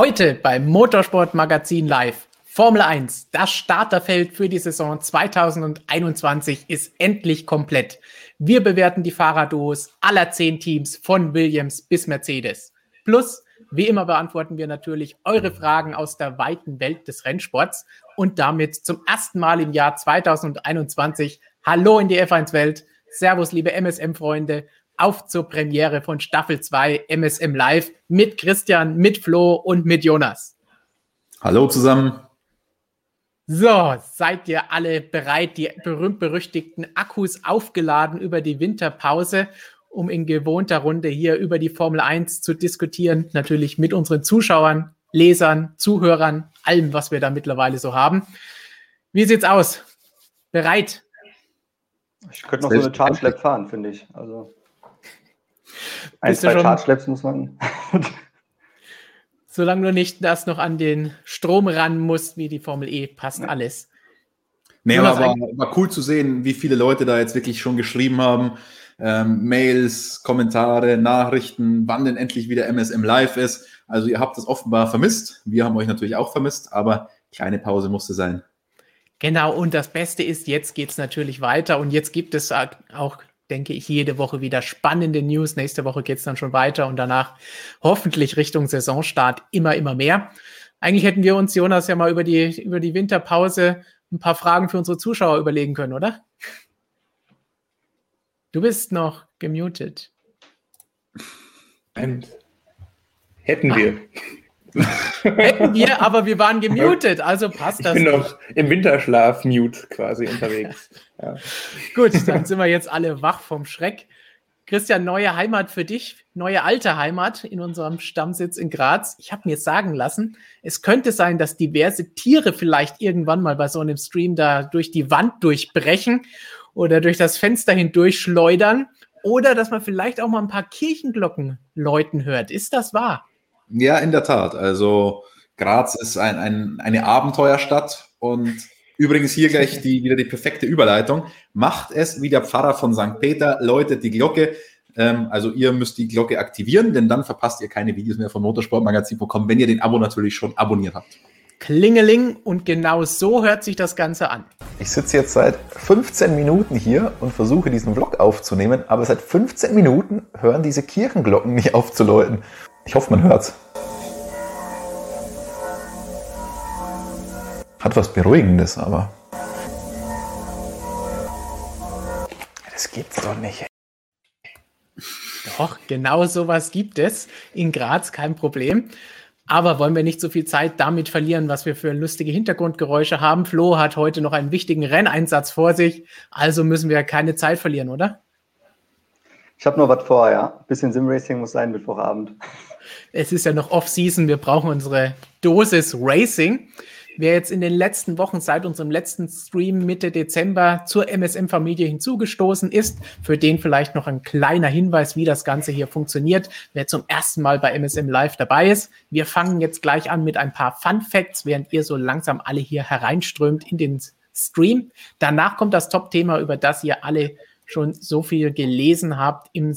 Heute beim Motorsportmagazin Live. Formel 1, das Starterfeld für die Saison 2021 ist endlich komplett. Wir bewerten die Fahrerduos aller zehn Teams von Williams bis Mercedes. Plus, wie immer beantworten wir natürlich eure Fragen aus der weiten Welt des Rennsports und damit zum ersten Mal im Jahr 2021 Hallo in die F1-Welt. Servus, liebe MSM-Freunde auf zur Premiere von Staffel 2 MSM Live mit Christian, mit Flo und mit Jonas. Hallo zusammen. So, seid ihr alle bereit, die berühmt-berüchtigten Akkus aufgeladen über die Winterpause, um in gewohnter Runde hier über die Formel 1 zu diskutieren? Natürlich mit unseren Zuschauern, Lesern, Zuhörern, allem, was wir da mittlerweile so haben. Wie sieht's aus? Bereit? Ich könnte noch so eine Lab fahren, finde ich. Also ein, zwei Charge muss man. Solange du nicht das noch an den Strom ran musst, wie die Formel E, passt ja. alles. Nee, aber war, war, cool zu sehen, wie viele Leute da jetzt wirklich schon geschrieben haben. Ähm, Mails, Kommentare, Nachrichten, wann denn endlich wieder MSM live ist. Also ihr habt das offenbar vermisst. Wir haben euch natürlich auch vermisst, aber kleine Pause musste sein. Genau, und das Beste ist, jetzt geht es natürlich weiter und jetzt gibt es auch denke ich, jede Woche wieder spannende News. Nächste Woche geht es dann schon weiter und danach hoffentlich Richtung Saisonstart immer, immer mehr. Eigentlich hätten wir uns, Jonas, ja mal über die, über die Winterpause ein paar Fragen für unsere Zuschauer überlegen können, oder? Du bist noch gemutet. Hätten wir. Hätten wir, aber wir waren gemutet, also passt das. Ich bin noch im Winterschlaf-Mute quasi unterwegs. Ja. Gut, dann sind wir jetzt alle wach vom Schreck. Christian, neue Heimat für dich, neue alte Heimat in unserem Stammsitz in Graz. Ich habe mir sagen lassen, es könnte sein, dass diverse Tiere vielleicht irgendwann mal bei so einem Stream da durch die Wand durchbrechen oder durch das Fenster hindurch schleudern oder dass man vielleicht auch mal ein paar Kirchenglocken läuten hört. Ist das wahr? Ja, in der Tat. Also Graz ist ein, ein, eine Abenteuerstadt und übrigens hier gleich die, wieder die perfekte Überleitung. Macht es wie der Pfarrer von St. Peter, läutet die Glocke. Ähm, also ihr müsst die Glocke aktivieren, denn dann verpasst ihr keine Videos mehr von motorsportmagazin.com, wenn ihr den Abo natürlich schon abonniert habt. Klingeling und genau so hört sich das Ganze an. Ich sitze jetzt seit 15 Minuten hier und versuche diesen Vlog aufzunehmen, aber seit 15 Minuten hören diese Kirchenglocken nicht aufzuläuten. Ich hoffe, man hört's. Hat was Beruhigendes, aber. Das gibt's doch nicht. Doch, genau sowas gibt es. In Graz kein Problem. Aber wollen wir nicht so viel Zeit damit verlieren, was wir für lustige Hintergrundgeräusche haben? Flo hat heute noch einen wichtigen Renneinsatz vor sich, also müssen wir keine Zeit verlieren, oder? Ich habe noch was vor, ja. Ein bisschen Simracing muss sein Mittwochabend es ist ja noch Off-Season, wir brauchen unsere Dosis Racing. Wer jetzt in den letzten Wochen seit unserem letzten Stream Mitte Dezember zur MSM-Familie hinzugestoßen ist, für den vielleicht noch ein kleiner Hinweis, wie das Ganze hier funktioniert, wer zum ersten Mal bei MSM Live dabei ist. Wir fangen jetzt gleich an mit ein paar Fun Facts, während ihr so langsam alle hier hereinströmt in den Stream. Danach kommt das Top-Thema, über das ihr alle schon so viel gelesen habt im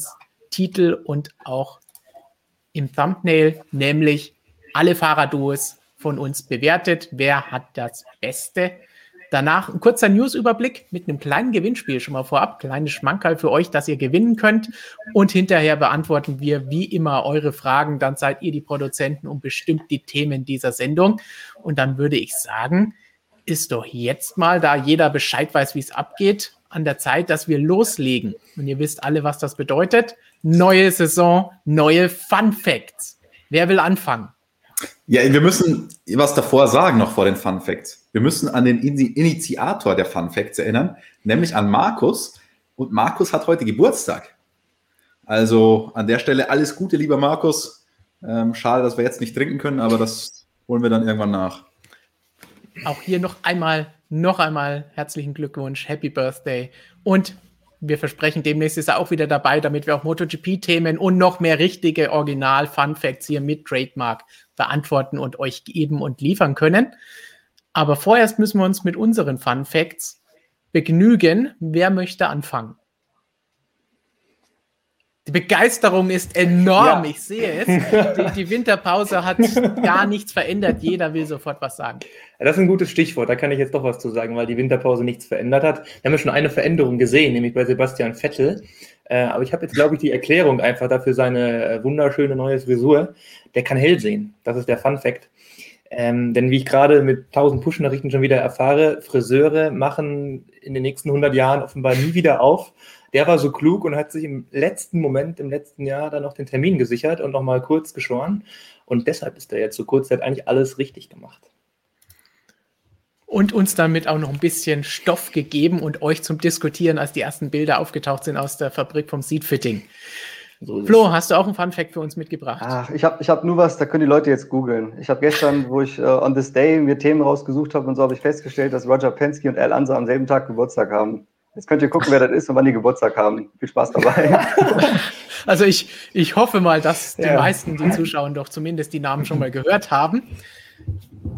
Titel und auch im Thumbnail, nämlich alle Fahrerduos von uns bewertet. Wer hat das Beste? Danach ein kurzer Newsüberblick mit einem kleinen Gewinnspiel schon mal vorab, kleines Schmankerl für euch, dass ihr gewinnen könnt. Und hinterher beantworten wir wie immer eure Fragen. Dann seid ihr die Produzenten und bestimmt die Themen dieser Sendung. Und dann würde ich sagen, ist doch jetzt mal, da jeder Bescheid weiß, wie es abgeht, an der Zeit, dass wir loslegen. Und ihr wisst alle, was das bedeutet. Neue Saison, neue Fun Facts. Wer will anfangen? Ja, wir müssen was davor sagen, noch vor den Fun Facts. Wir müssen an den Initiator der Fun Facts erinnern, nämlich an Markus. Und Markus hat heute Geburtstag. Also an der Stelle alles Gute, lieber Markus. Ähm, schade, dass wir jetzt nicht trinken können, aber das holen wir dann irgendwann nach. auch hier noch einmal, noch einmal herzlichen Glückwunsch, Happy Birthday. Und wir versprechen, demnächst ist er auch wieder dabei, damit wir auch MotoGP-Themen und noch mehr richtige Original-Fun-Facts hier mit Trademark beantworten und euch geben und liefern können. Aber vorerst müssen wir uns mit unseren Fun-Facts begnügen. Wer möchte anfangen? Die Begeisterung ist enorm, ja. ich sehe es. Die, die, Winterpause hat gar nichts verändert. Jeder will sofort was sagen. Das ist ein gutes Stichwort, da kann ich jetzt doch was zu sagen, weil die Winterpause nichts verändert hat. Wir haben ja schon eine Veränderung gesehen, nämlich bei Sebastian Vettel. Äh, aber ich habe jetzt, glaube ich, die Erklärung einfach dafür seine äh, wunderschöne neue Frisur. Der kann hell sehen. Das ist der Fun Fact. Ähm, denn wie ich gerade mit 1000 Push-Nachrichten schon wieder erfahre, Friseure machen in den nächsten 100 Jahren offenbar nie wieder auf der war so klug und hat sich im letzten Moment, im letzten Jahr, dann noch den Termin gesichert und nochmal kurz geschoren. Und deshalb ist er jetzt so kurz, der hat eigentlich alles richtig gemacht. Und uns damit auch noch ein bisschen Stoff gegeben und euch zum Diskutieren, als die ersten Bilder aufgetaucht sind aus der Fabrik vom Seedfitting. So Flo, hast du auch ein Fun Fact für uns mitgebracht? Ach, ich habe ich hab nur was, da können die Leute jetzt googeln. Ich habe gestern, wo ich uh, on this day mir Themen rausgesucht habe und so, habe ich festgestellt, dass Roger Penske und Al Ansa am selben Tag Geburtstag haben. Jetzt könnt ihr gucken, wer das ist und wann die Geburtstag haben. Viel Spaß dabei. Also ich, ich hoffe mal, dass die ja. meisten, die zuschauen, doch zumindest die Namen schon mal gehört haben.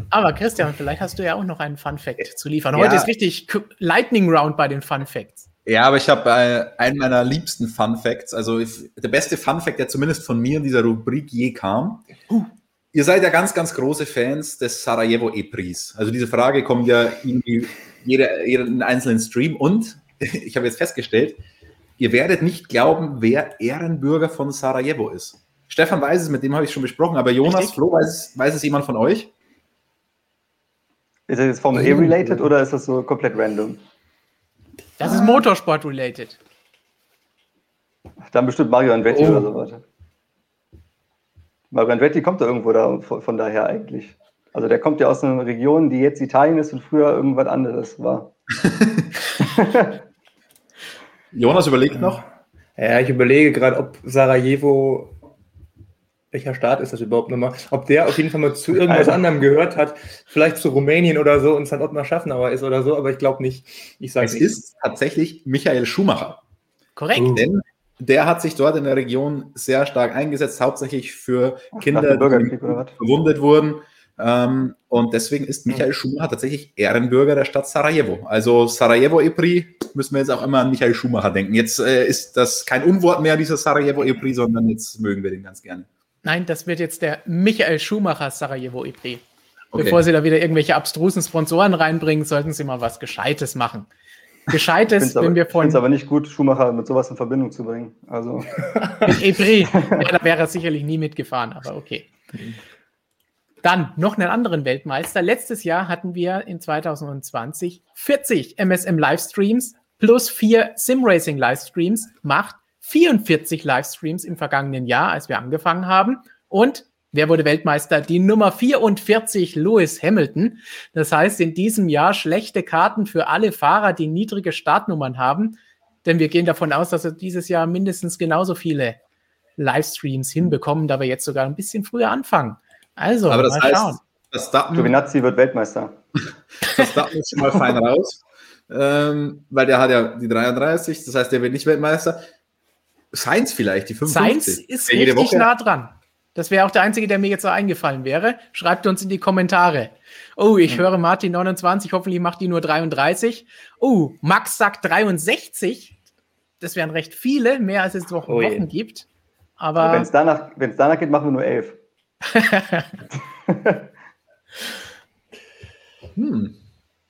Aber Christian, vielleicht hast du ja auch noch einen Fun Fact zu liefern. Heute ja. ist richtig Lightning Round bei den Fun Facts. Ja, aber ich habe äh, einen meiner liebsten Fun Facts. Also ich, der beste Fun Fact, der zumindest von mir in dieser Rubrik je kam. Uh. Ihr seid ja ganz, ganz große Fans des Sarajevo E-Prix. Also diese Frage kommt ja irgendwie jeder, jeden einzelnen Stream und ich habe jetzt festgestellt, ihr werdet nicht glauben, wer Ehrenbürger von Sarajevo ist. Stefan weiß es, mit dem habe ich schon besprochen, aber Jonas, Richtig? Flo, weiß, weiß es jemand von euch? Ist das jetzt Formel E-related oder ist das so komplett random? Das ist Motorsport-related. Dann bestimmt Mario Andretti oh. oder so weiter. Mario Andretti kommt da irgendwo da, von daher eigentlich. Also der kommt ja aus einer Region, die jetzt Italien ist und früher irgendwas anderes war. Jonas überlegt noch. Ja, ich überlege gerade, ob Sarajevo, welcher Staat ist das überhaupt nochmal, ob der auf jeden Fall mal zu irgendwas anderem gehört hat, vielleicht zu Rumänien oder so und dann Ottmar Schaffnauer ist oder so, aber ich glaube nicht. Ich sage es nicht. ist tatsächlich Michael Schumacher. Korrekt. Uh. Denn der hat sich dort in der Region sehr stark eingesetzt, hauptsächlich für Kinder, die verwundet wurden. Ähm, und deswegen ist Michael Schumacher tatsächlich Ehrenbürger der Stadt Sarajevo. Also Sarajevo EPRI müssen wir jetzt auch immer an Michael Schumacher denken. Jetzt äh, ist das kein Unwort mehr, dieser Sarajevo EPRI, sondern jetzt mögen wir den ganz gerne. Nein, das wird jetzt der Michael Schumacher Sarajevo EPRI. Okay. Bevor Sie da wieder irgendwelche abstrusen Sponsoren reinbringen, sollten Sie mal was Gescheites machen. Gescheites, wenn aber, wir von. Ich finde es aber nicht gut, Schumacher mit sowas in Verbindung zu bringen. Also. Mit EPRI. Ja, da wäre er sicherlich nie mitgefahren, aber okay. Dann noch einen anderen Weltmeister. Letztes Jahr hatten wir in 2020 40 MSM Livestreams plus vier Simracing Livestreams, macht 44 Livestreams im vergangenen Jahr, als wir angefangen haben. Und wer wurde Weltmeister? Die Nummer 44, Lewis Hamilton. Das heißt, in diesem Jahr schlechte Karten für alle Fahrer, die niedrige Startnummern haben. Denn wir gehen davon aus, dass wir dieses Jahr mindestens genauso viele Livestreams hinbekommen, da wir jetzt sogar ein bisschen früher anfangen. Also, Aber das mal heißt, schauen. Das Datum, Giovinazzi wird Weltmeister. das Datum ist schon mal fein raus, ähm, weil der hat ja die 33, das heißt, der wird nicht Weltmeister. Sainz vielleicht, die 55. Sainz ist richtig Woche. nah dran. Das wäre auch der einzige, der mir jetzt so eingefallen wäre. Schreibt uns in die Kommentare. Oh, ich hm. höre Martin 29, hoffentlich macht die nur 33. Oh, Max sagt 63. Das wären recht viele, mehr als es noch oh Wochen gibt. Aber wenn es danach, danach geht, machen wir nur 11. hm.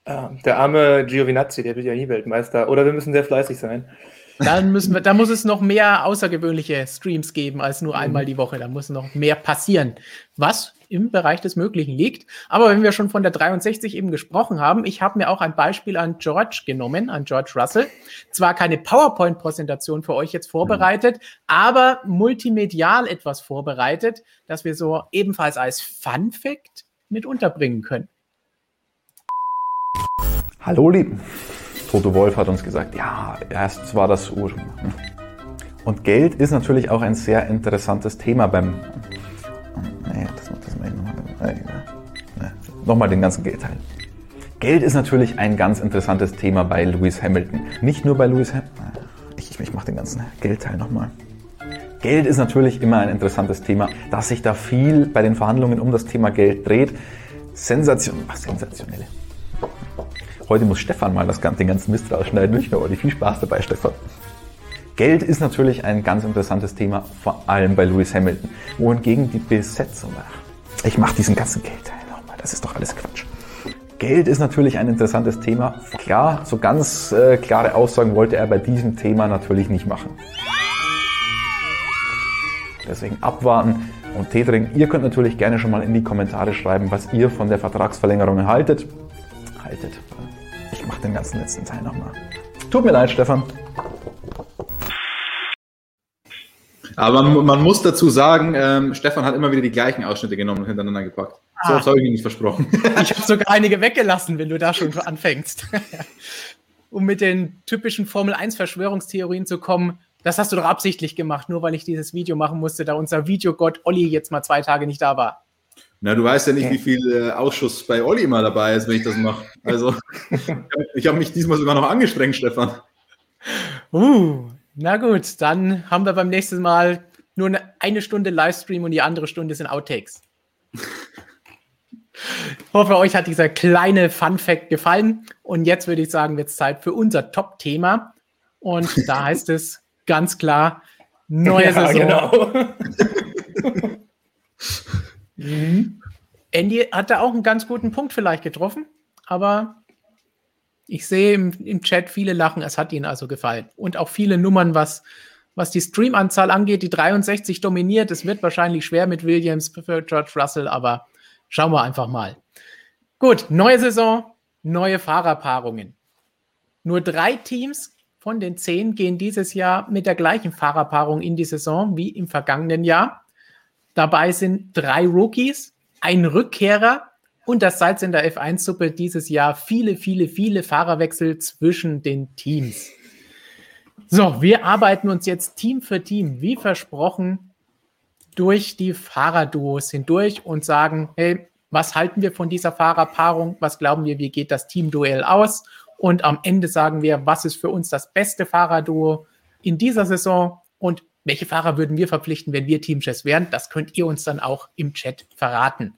Ah, der arme Giovinazzi, der wird ja nie Weltmeister. Oder wir müssen sehr fleißig sein. Dann müssen wir, da muss es noch mehr außergewöhnliche Streams geben als nur einmal mhm. die Woche. Da muss noch mehr passieren. Was im Bereich des Möglichen liegt. Aber wenn wir schon von der 63 eben gesprochen haben, ich habe mir auch ein Beispiel an George genommen, an George Russell. Zwar keine PowerPoint-Präsentation für euch jetzt vorbereitet, mhm. aber multimedial etwas vorbereitet, das wir so ebenfalls als Fun Fact mit unterbringen können. Hallo, Lieben. Toto Wolf hat uns gesagt, ja, erst war das Ur. Und Geld ist natürlich auch ein sehr interessantes Thema beim. Nee, das, mal nochmal. Nee, nee. Nochmal den ganzen Geldteil. Geld ist natürlich ein ganz interessantes Thema bei Lewis Hamilton. Nicht nur bei Lewis Hamilton. Ich, ich mache den ganzen Geldteil nochmal. Geld ist natürlich immer ein interessantes Thema, dass sich da viel bei den Verhandlungen um das Thema Geld dreht. Sensation, ach, sensationell. Heute muss Stefan mal das, den ganzen Mist rausschneiden. Ich glaube, viel Spaß dabei, Stefan. Geld ist natürlich ein ganz interessantes Thema, vor allem bei Lewis Hamilton. Wohingegen die Besetzung, ich mache diesen ganzen Geldteil nochmal, das ist doch alles Quatsch. Geld ist natürlich ein interessantes Thema. Klar, so ganz äh, klare Aussagen wollte er bei diesem Thema natürlich nicht machen. Deswegen abwarten und Tee trinken. Ihr könnt natürlich gerne schon mal in die Kommentare schreiben, was ihr von der Vertragsverlängerung haltet. Haltet. Ich mache den ganzen letzten Teil nochmal. Tut mir leid, Stefan. Aber man, man muss dazu sagen, ähm, Stefan hat immer wieder die gleichen Ausschnitte genommen und hintereinander gepackt. So, Ah. das habe ich nicht versprochen. Ich habe sogar einige weggelassen, wenn du da schon anfängst. um mit den typischen Formel-1-Verschwörungstheorien zu kommen, das hast du doch absichtlich gemacht, nur weil ich dieses Video machen musste, da unser Videogott Olli jetzt mal zwei Tage nicht da war. Na, du weißt ja nicht, wie viel äh, Ausschuss bei Olli immer dabei ist, wenn ich das mache. Also, ich habe mich diesmal sogar noch angestrengt, Stefan. Uh, na gut, dann haben wir beim nächsten Mal nur eine, Stunde Livestream und die andere Stunde sind Outtakes. Ich hoffe, euch hat dieser kleine Fun-Fact gefallen. Und jetzt würde ich sagen, wird es Zeit für unser Top-Thema. Und da heißt es ganz klar, neue ja, Saison. genau. Mhm. Andy hat da auch einen ganz guten Punkt vielleicht getroffen, aber ich sehe im, im Chat viele lachen, es hat ihnen also gefallen. Und auch viele Nummern, was, was die Streamanzahl angeht, die 63 dominiert. Es wird wahrscheinlich schwer mit Williams für George Russell, aber schauen wir einfach mal. Gut, neue Saison, neue Fahrerpaarungen. Nur drei Teams von den zehn gehen dieses Jahr mit der gleichen Fahrerpaarung in die Saison wie im vergangenen Jahr. Dabei sind drei Rookies, ein Rückkehrer und das Salz in der F1-Suppe dieses Jahr viele, viele, viele Fahrerwechsel zwischen den Teams. So, wir arbeiten uns jetzt Team für Team, wie versprochen, durch die Fahrerduos hindurch und sagen, hey, was halten wir von dieser Fahrerpaarung? Was glauben wir, wie geht das Teamduell aus? Und am Ende sagen wir, was ist für uns das beste Fahrerduo in dieser Saison und welche Fahrer würden wir verpflichten, wenn wir Teamchefs wären? Das könnt ihr uns dann auch im Chat verraten.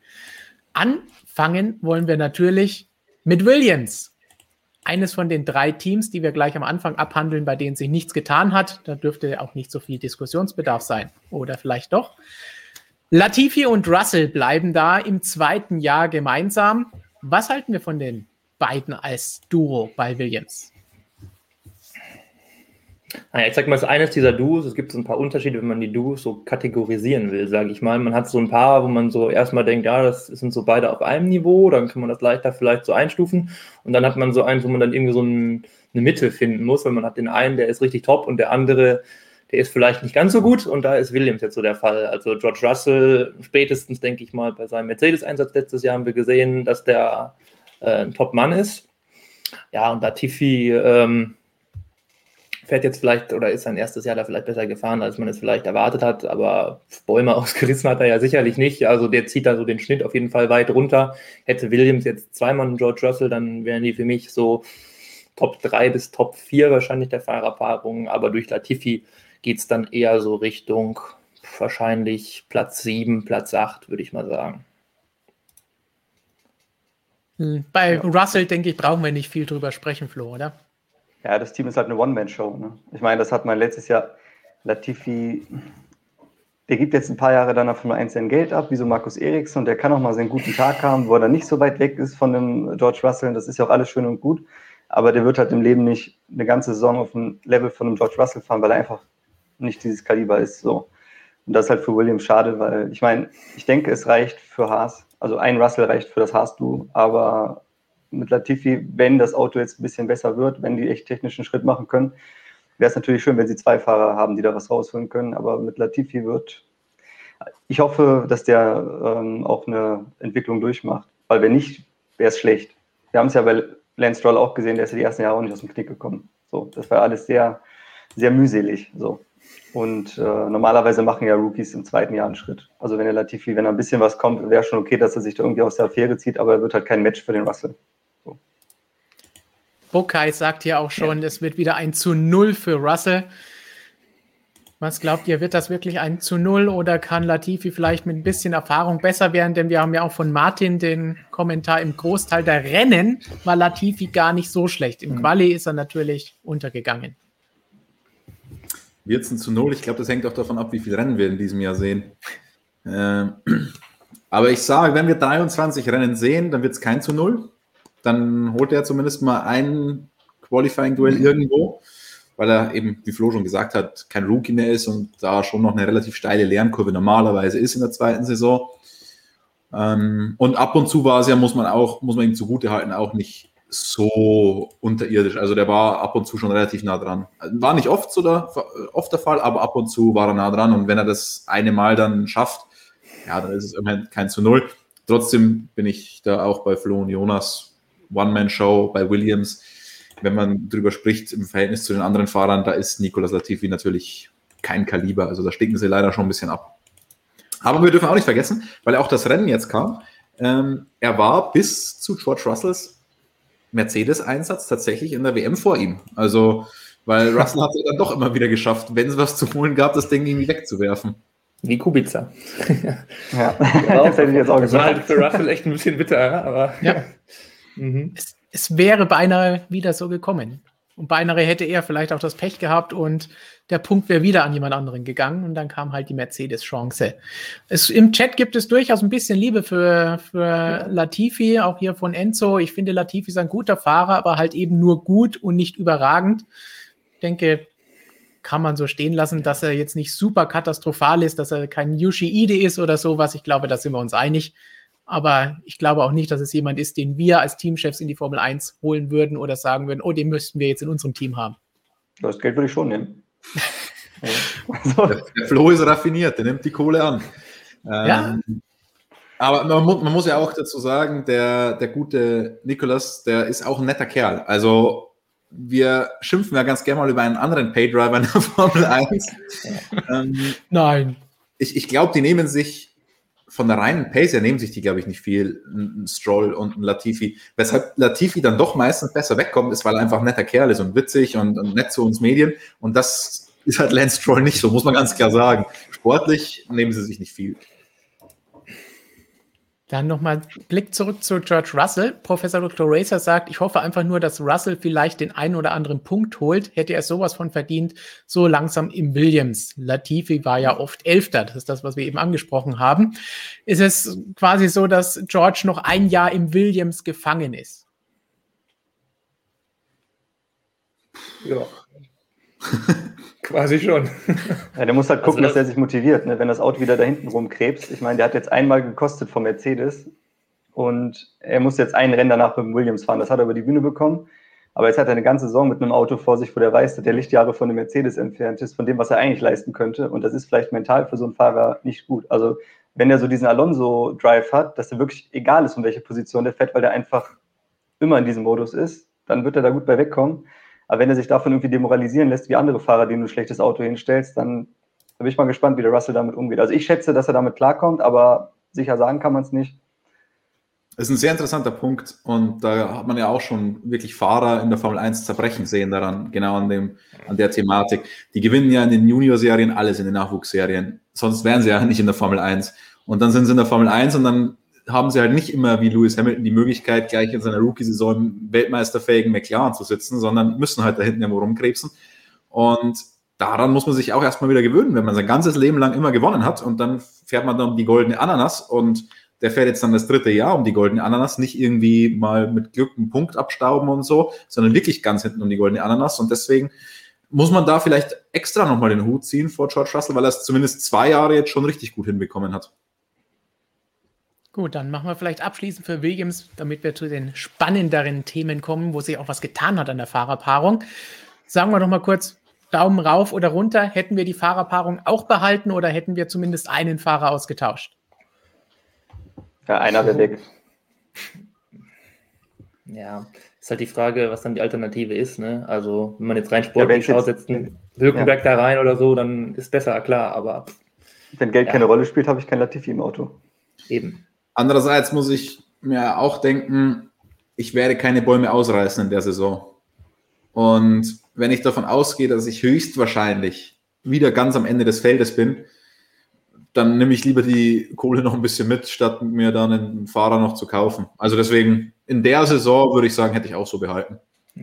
Anfangen wollen wir natürlich mit Williams. Eines von den drei Teams, die wir gleich am Anfang abhandeln, bei denen sich nichts getan hat. Da dürfte auch nicht so viel Diskussionsbedarf sein. Oder vielleicht doch. Latifi und Russell bleiben da im zweiten Jahr gemeinsam. Was halten wir von den beiden als Duo bei Williams? Naja, ich sag mal, es ist eines dieser Duos. Es gibt so ein paar Unterschiede, wenn man die Duos so kategorisieren will, sage ich mal. Man hat so ein paar, wo man so erstmal denkt, ja, das sind so beide auf einem Niveau, dann kann man das leichter vielleicht so einstufen. Und dann hat man so eins, wo man dann irgendwie so ein, eine Mitte finden muss, weil man hat den einen, der ist richtig top und der andere, der ist vielleicht nicht ganz so gut. Und da ist Williams jetzt so der Fall. Also George Russell, spätestens, denke ich mal, bei seinem Mercedes-Einsatz letztes Jahr haben wir gesehen, dass der äh, ein Top-Mann ist. Ja, und Latifi, ähm, fährt jetzt vielleicht oder ist sein erstes Jahr da vielleicht besser gefahren, als man es vielleicht erwartet hat, aber Bäume ausgerissen hat er ja sicherlich nicht. Also der zieht da so den Schnitt auf jeden Fall weit runter. Hätte Williams jetzt zweimal einen George Russell, dann wären die für mich so Top 3 bis Top 4 wahrscheinlich der Fahrerpaarung, aber durch Latifi geht es dann eher so Richtung wahrscheinlich Platz 7, Platz 8, würde ich mal sagen. Hm, Bei. Russell, denke ich, brauchen wir nicht viel drüber sprechen, Flo, oder? Ja, das Team ist halt eine One-Man-Show. Ne? Ich meine, das hat man letztes Jahr. Latifi, der gibt jetzt ein paar Jahre dann von 1 sein Geld ab, wie so Markus Eriksson, der kann auch mal seinen guten Tag haben, wo er dann nicht so weit weg ist von dem George Russell. Das ist ja auch alles schön und gut. Aber der wird halt im Leben nicht eine ganze Saison auf dem Level von einem George Russell fahren, weil er einfach nicht dieses Kaliber ist. So. Und das ist halt für Williams schade, weil ich meine, ich denke, es reicht für Haas. Also ein Russell reicht für das Haas-Duo, aber mit Latifi, wenn das Auto jetzt ein bisschen besser wird, wenn die echt technischen Schritt machen können, wäre es natürlich schön, wenn sie zwei Fahrer haben, die da was rausholen können. Aber mit Latifi wird, ich hoffe, dass der ähm, auch eine Entwicklung durchmacht, weil wenn nicht, wäre es schlecht. Wir haben es ja bei Lance Stroll auch gesehen, der ist ja die ersten Jahre auch nicht aus dem Knick gekommen. So, das war alles sehr, sehr mühselig. So. Und äh, normalerweise machen ja Rookies im zweiten Jahr einen Schritt. Also wenn der Latifi, wenn er ein bisschen was kommt, wäre schon okay, dass er sich da irgendwie aus der Affäre zieht, aber er wird halt kein Match für den Russell. Bokai sagt hier auch schon, es wird wieder ein zu Null für Russell. Was glaubt ihr, wird das wirklich ein zu Null oder kann Latifi vielleicht mit ein bisschen Erfahrung besser werden? Denn wir haben ja auch von Martin den Kommentar, im Großteil der Rennen war Latifi gar nicht so schlecht. Im Quali ist er natürlich untergegangen. Wird es ein zu Null? Ich glaube, das hängt auch davon ab, wie viele Rennen wir in diesem Jahr sehen. Ähm, aber ich sage, wenn wir 23 Rennen sehen, dann wird es kein zu Null. Dann holt er zumindest mal ein Qualifying-Duell irgendwo weil er eben, wie Flo schon gesagt hat, kein Rookie mehr ist und da schon noch eine relativ steile Lernkurve normalerweise ist in der zweiten Saison. Ähm, und ab und zu war es ja, muss man auch, muss man ihm zugute halten, auch nicht so unterirdisch. Also der war ab und zu schon relativ nah dran. War nicht oft so der, oft der Fall, aber ab und zu war er nah dran. Und wenn er das eine Mal dann schafft, ja, dann ist es immerhin kein zu Null. Trotzdem bin ich da auch bei Flo und Jonas. One-Man-Show bei Williams wenn man drüber spricht im Verhältnis zu den anderen Fahrern, da ist Nicolas Latifi natürlich kein Kaliber. Also da stinken sie leider schon ein bisschen ab. Aber wir dürfen auch nicht vergessen, weil auch das Rennen jetzt kam, ähm, er war bis zu George Russells Mercedes-Einsatz tatsächlich in der WM vor ihm. Also, weil Russell hat es dann doch immer wieder geschafft, wenn es was zu holen gab, das Ding irgendwie wegzuwerfen. Wie Kubica. ja, das hätte ich jetzt auch Das war halt gesagt. für Russell echt ein bisschen bitter, aber. Ja. Mhm. Es, es wäre beinahe wieder so gekommen. Und beinahe hätte er vielleicht auch das Pech gehabt und der Punkt wäre wieder an jemand anderen gegangen und dann kam halt die Mercedes-Chance. Es, Im Chat gibt es durchaus ein bisschen Liebe für, für Latifi, auch hier von Enzo. Ich finde, Latifi ist ein guter Fahrer, aber halt eben nur gut und nicht überragend. Ich denke, kann man so stehen lassen, dass er jetzt nicht super katastrophal ist, dass er kein Yushi-Ide ist oder sowas. Ich glaube, da sind wir uns einig. Aber ich glaube auch nicht, dass es jemand ist, den wir als Teamchefs in die Formel 1 holen würden oder sagen würden, oh, den müssten wir jetzt in unserem Team haben. Das Geld würde ich schon nehmen. Ja. Also, Der, der Flo ist raffiniert, der nimmt die Kohle an. Ähm, Ja. Aber man, mu man muss ja auch dazu sagen, der, der gute Nicolas, der ist auch ein netter Kerl. Also wir schimpfen ja ganz gerne mal über einen anderen Paydriver in der Formel 1. ähm, Nein. ich ich glaube, die nehmen sich von der reinen Pace her nehmen sich die, glaube ich, nicht viel, ein Stroll und ein Latifi. Weshalb Latifi dann doch meistens besser wegkommt, ist, weil er einfach ein netter Kerl ist und witzig und, und nett zu uns Medien. Und das ist halt Lance Stroll nicht so, muss man ganz klar sagen. Sportlich nehmen sie sich nicht viel. Dann nochmal Blick zurück zu George Russell. Professor Dr. Racer sagt, ich hoffe einfach nur, dass Russell vielleicht den einen oder anderen Punkt holt. Hätte er sowas von verdient, so langsam im Williams. Latifi war ja oft Elfter. Das ist das, was wir eben angesprochen haben. Ist es quasi so, dass George noch ein Jahr im Williams gefangen ist? Ja. Quasi schon. ja, der muss halt gucken, Also das- dass er sich motiviert, ne? wenn das Auto wieder da hinten rumkrebst. Ich meine, der hat jetzt einmal gekostet vom Mercedes und er muss jetzt ein Rennen danach mit dem Williams fahren. Das hat er über die Bühne bekommen. Aber jetzt hat er eine ganze Saison mit einem Auto vor sich, wo der weiß, dass der Lichtjahre von dem Mercedes entfernt ist, von dem, was er eigentlich leisten könnte. Und das ist vielleicht mental für so einen Fahrer nicht gut. Also, wenn er so diesen Alonso-Drive hat, dass er wirklich egal ist, um welche Position der fährt, weil der einfach immer in diesem Modus ist, dann wird er da gut bei wegkommen. Aber wenn er sich davon irgendwie demoralisieren lässt, wie andere Fahrer, denen du ein schlechtes Auto hinstellst, dann bin ich mal gespannt, wie der Russell damit umgeht. Also ich schätze, dass er damit klarkommt, aber sicher sagen kann man es nicht. Das ist ein sehr interessanter Punkt und da hat man ja auch schon wirklich Fahrer in der Formel 1 zerbrechen sehen daran, genau an, dem, an der Thematik. Die gewinnen ja in den Junior-Serien alles, in den Nachwuchsserien. Sonst wären sie ja nicht in der Formel 1. Und dann sind sie in der Formel 1 und dann haben sie halt nicht immer wie Lewis Hamilton die Möglichkeit, gleich in seiner Rookie-Saison im weltmeisterfähigen McLaren zu sitzen, sondern müssen halt da hinten irgendwo rumkrebsen. Und daran muss man sich auch erstmal wieder gewöhnen, wenn man sein ganzes Leben lang immer gewonnen hat und dann fährt man dann um die goldene Ananas und der fährt jetzt dann das dritte Jahr um die goldene Ananas, nicht irgendwie mal mit Glück einen Punkt abstauben und so, sondern wirklich ganz hinten um die goldene Ananas. Und deswegen muss man da vielleicht extra nochmal den Hut ziehen vor George Russell, weil er es zumindest zwei Jahre jetzt schon richtig gut hinbekommen hat. Gut, dann machen wir vielleicht abschließend für Williams, damit wir zu den spannenderen Themen kommen, wo sich auch was getan hat an der Fahrerpaarung. Sagen wir doch mal kurz Daumen rauf oder runter. Hätten wir die Fahrerpaarung auch behalten oder hätten wir zumindest einen Fahrer ausgetauscht? Ja, einer wäre weg. Ja, ist halt die Frage, was dann die Alternative ist. Ne? Also, wenn man jetzt rein Ja, sportlich wenn's schaut, jetzt- Hülkenberg da rein oder so, dann ist besser, klar, aber Wenn Geld Ja. keine Rolle spielt, habe ich kein Latifi im Auto. eben. Andererseits muss ich mir auch denken, ich werde keine Bäume ausreißen in der Saison. Und wenn ich davon ausgehe, dass ich höchstwahrscheinlich wieder ganz am Ende des Feldes bin, dann nehme ich lieber die Kohle noch ein bisschen mit, statt mir dann einen Fahrer noch zu kaufen. Also deswegen, in der Saison würde ich sagen, hätte ich auch so behalten.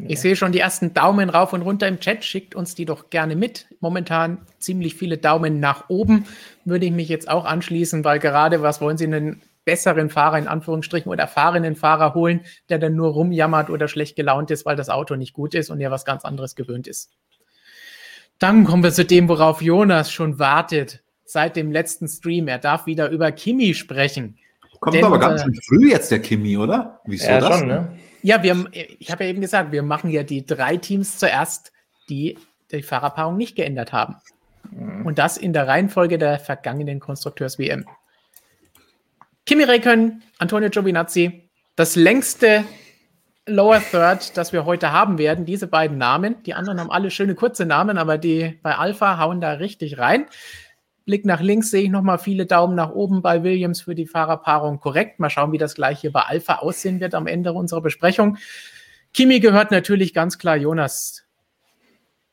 Ich sehe schon die ersten Daumen rauf und runter im Chat. Schickt uns die doch gerne mit. Momentan ziemlich viele Daumen nach oben. Würde ich mich jetzt auch anschließen, weil gerade was wollen Sie einen besseren Fahrer in Anführungsstrichen oder erfahrenen Fahrer holen, der dann nur rumjammert oder schlecht gelaunt ist, weil das Auto nicht gut ist und er was ganz anderes gewöhnt ist. Dann kommen wir zu dem, worauf Jonas schon wartet seit dem letzten Stream. Er darf wieder über Kimi sprechen. Kommt Denn, aber ganz schön früh jetzt der Kimi, oder? Wieso ja, das? Schon, ne? Ja, wir, ich habe ja eben gesagt, wir machen ja die drei Teams zuerst, die die Fahrerpaarung nicht geändert haben. Mhm. Und das in der Reihenfolge der vergangenen Konstrukteurs-WM. Kimi Räikkönen, Antonio Giovinazzi, das längste Lower Third, das wir heute haben werden, diese beiden Namen. Die anderen haben alle schöne kurze Namen, aber die bei Alpha hauen da richtig rein. Blick nach links sehe ich nochmal viele Daumen nach oben bei Williams für die Fahrerpaarung korrekt. Mal schauen, wie das gleich hier bei Alpha aussehen wird am Ende unserer Besprechung. Kimi gehört natürlich ganz klar Jonas.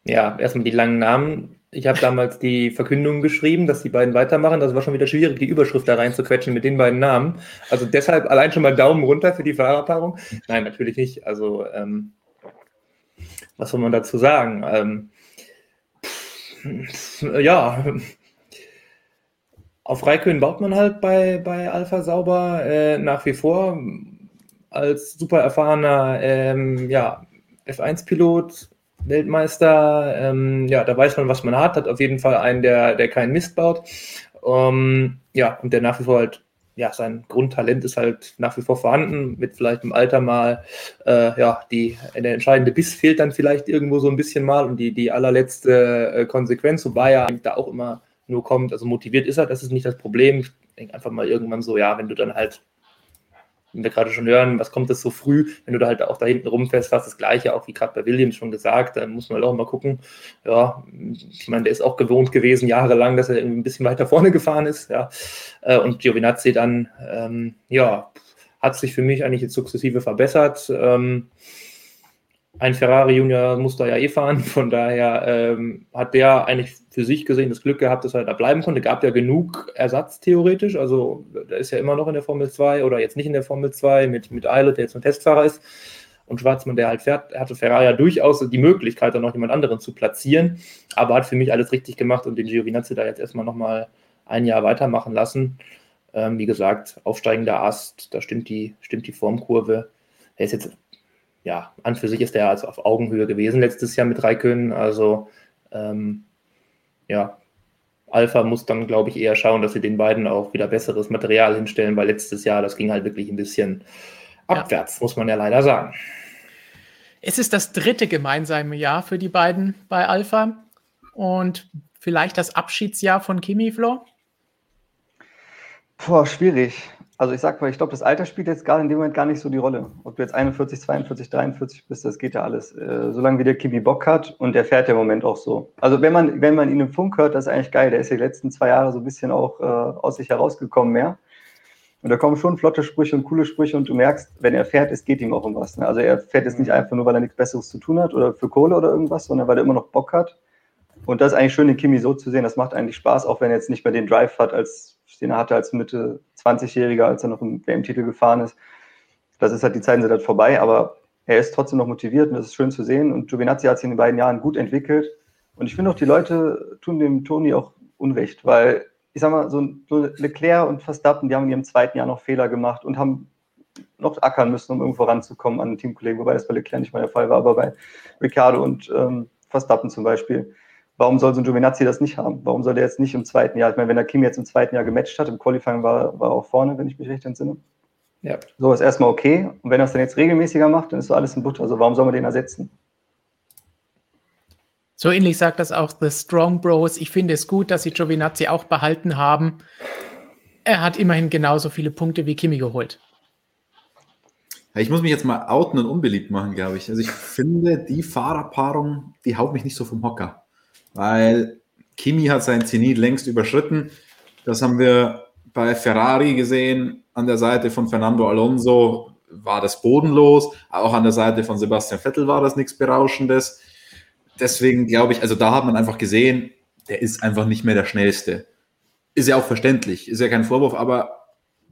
Ja, erstmal die langen Namen. Ich habe damals die Verkündung geschrieben, dass die beiden weitermachen. Das war schon wieder schwierig, die Überschrift da reinzuquetschen mit den beiden Namen. Also deshalb allein schon mal Daumen runter für die Fahrerpaarung. Nein, natürlich nicht. Also, ähm, was soll man dazu sagen? Ähm, pff, ja, auf Raikön baut man halt bei, bei Alpha Sauber äh, nach wie vor als super erfahrener ähm, ja, F1-Pilot, Weltmeister. Ähm, ja, da weiß man, was man hat. Hat auf jeden Fall einen, der, der keinen Mist baut. Ähm, ja, und der nach wie vor halt, ja, sein Grundtalent ist halt nach wie vor vorhanden. Mit vielleicht im Alter mal, äh, ja, die, der entscheidende Biss fehlt dann vielleicht irgendwo so ein bisschen mal und die, die allerletzte äh, Konsequenz, wobei er da auch immer nur kommt. Also motiviert ist er, das ist nicht das Problem. Ich denke einfach mal irgendwann so, ja, wenn du dann halt, wenn wir gerade schon hören, was kommt das so früh, wenn du da halt auch da hinten rumfährst, fast das Gleiche, auch wie gerade bei Williams schon gesagt, dann muss man halt auch mal gucken. Ja, ich meine, der ist auch gewohnt gewesen, jahrelang, dass er irgendwie ein bisschen weiter vorne gefahren ist, ja. Äh, und Giovinazzi dann, ähm, ja, hat sich für mich eigentlich jetzt sukzessive verbessert. Ähm, ein Ferrari Junior muss da ja eh fahren, von daher ähm, hat der eigentlich für sich gesehen das Glück gehabt, dass er da bleiben konnte. Gab ja genug Ersatz theoretisch, also der ist ja immer noch in der Formel 2 oder jetzt nicht in der Formel 2 mit, mit Eilert, der jetzt ein Testfahrer ist. Und Schwarzmann, der halt fährt, hatte Ferrari ja durchaus die Möglichkeit, dann noch jemand anderen zu platzieren, aber hat für mich alles richtig gemacht und den Giovinazzi da jetzt erstmal nochmal ein Jahr weitermachen lassen. Ähm, wie gesagt, aufsteigender Ast, da stimmt die, stimmt die Formkurve. Er ist jetzt ja, an für sich ist er also auf Augenhöhe gewesen letztes Jahr mit Raikönnen. Also ähm, ja, Alpha muss dann, glaube ich, eher schauen, dass sie den beiden auch wieder besseres Material hinstellen, weil letztes Jahr, das ging halt wirklich ein bisschen abwärts, ja. muss man ja leider sagen. Es ist das dritte gemeinsame Jahr für die beiden bei Alpha und vielleicht das Abschiedsjahr von Kimi Flo? Boah, schwierig. Also ich sag mal, ich glaube, das Alter spielt jetzt gerade in dem Moment gar nicht so die Rolle. Ob du jetzt 41, 42, 43 bist, das geht ja alles. Äh, solange wie der Kimi Bock hat und der fährt im Moment auch so. Also wenn man, wenn man ihn im Funk hört, das ist eigentlich geil. Der ist ja die letzten zwei Jahre so ein bisschen auch äh, aus sich herausgekommen mehr. Und da kommen schon flotte Sprüche und coole Sprüche und du merkst, wenn er fährt, es geht ihm auch um was. Ne? Also er fährt jetzt nicht einfach nur, weil er nichts Besseres zu tun hat oder für Kohle oder irgendwas, sondern weil er immer noch Bock hat. Und das ist eigentlich schön, den Kimi so zu sehen. Das macht eigentlich Spaß, auch wenn er jetzt nicht mehr den Drive hat, als den er hatte als Mitte 20-Jähriger, als er noch im WM-Titel gefahren ist. Das ist halt, die Zeiten sind halt vorbei, aber er ist trotzdem noch motiviert und das ist schön zu sehen. Und Giovinazzi hat sich in den beiden Jahren gut entwickelt. Und ich finde auch, die Leute tun dem Toni auch Unrecht, weil ich sag mal, so, Leclerc und Verstappen, die haben in ihrem zweiten Jahr noch Fehler gemacht und haben noch ackern müssen, um irgendwo ranzukommen an Teamkollegen, wobei das bei Leclerc nicht mal der Fall war, aber bei Ricardo und ähm, Verstappen zum Beispiel. Warum soll so ein Giovinazzi das nicht haben? Warum soll der jetzt nicht im zweiten Jahr? Ich meine, wenn der Kim jetzt im zweiten Jahr gematcht hat, im Qualifying war, war er auch vorne, wenn ich mich recht entsinne. Ja. So ist erstmal okay. Und wenn er es dann jetzt regelmäßiger macht, dann ist so alles in Butter. Also warum soll man den ersetzen? So ähnlich sagt das auch The Strong Bros. Ich finde es gut, dass sie Giovinazzi auch behalten haben. Er hat immerhin genauso viele Punkte wie Kimi geholt. Ich muss mich jetzt mal outen und unbeliebt machen, glaube ich. Also ich finde, die Fahrerpaarung, die haut mich nicht so vom Hocker weil Kimi hat sein Zenit längst überschritten. Das haben wir bei Ferrari gesehen, an der Seite von Fernando Alonso. war das bodenlos. Auch an der Seite von Sebastian Vettel war das nichts Berauschendes. Deswegen glaube ich, also da hat man einfach gesehen, der ist einfach nicht mehr der Schnellste. Ist ja auch verständlich, ist ja kein Vorwurf, aber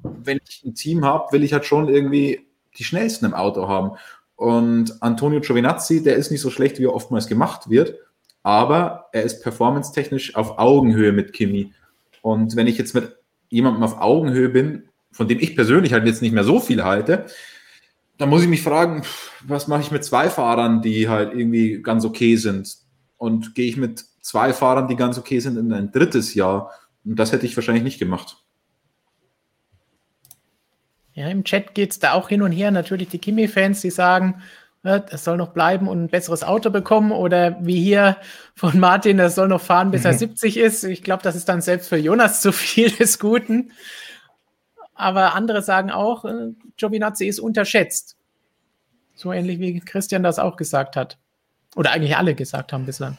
wenn ich ein Team habe, will ich halt schon irgendwie die Schnellsten im Auto haben. Und Antonio Giovinazzi, der ist nicht so schlecht, wie er oftmals gemacht wird, aber er ist performance-technisch auf Augenhöhe mit Kimi. Und wenn ich jetzt mit jemandem auf Augenhöhe bin, von dem ich persönlich halt jetzt nicht mehr so viel halte, dann muss ich mich fragen, was mache ich mit zwei Fahrern, die halt irgendwie ganz okay sind? Und gehe ich mit zwei Fahrern, die ganz okay sind, in ein drittes Jahr? Und das hätte ich wahrscheinlich nicht gemacht. Ja, im Chat geht es da auch hin und her. Natürlich die Kimi-Fans, die sagen, es soll noch bleiben und ein besseres Auto bekommen. Oder wie hier von Martin, das soll noch fahren, bis er 70 mhm. ist. Ich glaube, das ist dann selbst für Jonas zu viel des Guten. Aber andere sagen auch, äh, Giovinazzi ist unterschätzt. So ähnlich wie Christian das auch gesagt hat. Oder eigentlich alle gesagt haben bislang.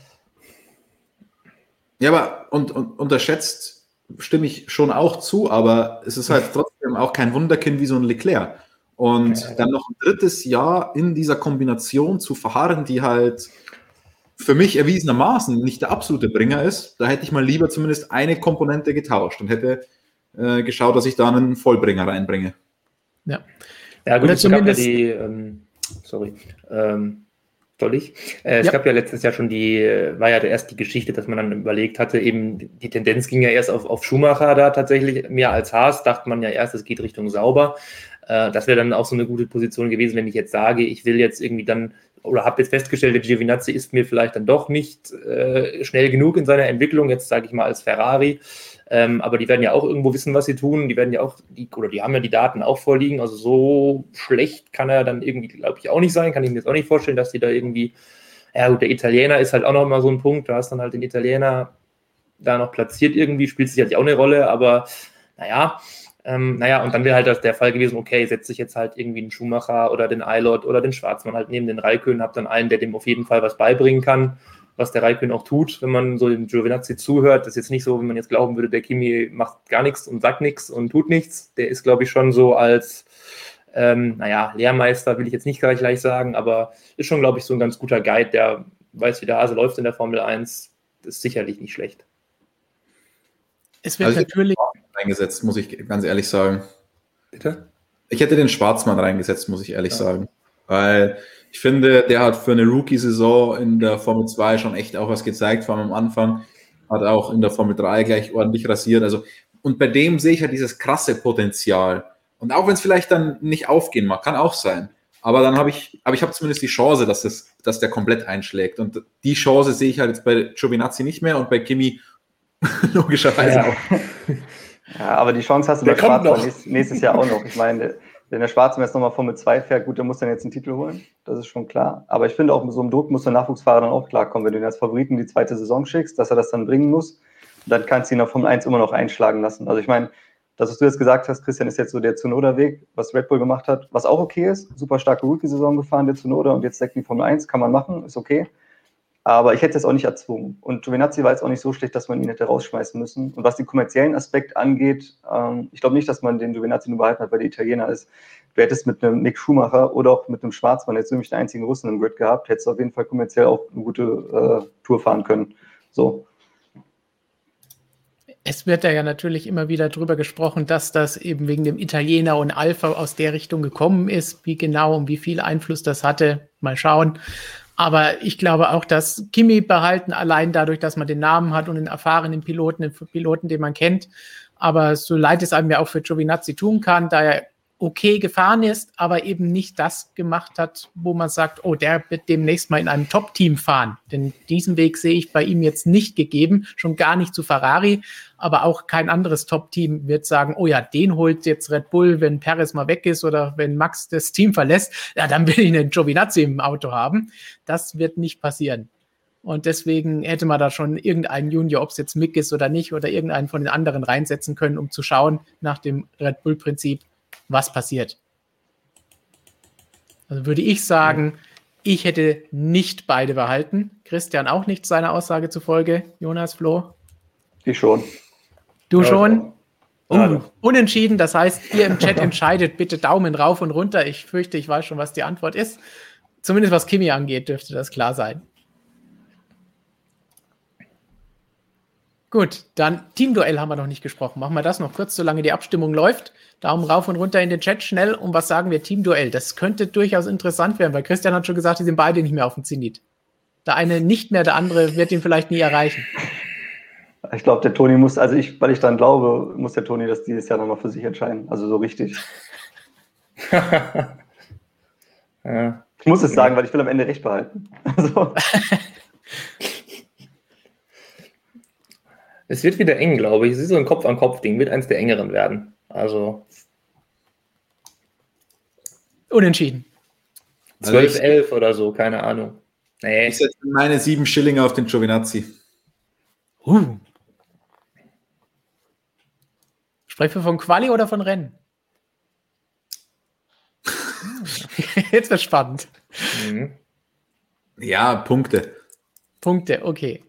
Ja, aber und, und unterschätzt stimme ich schon auch zu, aber es ist halt trotzdem auch kein Wunderkind wie so ein Leclerc. Und okay. dann noch ein drittes Jahr in dieser Kombination zu verharren, die halt für mich erwiesenermaßen nicht der absolute Bringer ist, da hätte ich mal lieber zumindest eine Komponente getauscht und hätte äh, geschaut, dass ich da einen Vollbringer reinbringe. Ja, ja gut, Oder zumindest die, ähm, sorry, ähm, soll ich? Äh, es ja. gab ja letztes Jahr schon die, war ja erst die Geschichte, dass man dann überlegt hatte, eben die Tendenz ging ja erst auf, auf Schumacher da tatsächlich, mehr als Haas, dachte man ja erst, es geht Richtung sauber. Äh, das wäre dann auch so eine gute Position gewesen, wenn ich jetzt sage, ich will jetzt irgendwie dann oder habe jetzt festgestellt, der Giovinazzi ist mir vielleicht dann doch nicht äh, schnell genug in seiner Entwicklung, jetzt sage ich mal als Ferrari. Ähm, aber die werden ja auch irgendwo wissen, was sie tun. Die werden ja auch, die, oder die haben ja die Daten auch vorliegen. Also so schlecht kann er dann irgendwie, glaube ich, auch nicht sein. Kann ich mir jetzt auch nicht vorstellen, dass die da irgendwie, ja gut, der Italiener ist halt auch noch mal so ein Punkt. Du hast dann halt den Italiener da noch platziert irgendwie, spielt sich halt auch eine Rolle, aber naja, ähm, naja, und dann wäre halt das der Fall gewesen, okay, setze ich jetzt halt irgendwie einen Schumacher oder den Eilot oder den Schwarzmann halt neben den Raikön, habe dann einen, der dem auf jeden Fall was beibringen kann was der Raikön auch tut, wenn man so dem Giovinazzi zuhört. Das ist jetzt nicht so, wenn man jetzt glauben würde, der Kimi macht gar nichts und sagt nichts und tut nichts. Der ist, glaube ich, schon so als, ähm, naja, Lehrmeister will ich jetzt nicht gleich, gleich sagen, aber ist schon, glaube ich, so ein ganz guter Guide, der weiß, wie der Hase läuft in der Formel 1. Das ist sicherlich nicht schlecht. Es wird also natürlich eingesetzt, muss ich ganz ehrlich sagen. Bitte? Ich hätte den Schwarzmann reingesetzt, muss ich ehrlich ja. sagen. Weil ich finde, der hat für eine Rookie-Saison in der Formel 2 schon echt auch was gezeigt, vor allem am Anfang. Hat auch in der Formel 3 gleich ordentlich rasiert. Also, und bei dem sehe ich halt dieses krasse Potenzial. Und auch wenn es vielleicht dann nicht aufgehen mag, kann auch sein. Aber dann habe ich, aber ich habe zumindest die Chance, dass, das, dass der komplett einschlägt. Und die Chance sehe ich halt jetzt bei Giovinazzi nicht mehr und bei Kimi logischerweise ja. auch. Ja, aber die Chance hast du der bei Schwarz nächstes Jahr auch noch. Ich meine, wenn der Schwarze jetzt nochmal Formel 2 fährt, gut, der muss dann jetzt einen Titel holen. Das ist schon klar. Aber ich finde auch mit so einem Druck muss der Nachwuchsfahrer dann auch klarkommen. Wenn du ihn als Favoriten die zweite Saison schickst, dass er das dann bringen muss, dann kannst du ihn auf Formel 1 immer noch einschlagen lassen. Also ich meine, das, was du jetzt gesagt hast, Christian, ist jetzt so der Zunoda-Weg, was Red Bull gemacht hat, was auch okay ist. Super starke Rookie-Saison gefahren, der Zunoda, und jetzt direkt die Formel 1, kann man machen, ist okay. Aber ich hätte es auch nicht erzwungen. Und Giovinazzi war jetzt auch nicht so schlecht, dass man ihn hätte rausschmeißen müssen. Und was den kommerziellen Aspekt angeht, ähm, ich glaube nicht, dass man den Giovinazzi nur behalten hat, weil der Italiener ist. Du hättest mit einem Nick Schumacher oder auch mit einem Schwarzmann jetzt nämlich den einzigen Russen im Grid gehabt, hättest du auf jeden Fall kommerziell auch eine gute äh, Tour fahren können. So. Es wird ja natürlich immer wieder darüber gesprochen, dass das eben wegen dem Italiener und Alpha aus der Richtung gekommen ist. Wie genau und wie viel Einfluss das hatte, mal schauen. Aber ich glaube auch, dass Kimi behalten, allein dadurch, dass man den Namen hat und den erfahrenen Piloten, den Piloten, den man kennt. Aber so leid es einem ja auch für Giovinazzi tun kann, da er okay gefahren ist, aber eben nicht das gemacht hat, wo man sagt, oh, der wird demnächst mal in einem Top-Team fahren. Denn diesen Weg sehe ich bei ihm jetzt nicht gegeben, schon gar nicht zu Ferrari, aber auch kein anderes Top-Team wird sagen, oh ja, den holt jetzt Red Bull, wenn Perez mal weg ist oder wenn Max das Team verlässt, ja, dann will ich einen Giovinazzi im Auto haben. Das wird nicht passieren. Und deswegen hätte man da schon irgendeinen Junior, ob es jetzt Mick ist oder nicht, oder irgendeinen von den anderen reinsetzen können, um zu schauen nach dem Red Bull-Prinzip, was passiert. Also würde ich sagen, ich hätte nicht beide behalten. Christian auch nicht seiner Aussage zufolge. Jonas, Flo? Ich schon. Du ja, schon? Oh, unentschieden, das heißt, ihr im Chat entscheidet bitte Daumen rauf und runter. Ich fürchte, ich weiß schon, was die Antwort ist. Zumindest was Kimi angeht, dürfte das klar sein. Gut, dann Teamduell haben wir noch nicht gesprochen. Machen wir das noch kurz, solange die Abstimmung läuft. Daumen rauf und runter in den Chat schnell. Und was sagen wir? Teamduell. Das könnte durchaus interessant werden, weil Christian hat schon gesagt, die sind beide nicht mehr auf dem Zenit. Der eine nicht mehr, der andere wird ihn vielleicht nie erreichen. Ich glaube, der Toni muss, also ich, weil ich dann glaube, muss der Toni das dieses Jahr nochmal für sich entscheiden. Also so richtig. ja. Ich muss es sagen, weil ich will am Ende recht behalten. Also. Es wird wieder eng, glaube ich. Es ist so ein Kopf-an-Kopf-Ding, wird eins der engeren werden. Also. Unentschieden. 12, 11 oder so, keine Ahnung. Nee. Ich setze meine sieben Schillinge auf den Giovinazzi. Uh. Sprechen wir von Quali oder von Rennen? Jetzt wird spannend. Mhm. Ja, Punkte. Punkte, okay.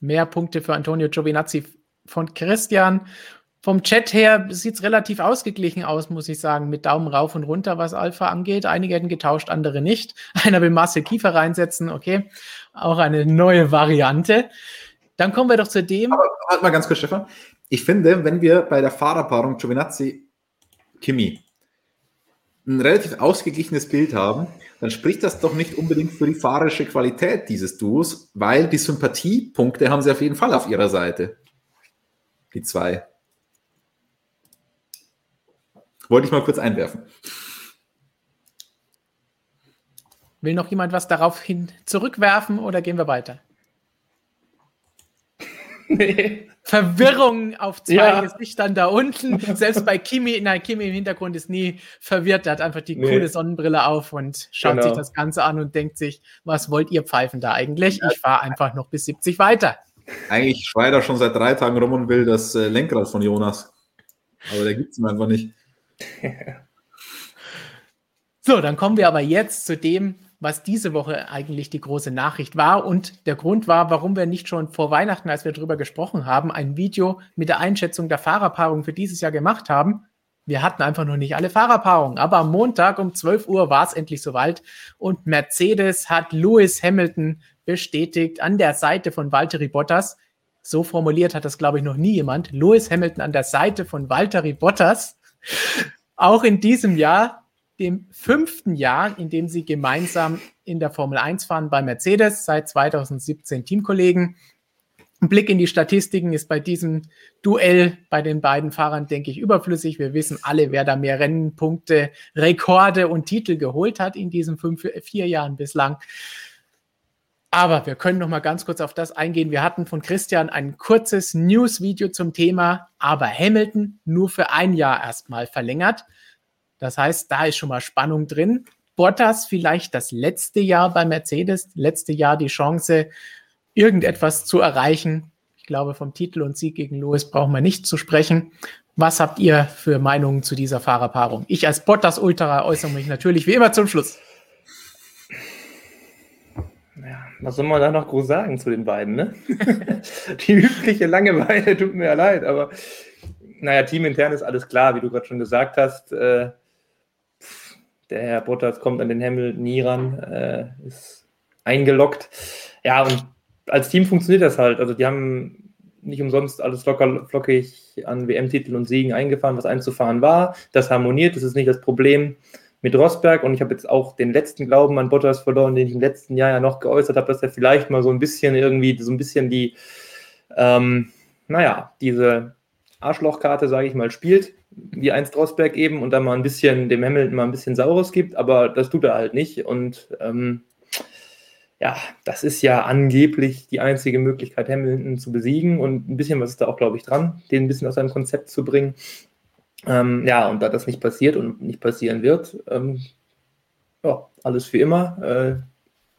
Mehr Punkte für Antonio Giovinazzi von Christian. Vom Chat her sieht es relativ ausgeglichen aus, muss ich sagen, mit Daumen rauf und runter, was Alpha angeht. Einige hätten getauscht, andere nicht. Einer will Marcel Kiefer reinsetzen, okay. Auch eine neue Variante. Dann kommen wir doch zu dem. Aber halt mal ganz kurz, Stefan. Ich finde, wenn wir bei der Fahrerpaarung Giovinazzi Kimi ein relativ ausgeglichenes Bild haben, dann spricht das doch nicht unbedingt für die fahrerische Qualität dieses Duos, weil die Sympathiepunkte haben sie auf jeden Fall auf ihrer Seite. Die zwei. Wollte ich mal kurz einwerfen. Will noch jemand was daraufhin zurückwerfen oder gehen wir weiter? Nee. Verwirrung auf zwei ja. Gesichtern da unten. Selbst bei Kimi, nein, Kimi im Hintergrund ist nie verwirrt. Er hat einfach die nee. coole Sonnenbrille auf und schaut genau. sich das Ganze an und denkt sich, was wollt ihr pfeifen da eigentlich? Ich fahre einfach noch bis 70 weiter. Eigentlich schreit er schon seit drei Tagen rum und will das äh, Lenkrad von Jonas. Aber der gibt es ihm einfach nicht. so, dann kommen wir aber jetzt zu dem, was diese Woche eigentlich die große Nachricht war. Und der Grund war, warum wir nicht schon vor Weihnachten, als wir darüber gesprochen haben, ein Video mit der Einschätzung der Fahrerpaarung für dieses Jahr gemacht haben. Wir hatten einfach noch nicht alle Fahrerpaarungen. Aber am Montag um 12 Uhr war es endlich soweit. Und Mercedes hat Lewis Hamilton bestätigt an der Seite von Valtteri Bottas. So formuliert hat das, glaube ich, noch nie jemand. Lewis Hamilton an der Seite von Valtteri Bottas. Auch in diesem Jahr dem fünften Jahr, in dem sie gemeinsam in der Formel 1 fahren bei Mercedes, seit 2017 Teamkollegen. Ein Blick in die Statistiken ist bei diesem Duell bei den beiden Fahrern, denke ich, überflüssig. Wir wissen alle, wer da mehr Rennpunkte, Rekorde und Titel geholt hat in diesen fünf, vier Jahren bislang. Aber wir können noch mal ganz kurz auf das eingehen. Wir hatten von Christian ein kurzes News-Video zum Thema, aber Hamilton nur für ein Jahr erstmal verlängert. Das heißt, da ist schon mal Spannung drin. Bottas vielleicht das letzte Jahr bei Mercedes, letzte Jahr die Chance, irgendetwas zu erreichen. Ich glaube, vom Titel und Sieg gegen Lewis brauchen wir nicht zu sprechen. Was habt ihr für Meinungen zu dieser Fahrerpaarung? Ich als Bottas Ultra äußere mich natürlich wie immer zum Schluss. Ja, was soll man da noch groß sagen zu den beiden, ne? die übliche Langeweile tut mir ja leid, aber naja, teamintern ist alles klar, wie du gerade schon gesagt hast. Äh, der Herr Bottas kommt an den Hamilton nie ran, äh, ist eingeloggt. Ja, und als Team funktioniert das halt. Also die haben nicht umsonst alles locker flockig an WM-Titeln und Siegen eingefahren, was einzufahren war. Das harmoniert, das ist nicht das Problem mit Rosberg. Und ich habe jetzt auch den letzten Glauben an Bottas verloren, den ich im letzten Jahr ja noch geäußert habe, dass er vielleicht mal so ein bisschen irgendwie, so ein bisschen die, ähm, naja, diese Arschlochkarte, sage ich mal, spielt wie einst Rosberg eben und dann mal ein bisschen dem Hamilton mal ein bisschen Saures gibt, aber das tut er halt nicht. Und ähm, ja, das ist ja angeblich die einzige Möglichkeit, Hamilton zu besiegen und ein bisschen was ist da auch, glaube ich, dran, den ein bisschen aus seinem Konzept zu bringen. Ähm, ja, und da das nicht passiert und nicht passieren wird, ähm, ja, alles wie immer. Äh,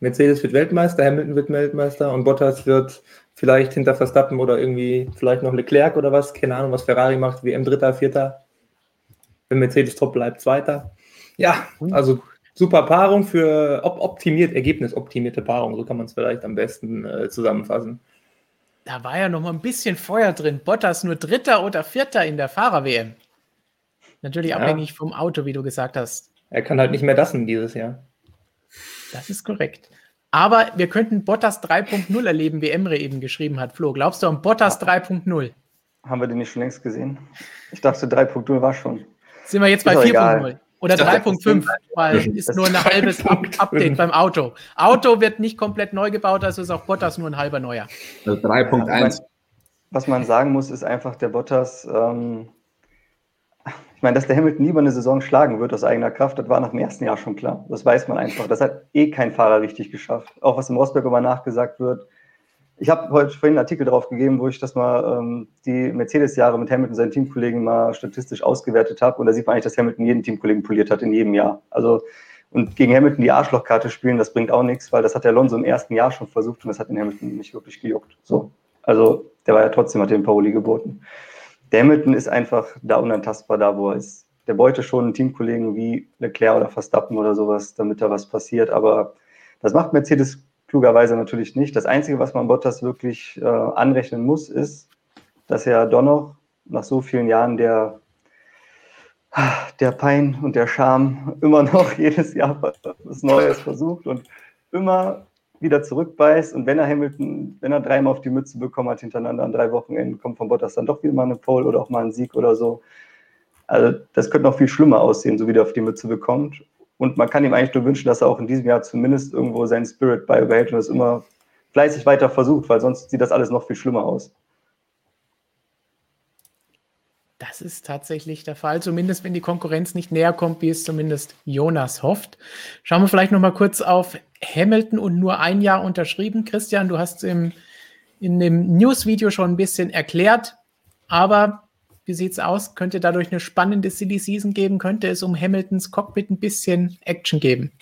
Mercedes wird Weltmeister, Hamilton wird Weltmeister und Bottas wird vielleicht hinter Verstappen oder irgendwie vielleicht noch Leclerc oder was, keine Ahnung, was Ferrari macht, WM Dritter, Vierter, wenn Mercedes top bleibt, Zweiter. Ja, also super Paarung für op optimiert, ergebnisoptimierte Paarung, so kann man es vielleicht am besten äh, zusammenfassen. da war ja noch mal ein bisschen Feuer drin. Bottas nur Dritter oder Vierter in der Fahrer-WM. Natürlich ja. abhängig vom Auto, wie du gesagt hast. Er kann halt nicht mehr lassen dieses Jahr. Das ist korrekt. Aber wir könnten Bottas 3.0 erleben, wie Emre eben geschrieben hat. Flo, glaubst du an Bottas 3.0 Haben wir den nicht schon längst gesehen? Ich dachte, 3.0 war schon. Sind wir jetzt bei 4.0? Oder 3.5, weil ist nur ein halbes Update beim Auto. Auto wird nicht komplett neu gebaut, also ist auch Bottas nur ein halber neuer. Also 3.1. Was man sagen muss, ist einfach, der Bottas, ähm, meine, dass der Hamilton lieber eine Saison schlagen wird aus eigener Kraft, das war nach dem ersten Jahr schon klar. Das weiß man einfach. Das hat eh kein Fahrer richtig geschafft. Auch was im Rosberg immer nachgesagt wird, ich habe heute vorhin einen Artikel drauf gegeben, wo ich das mal ähm, die Mercedes-Jahre mit Hamilton, seinen Teamkollegen, mal statistisch ausgewertet habe. Und da sieht man eigentlich, dass Hamilton jeden Teamkollegen poliert hat in jedem Jahr. Also und gegen Hamilton die Arschlochkarte spielen, das bringt auch nichts, weil das hat der Alonso im ersten Jahr schon versucht und das hat den Hamilton nicht wirklich gejuckt. So. Also der war ja trotzdem, hat den Pauli geboten. Hamilton ist einfach da unantastbar, da wo er ist. Der wollte schon einen Teamkollegen wie Leclerc oder Verstappen oder sowas, damit da was passiert. Aber das macht Mercedes klugerweise natürlich nicht. Das Einzige, was man Bottas wirklich äh, anrechnen muss, ist, dass er doch noch nach so vielen Jahren der, der Pein und der Scham immer noch jedes Jahr was Neues versucht und immer wieder zurückbeißt. Und wenn er Hamilton, wenn er dreimal auf die Mütze bekommen hat hintereinander an drei Wochenenden, kommt von Bottas dann doch wieder mal eine Pole oder auch mal ein Sieg oder so. Also das könnte noch viel schlimmer aussehen, so wie der auf die Mütze bekommt. Und man kann ihm eigentlich nur wünschen, dass er auch in diesem Jahr zumindest irgendwo seinen Spirit beibehält und es immer fleißig weiter versucht, weil sonst sieht das alles noch viel schlimmer aus. Das ist tatsächlich der Fall, zumindest wenn die Konkurrenz nicht näher kommt, wie es zumindest Jonas hofft. Schauen wir vielleicht noch mal kurz auf Hamilton und nur ein Jahr unterschrieben. Christian, du hast im, in dem News-Video schon ein bisschen erklärt, aber wie sieht es aus? Könnte dadurch eine spannende Silly Season geben? Könnte es um Hamiltons Cockpit ein bisschen Action geben?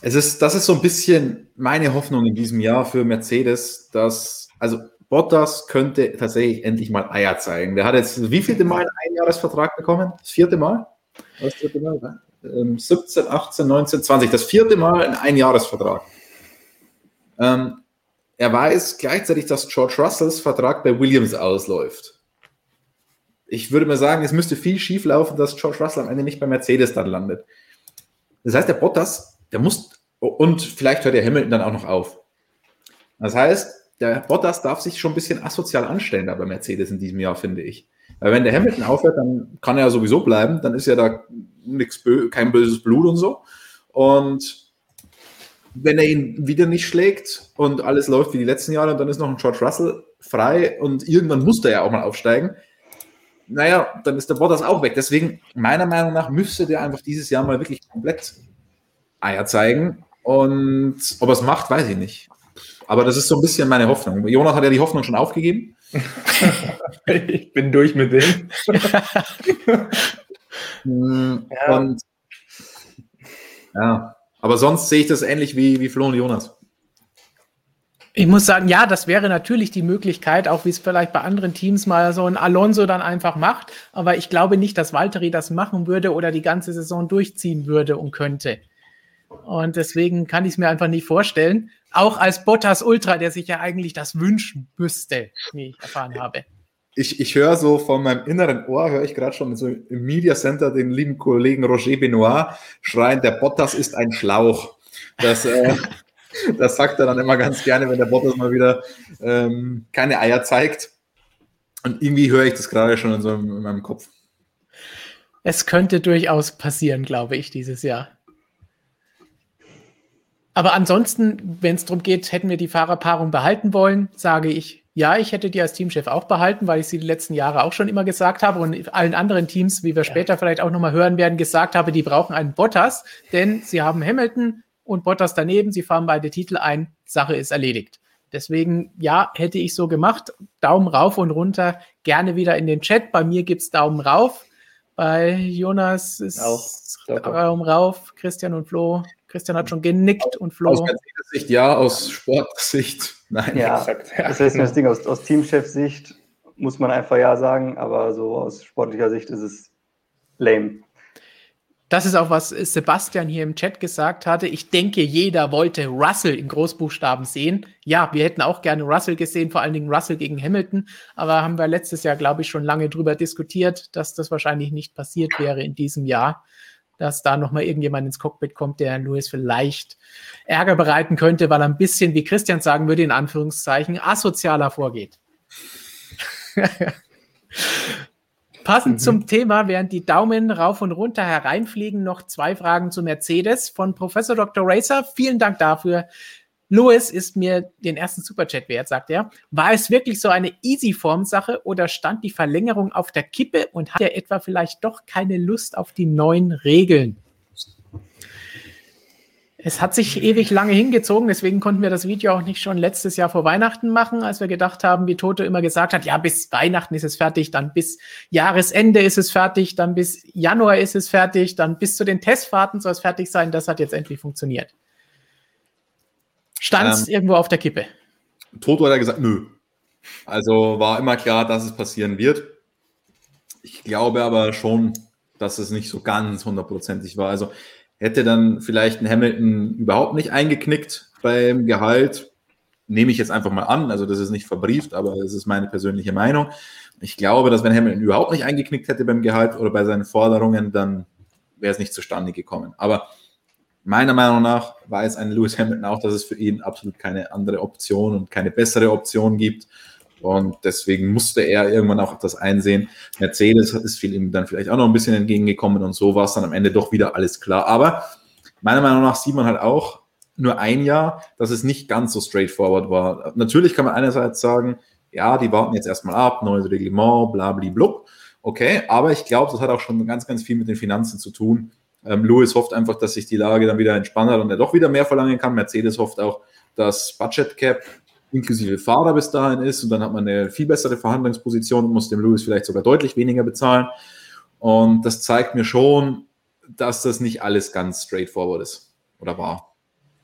Es ist, das ist so ein bisschen meine Hoffnung in diesem Jahr für Mercedes, dass, also Bottas könnte tatsächlich endlich mal Eier zeigen. Der hat jetzt wie vielte Mal einen Einjahresvertrag bekommen? Das vierte Mal? Das vierte Mal, ähm, 17, 18, 19, 20. Das vierte Mal ein Einjahresvertrag. Ähm, er weiß gleichzeitig, dass George Russells Vertrag bei Williams ausläuft. Ich würde mal sagen, es müsste viel schief laufen, dass George Russell am Ende nicht bei Mercedes dann landet. Das heißt, der Bottas, der muss, und vielleicht hört der Hamilton dann auch noch auf. Das heißt, der Bottas darf sich schon ein bisschen asozial anstellen da bei Mercedes in diesem Jahr, finde ich. Weil wenn der Hamilton aufhört, dann kann er ja sowieso bleiben, dann ist ja da nichts, kein böses Blut und so. Und wenn er ihn wieder nicht schlägt und alles läuft wie die letzten Jahre, dann ist noch ein George Russell frei und irgendwann muss der ja auch mal aufsteigen. Naja, dann ist der Bottas auch weg. Deswegen, meiner Meinung nach, müsste der einfach dieses Jahr mal wirklich komplett Eier zeigen. Und ob er es macht, weiß ich nicht. Aber das ist so ein bisschen meine Hoffnung. Jonas hat ja die Hoffnung schon aufgegeben. ich bin durch mit dem. und ja, aber sonst sehe ich das ähnlich wie, wie Flo und Jonas. Ich muss sagen, ja, das wäre natürlich die Möglichkeit, auch wie es vielleicht bei anderen Teams mal so ein Alonso dann einfach macht. Aber ich glaube nicht, dass Valtteri das machen würde oder die ganze Saison durchziehen würde und könnte. Und deswegen kann ich es mir einfach nicht vorstellen. Auch als Bottas Ultra, der sich ja eigentlich das wünschen müsste, wie ich erfahren habe ich, ich höre so von meinem inneren Ohr, höre ich gerade schon so im Media Center den lieben Kollegen Roger Benoit schreien, der Bottas ist ein Schlauch. Das, äh, das sagt er dann immer ganz gerne, wenn der Bottas mal wieder ähm, keine Eier zeigt. Und irgendwie höre ich das gerade schon in, so in meinem Kopf. Es könnte durchaus passieren, glaube ich, dieses Jahr. Aber ansonsten, wenn es darum geht, hätten wir die Fahrerpaarung behalten wollen, sage ich ja, ich hätte die als Teamchef auch behalten, weil ich sie die letzten Jahre auch schon immer gesagt habe und allen anderen Teams, wie wir ja. später vielleicht auch nochmal hören werden, gesagt habe, die brauchen einen Bottas, denn sie haben Hamilton und Bottas daneben, sie fahren beide Titel ein, Sache ist erledigt. Deswegen, ja, hätte ich so gemacht. Daumen rauf und runter, gerne wieder in den Chat. Bei mir gibt es Daumen rauf. Bei Jonas ist auch Daumen rauf, Christian und Flo. Christian hat schon genickt und Flo. Aus Sicht ja, aus Sportsicht Nein, ja, exakt. Das ist das Ding aus, aus Teamchef-Sicht muss man einfach ja sagen, aber so aus sportlicher Sicht ist es lame. Das ist auch, was Sebastian hier im Chat gesagt hatte. Ich denke, jeder wollte Russell in Großbuchstaben sehen. Ja, wir hätten auch gerne Russell gesehen, vor allen Dingen Russell gegen Hamilton. Aber haben wir letztes Jahr, glaube ich, schon lange drüber diskutiert, dass das wahrscheinlich nicht passiert wäre in diesem Jahr. Dass da nochmal irgendjemand ins Cockpit kommt, der Lewis vielleicht Ärger bereiten könnte, weil er ein bisschen, wie Christian sagen würde, in Anführungszeichen, asozialer vorgeht. Passend mhm. zum Thema, während die Daumen rauf und runter hereinfliegen, noch zwei Fragen zu Mercedes von Professor Dr. Racer. Vielen Dank dafür. Louis ist mir den ersten Superchat wert, sagt er. War es wirklich so eine Easy-Form-Sache oder stand die Verlängerung auf der Kippe und hat er etwa vielleicht doch keine Lust auf die neuen Regeln? Es hat sich ewig lange hingezogen, deswegen konnten wir das Video auch nicht schon letztes Jahr vor Weihnachten machen, als wir gedacht haben, wie Toto immer gesagt hat, ja, bis Weihnachten ist es fertig, dann bis Jahresende ist es fertig, dann bis Januar ist es fertig, dann bis zu den Testfahrten soll es fertig sein. Das hat jetzt endlich funktioniert. Stand es ähm, irgendwo auf der Kippe? Toto hat ja gesagt, nö. Also war immer klar, dass es passieren wird. Ich glaube aber schon, dass es nicht so ganz hundertprozentig war. Also Hätte dann vielleicht ein Hamilton überhaupt nicht eingeknickt beim Gehalt, nehme ich jetzt einfach mal an. Also das ist nicht verbrieft, aber das ist meine persönliche Meinung. Ich glaube, dass wenn Hamilton überhaupt nicht eingeknickt hätte beim Gehalt oder bei seinen Forderungen, dann wäre es nicht zustande gekommen. Aber meiner Meinung nach weiß ein Lewis Hamilton auch, dass es für ihn absolut keine andere Option und keine bessere Option gibt. Und deswegen musste er irgendwann auch das einsehen. Mercedes ist viel ihm dann vielleicht auch noch ein bisschen entgegengekommen und so war es dann am Ende doch wieder alles klar. Aber meiner Meinung nach sieht man halt auch nur ein Jahr, dass es nicht ganz so straightforward war. Natürlich kann man einerseits sagen, ja, die warten jetzt erstmal ab, neues Reglement, bla, bla, blub. Okay, aber ich glaube, das hat auch schon ganz, ganz viel mit den Finanzen zu tun. Ähm, Lewis hofft einfach, dass sich die Lage dann wieder entspannt hat und er doch wieder mehr verlangen kann. Mercedes hofft auch, dass Budget Cap inklusive Fahrer bis dahin ist und dann hat man eine viel bessere Verhandlungsposition und muss dem Lewis vielleicht sogar deutlich weniger bezahlen. Und das zeigt mir schon, dass das nicht alles ganz straightforward ist oder war.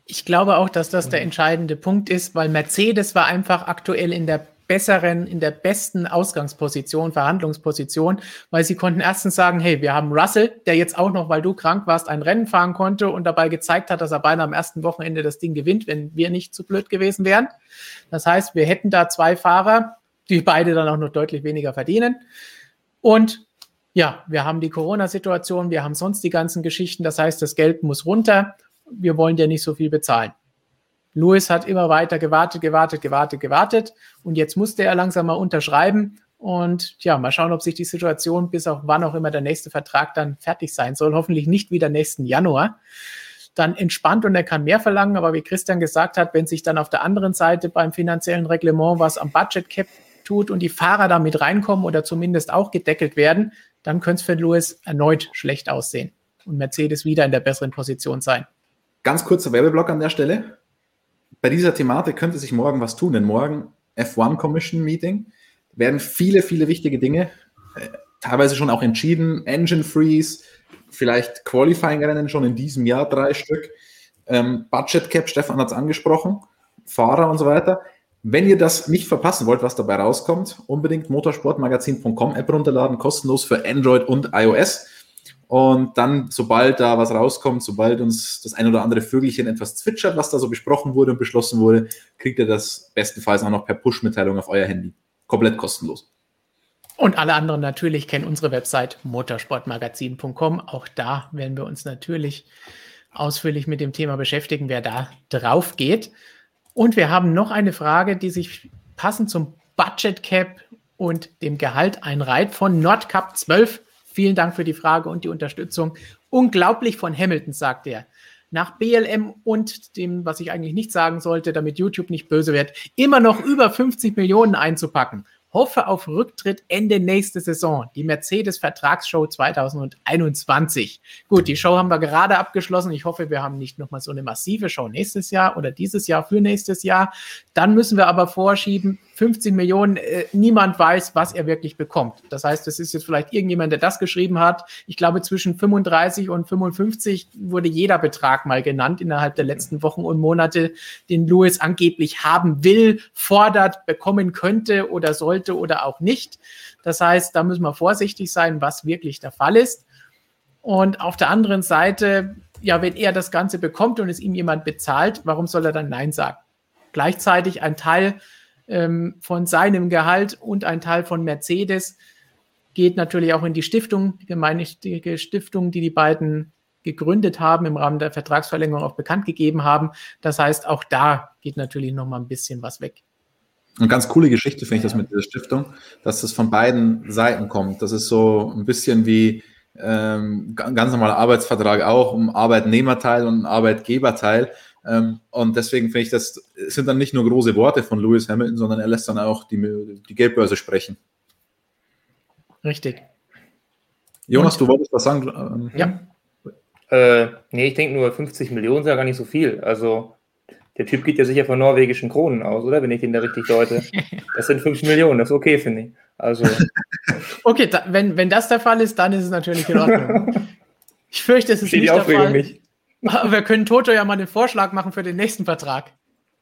Ich glaube auch, dass das der entscheidende Punkt ist, weil Mercedes war einfach aktuell in der besseren, in der besten Ausgangsposition, Verhandlungsposition, weil sie konnten erstens sagen, hey, wir haben Russell, der jetzt auch noch, weil du krank warst, ein Rennen fahren konnte und dabei gezeigt hat, dass er beinahe am ersten Wochenende das Ding gewinnt, wenn wir nicht zu blöd gewesen wären. Das heißt, wir hätten da zwei Fahrer, die beide dann auch noch deutlich weniger verdienen. Und ja, wir haben die Corona-Situation, wir haben sonst die ganzen Geschichten. Das heißt, das Geld muss runter. Wir wollen ja nicht so viel bezahlen. Lewis hat immer weiter gewartet, gewartet, gewartet, gewartet und jetzt musste er langsam mal unterschreiben und ja, mal schauen, ob sich die Situation bis auf wann auch immer der nächste Vertrag dann fertig sein soll. Hoffentlich nicht wieder nächsten Januar. Dann entspannt und er kann mehr verlangen, aber wie Christian gesagt hat, wenn sich dann auf der anderen Seite beim finanziellen Reglement was am Budget Cap tut und die Fahrer damit reinkommen oder zumindest auch gedeckelt werden, dann könnte es für Lewis erneut schlecht aussehen und Mercedes wieder in der besseren Position sein. Ganz kurzer Werbeblock an der Stelle bei dieser Thematik könnte sich morgen was tun, denn morgen F1 Commission Meeting werden viele, viele wichtige Dinge äh, teilweise schon auch entschieden. Engine Freeze, vielleicht Qualifying-Rennen schon in diesem Jahr drei Stück. Ähm, Budget Cap, Stefan hat es angesprochen, Fahrer und so weiter. Wenn ihr das nicht verpassen wollt, was dabei rauskommt, unbedingt motorsportmagazin.com App runterladen, kostenlos für Android und iOS. Und dann, sobald da was rauskommt, sobald uns das ein oder andere Vögelchen etwas zwitschert, was da so besprochen wurde und beschlossen wurde, kriegt ihr das bestenfalls auch noch per Push-Mitteilung auf euer Handy. Komplett kostenlos. Und alle anderen natürlich kennen unsere Website motorsportmagazin.com. Auch da werden wir uns natürlich ausführlich mit dem Thema beschäftigen, wer da drauf geht. Und wir haben noch eine Frage, die sich passend zum Budget Cap und dem Gehalt einreiht von Nordcup 12 Vielen Dank für die Frage und die Unterstützung. Unglaublich von Hamilton, sagt er. Nach BLM und dem, was ich eigentlich nicht sagen sollte, damit YouTube nicht böse wird, immer noch über 50 Millionen einzupacken hoffe auf Rücktritt Ende nächste Saison. Die Mercedes-Vertragsshow 2021. Gut, die Show haben wir gerade abgeschlossen. Ich hoffe, wir haben nicht nochmal so eine massive Show nächstes Jahr oder dieses Jahr für nächstes Jahr. Dann müssen wir aber vorschieben, 15 Millionen, äh, niemand weiß, was er wirklich bekommt. Das heißt, es ist jetzt vielleicht irgendjemand, der das geschrieben hat. Ich glaube, zwischen 35 und 55 wurde jeder Betrag mal genannt innerhalb der letzten Wochen und Monate, den Lewis angeblich haben will, fordert, bekommen könnte oder sollte oder auch nicht. Das heißt, da müssen wir vorsichtig sein, was wirklich der Fall ist. Und auf der anderen Seite, ja, wenn er das Ganze bekommt und es ihm jemand bezahlt, warum soll er dann Nein sagen? Gleichzeitig ein Teil ähm, von seinem Gehalt und ein Teil von Mercedes geht natürlich auch in die Stiftung, die gemeinnützige Stiftung, die die beiden gegründet haben, im Rahmen der Vertragsverlängerung auch bekannt gegeben haben. Das heißt, auch da geht natürlich noch mal ein bisschen was weg. Eine ganz coole Geschichte finde ich das mit dieser Stiftung, dass das von beiden Seiten kommt. Das ist so ein bisschen wie ähm, ganz normaler Arbeitsvertrag auch, um Arbeitnehmerteil und Arbeitgeberteil. Ähm, und deswegen finde ich, das sind dann nicht nur große Worte von Lewis Hamilton, sondern er lässt dann auch die, die Geldbörse sprechen. Richtig. Jonas, und, du wolltest was sagen? Ähm, ja. Äh, nee, ich denke nur 50 Millionen ist ja gar nicht so viel. Also der Typ geht ja sicher von norwegischen Kronen aus, oder? Wenn ich den da richtig deute. Das sind 5 Millionen, das ist okay, finde ich. Also. okay, da, wenn, wenn das der Fall ist, dann ist es natürlich in Ordnung. Ich fürchte, es ist Steht nicht der Fall. Mich. Aber wir können Toto ja mal einen Vorschlag machen für den nächsten Vertrag.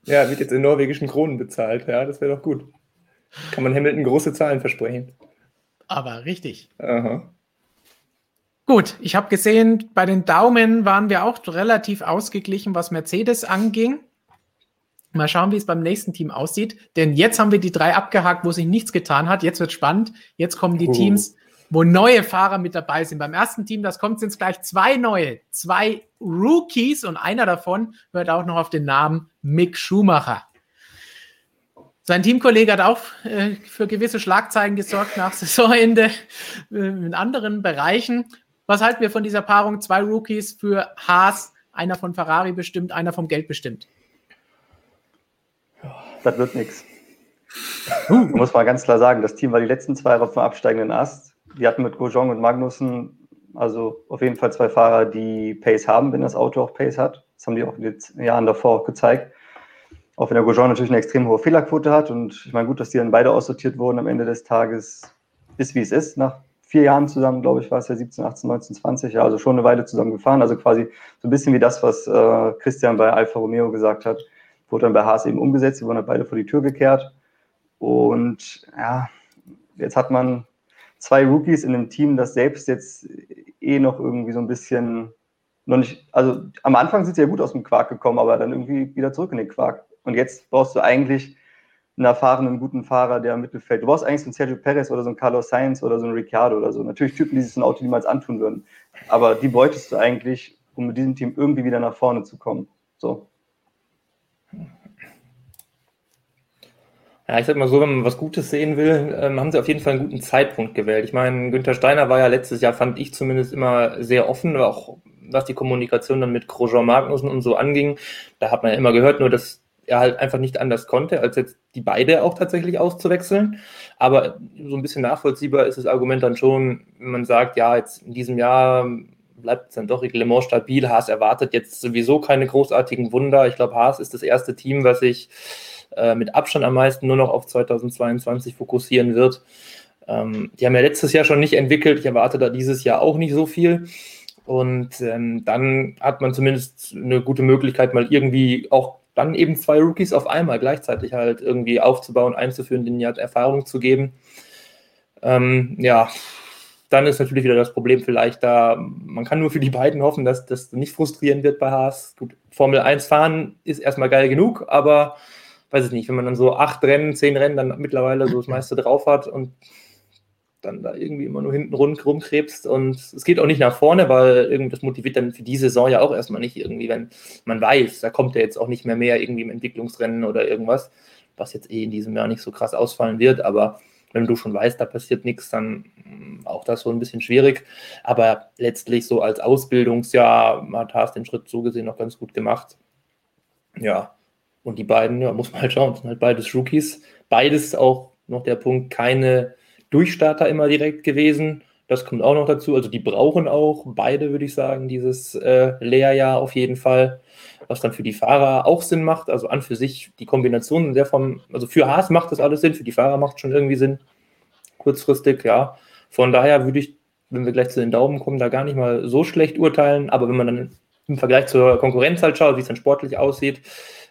Ja, wird jetzt in norwegischen Kronen bezahlt. Ja, das wäre doch gut. Kann man Hamilton große Zahlen versprechen. Aber richtig. Aha. Gut, ich habe gesehen, bei den Daumen waren wir auch relativ ausgeglichen, was Mercedes anging. Mal schauen, wie es beim nächsten Team aussieht. Denn jetzt haben wir die drei abgehakt, wo sich nichts getan hat. Jetzt wird spannend. Jetzt kommen die uh. Teams, wo neue Fahrer mit dabei sind. Beim ersten Team, das kommt, sind es gleich zwei neue, zwei Rookies und einer davon hört auch noch auf den Namen Mick Schumacher. Sein Teamkollege hat auch äh, für gewisse Schlagzeilen gesorgt nach Saisonende äh, in anderen Bereichen. Was halten wir von dieser Paarung? Zwei Rookies für Haas, einer von Ferrari bestimmt, einer vom Geld bestimmt. Das wird nichts. Muss man ganz klar sagen, das Team war die letzten zwei Jahre vom absteigenden Ast. Die hatten mit Grosjean und Magnussen also auf jeden Fall zwei Fahrer, die Pace haben, wenn das Auto auch Pace hat. Das haben die auch in den Jahren davor auch gezeigt. Auch wenn der Grosjean natürlich eine extrem hohe Fehlerquote hat. Und ich meine, gut, dass die dann beide aussortiert wurden am Ende des Tages, ist wie es ist, nach vier Jahren zusammen, glaube ich, war es ja 17, 18, 19, 20, ja, also schon eine Weile zusammen gefahren. Also quasi so ein bisschen wie das, was äh, Christian bei Alfa Romeo gesagt hat, wurde dann bei Haas eben umgesetzt. Die wurden dann beide vor die Tür gekehrt. Und ja, jetzt hat man zwei Rookies in einem Team, das selbst jetzt eh noch irgendwie so ein bisschen noch nicht, also am Anfang sind sie ja gut aus dem Quark gekommen, aber dann irgendwie wieder zurück in den Quark. Und jetzt brauchst du eigentlich einen erfahrenen, guten Fahrer, der im Mittelfeld. Du brauchst eigentlich so einen Sergio Perez oder so einen Carlos Sainz oder so einen Ricciardo oder so. Natürlich Typen, die sich so ein Auto niemals antun würden. Aber die beutest du eigentlich, um mit diesem Team irgendwie wieder nach vorne zu kommen. So. Ja, ich sag mal so, wenn man was Gutes sehen will, ähm, haben sie auf jeden Fall einen guten Zeitpunkt gewählt. Ich meine, Günther Steiner war ja letztes Jahr, fand ich zumindest immer sehr offen, auch was die Kommunikation dann mit Grosjean Magnussen und so anging. Da hat man ja immer gehört, nur dass er halt einfach nicht anders konnte, als jetzt die beide auch tatsächlich auszuwechseln. Aber so ein bisschen nachvollziehbar ist das Argument dann schon, wenn man sagt, ja, jetzt in diesem Jahr bleibt es dann doch Reglement stabil. Haas erwartet jetzt sowieso keine großartigen Wunder. Ich glaube, Haas ist das erste Team, was sich äh, mit Abstand am meisten nur noch auf 2022 fokussieren wird. Ähm, die haben ja letztes Jahr schon nicht entwickelt. Ich erwarte da dieses Jahr auch nicht so viel. Und ähm, dann hat man zumindest eine gute Möglichkeit, mal irgendwie auch dann eben zwei Rookies auf einmal gleichzeitig halt irgendwie aufzubauen, einzuführen, denen ja Erfahrung zu geben. Ähm, ja, dann ist natürlich wieder das Problem vielleicht da, man kann nur für die beiden hoffen, dass das nicht frustrieren wird bei Haas. Gut, Formel 1 fahren ist erstmal geil genug, aber weiß ich nicht, wenn man dann so acht Rennen, zehn Rennen dann mittlerweile so das meiste drauf hat und dann da irgendwie immer nur hinten rund rumkrebst und es geht auch nicht nach vorne, weil irgendwie das motiviert dann für die Saison ja auch erstmal nicht irgendwie, wenn man weiß, da kommt ja jetzt auch nicht mehr mehr irgendwie im Entwicklungsrennen oder irgendwas, was jetzt eh in diesem Jahr nicht so krass ausfallen wird, aber wenn du schon weißt, da passiert nichts, dann auch das so ein bisschen schwierig. Aber letztlich so als Ausbildungsjahr hat Haas den Schritt so gesehen noch ganz gut gemacht. Ja, und die beiden, ja, muss man halt schauen, sind halt beides Rookies. Beides auch noch der Punkt, keine Durchstarter immer direkt gewesen. Das kommt auch noch dazu. Also die brauchen auch beide, würde ich sagen, dieses äh, Lehrjahr auf jeden Fall, was dann für die Fahrer auch Sinn macht. Also an für sich die Kombination sehr vom, also für Haas macht das alles Sinn, für die Fahrer macht schon irgendwie Sinn. Kurzfristig, ja. Von daher würde ich, wenn wir gleich zu den Daumen kommen, da gar nicht mal so schlecht urteilen. Aber wenn man dann im Vergleich zur Konkurrenz halt schaut, wie es dann sportlich aussieht,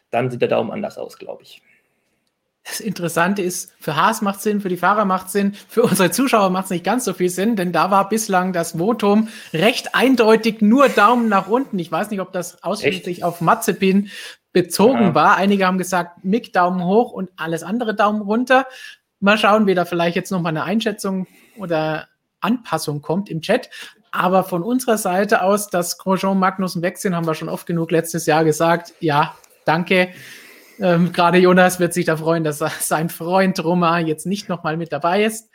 dann sieht der Daumen anders aus, glaube ich. Das Interessante ist, für Haas macht Sinn, für die Fahrer macht Sinn, für unsere Zuschauer macht es nicht ganz so viel Sinn, denn da war bislang das Votum recht eindeutig nur Daumen nach unten. Ich weiß nicht, ob das ausschließlich Echt? auf Mazepin bezogen ja. war. Einige haben gesagt, Mick Daumen hoch und alles andere Daumen runter. Mal schauen, wie da vielleicht jetzt nochmal eine Einschätzung oder Anpassung kommt im Chat. Aber von unserer Seite aus, dass Grosjean, Magnussen sind, haben wir schon oft genug letztes Jahr gesagt. Ja, danke. Ähm, Gerade Jonas wird sich da freuen, dass sein Freund Roma jetzt nicht nochmal mit dabei ist.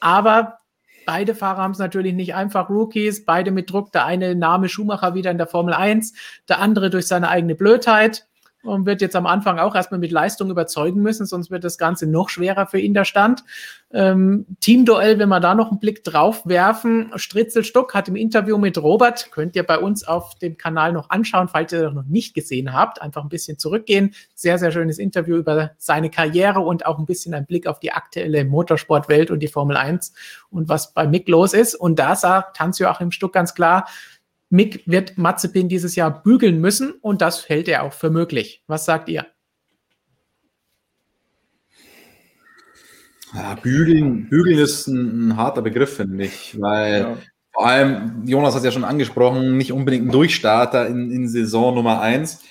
Aber beide Fahrer haben es natürlich nicht einfach. Rookies, beide mit Druck. Der eine Name Schumacher wieder in der Formel 1, der andere durch seine eigene Blödheit und wird jetzt am Anfang auch erstmal mit Leistung überzeugen müssen, sonst wird das Ganze noch schwerer für ihn der Stand. Ähm, Teamduell, wenn wir da noch einen Blick drauf werfen, Stritzelstock hat im Interview mit Robert, könnt ihr bei uns auf dem Kanal noch anschauen, falls ihr das noch nicht gesehen habt, einfach ein bisschen zurückgehen. Sehr, sehr schönes Interview über seine Karriere und auch ein bisschen ein Blick auf die aktuelle Motorsportwelt und die Formel 1 und was bei Mick los ist. Und da sagt Hans-Joachim Stuck ganz klar, Mick wird Mazepin dieses Jahr bügeln müssen und das hält er auch für möglich. Was sagt ihr? Ja, bügeln, bügeln ist ein, ein harter Begriff, finde ich, weil ja. vor allem, Jonas hat es ja schon angesprochen, nicht unbedingt ein Durchstarter in, in Saison Nummer 1.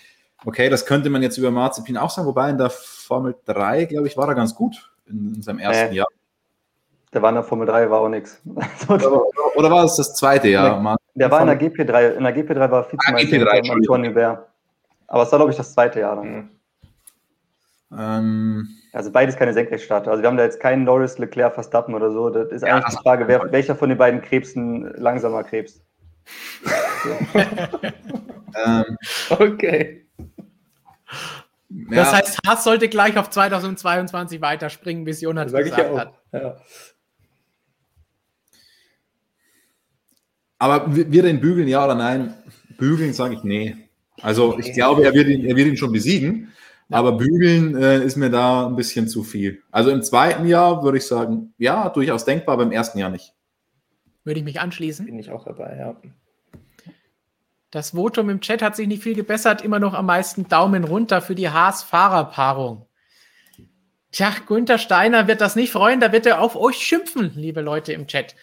Okay, das könnte man jetzt über Mazepin auch sagen, wobei in der Formel 3, glaube ich, war er ganz gut in, in seinem ersten äh, Jahr. Der war in der Formel 3, war auch nichts. oder, oder, war es das zweite Jahr? Der, war in der GP3. In der GP3 war Vizemeister ah, GP3, Aber es war, glaube ich, das zweite Jahr dann. Mhm. Ähm, also beides keine Senkrechtstarter. Also wir haben da jetzt keinen Norris, Leclerc, Verstappen oder so. Das ist ja, eigentlich die Frage, wer, welcher von den beiden Krebsen langsamer krebst. ähm, okay. Das ja. heißt, Haas sollte gleich auf 2022 weiterspringen, bis Jonas gesagt hat. Ja. Aber wir den bügeln, ja oder nein? Bügeln sage ich nee. Also ich glaube, er wird ihn, er wird ihn schon besiegen, aber bügeln äh, ist mir da ein bisschen zu viel. Also im zweiten Jahr würde ich sagen, ja, durchaus denkbar, aber im ersten Jahr nicht. Würde ich mich anschließen. Bin ich auch dabei, ja. Das Votum im Chat hat sich nicht viel gebessert, immer noch am meisten Daumen runter für die Haas-Fahrerpaarung. Tja, Günther Steiner wird das nicht freuen, da wird er auf euch schimpfen, liebe Leute im Chat.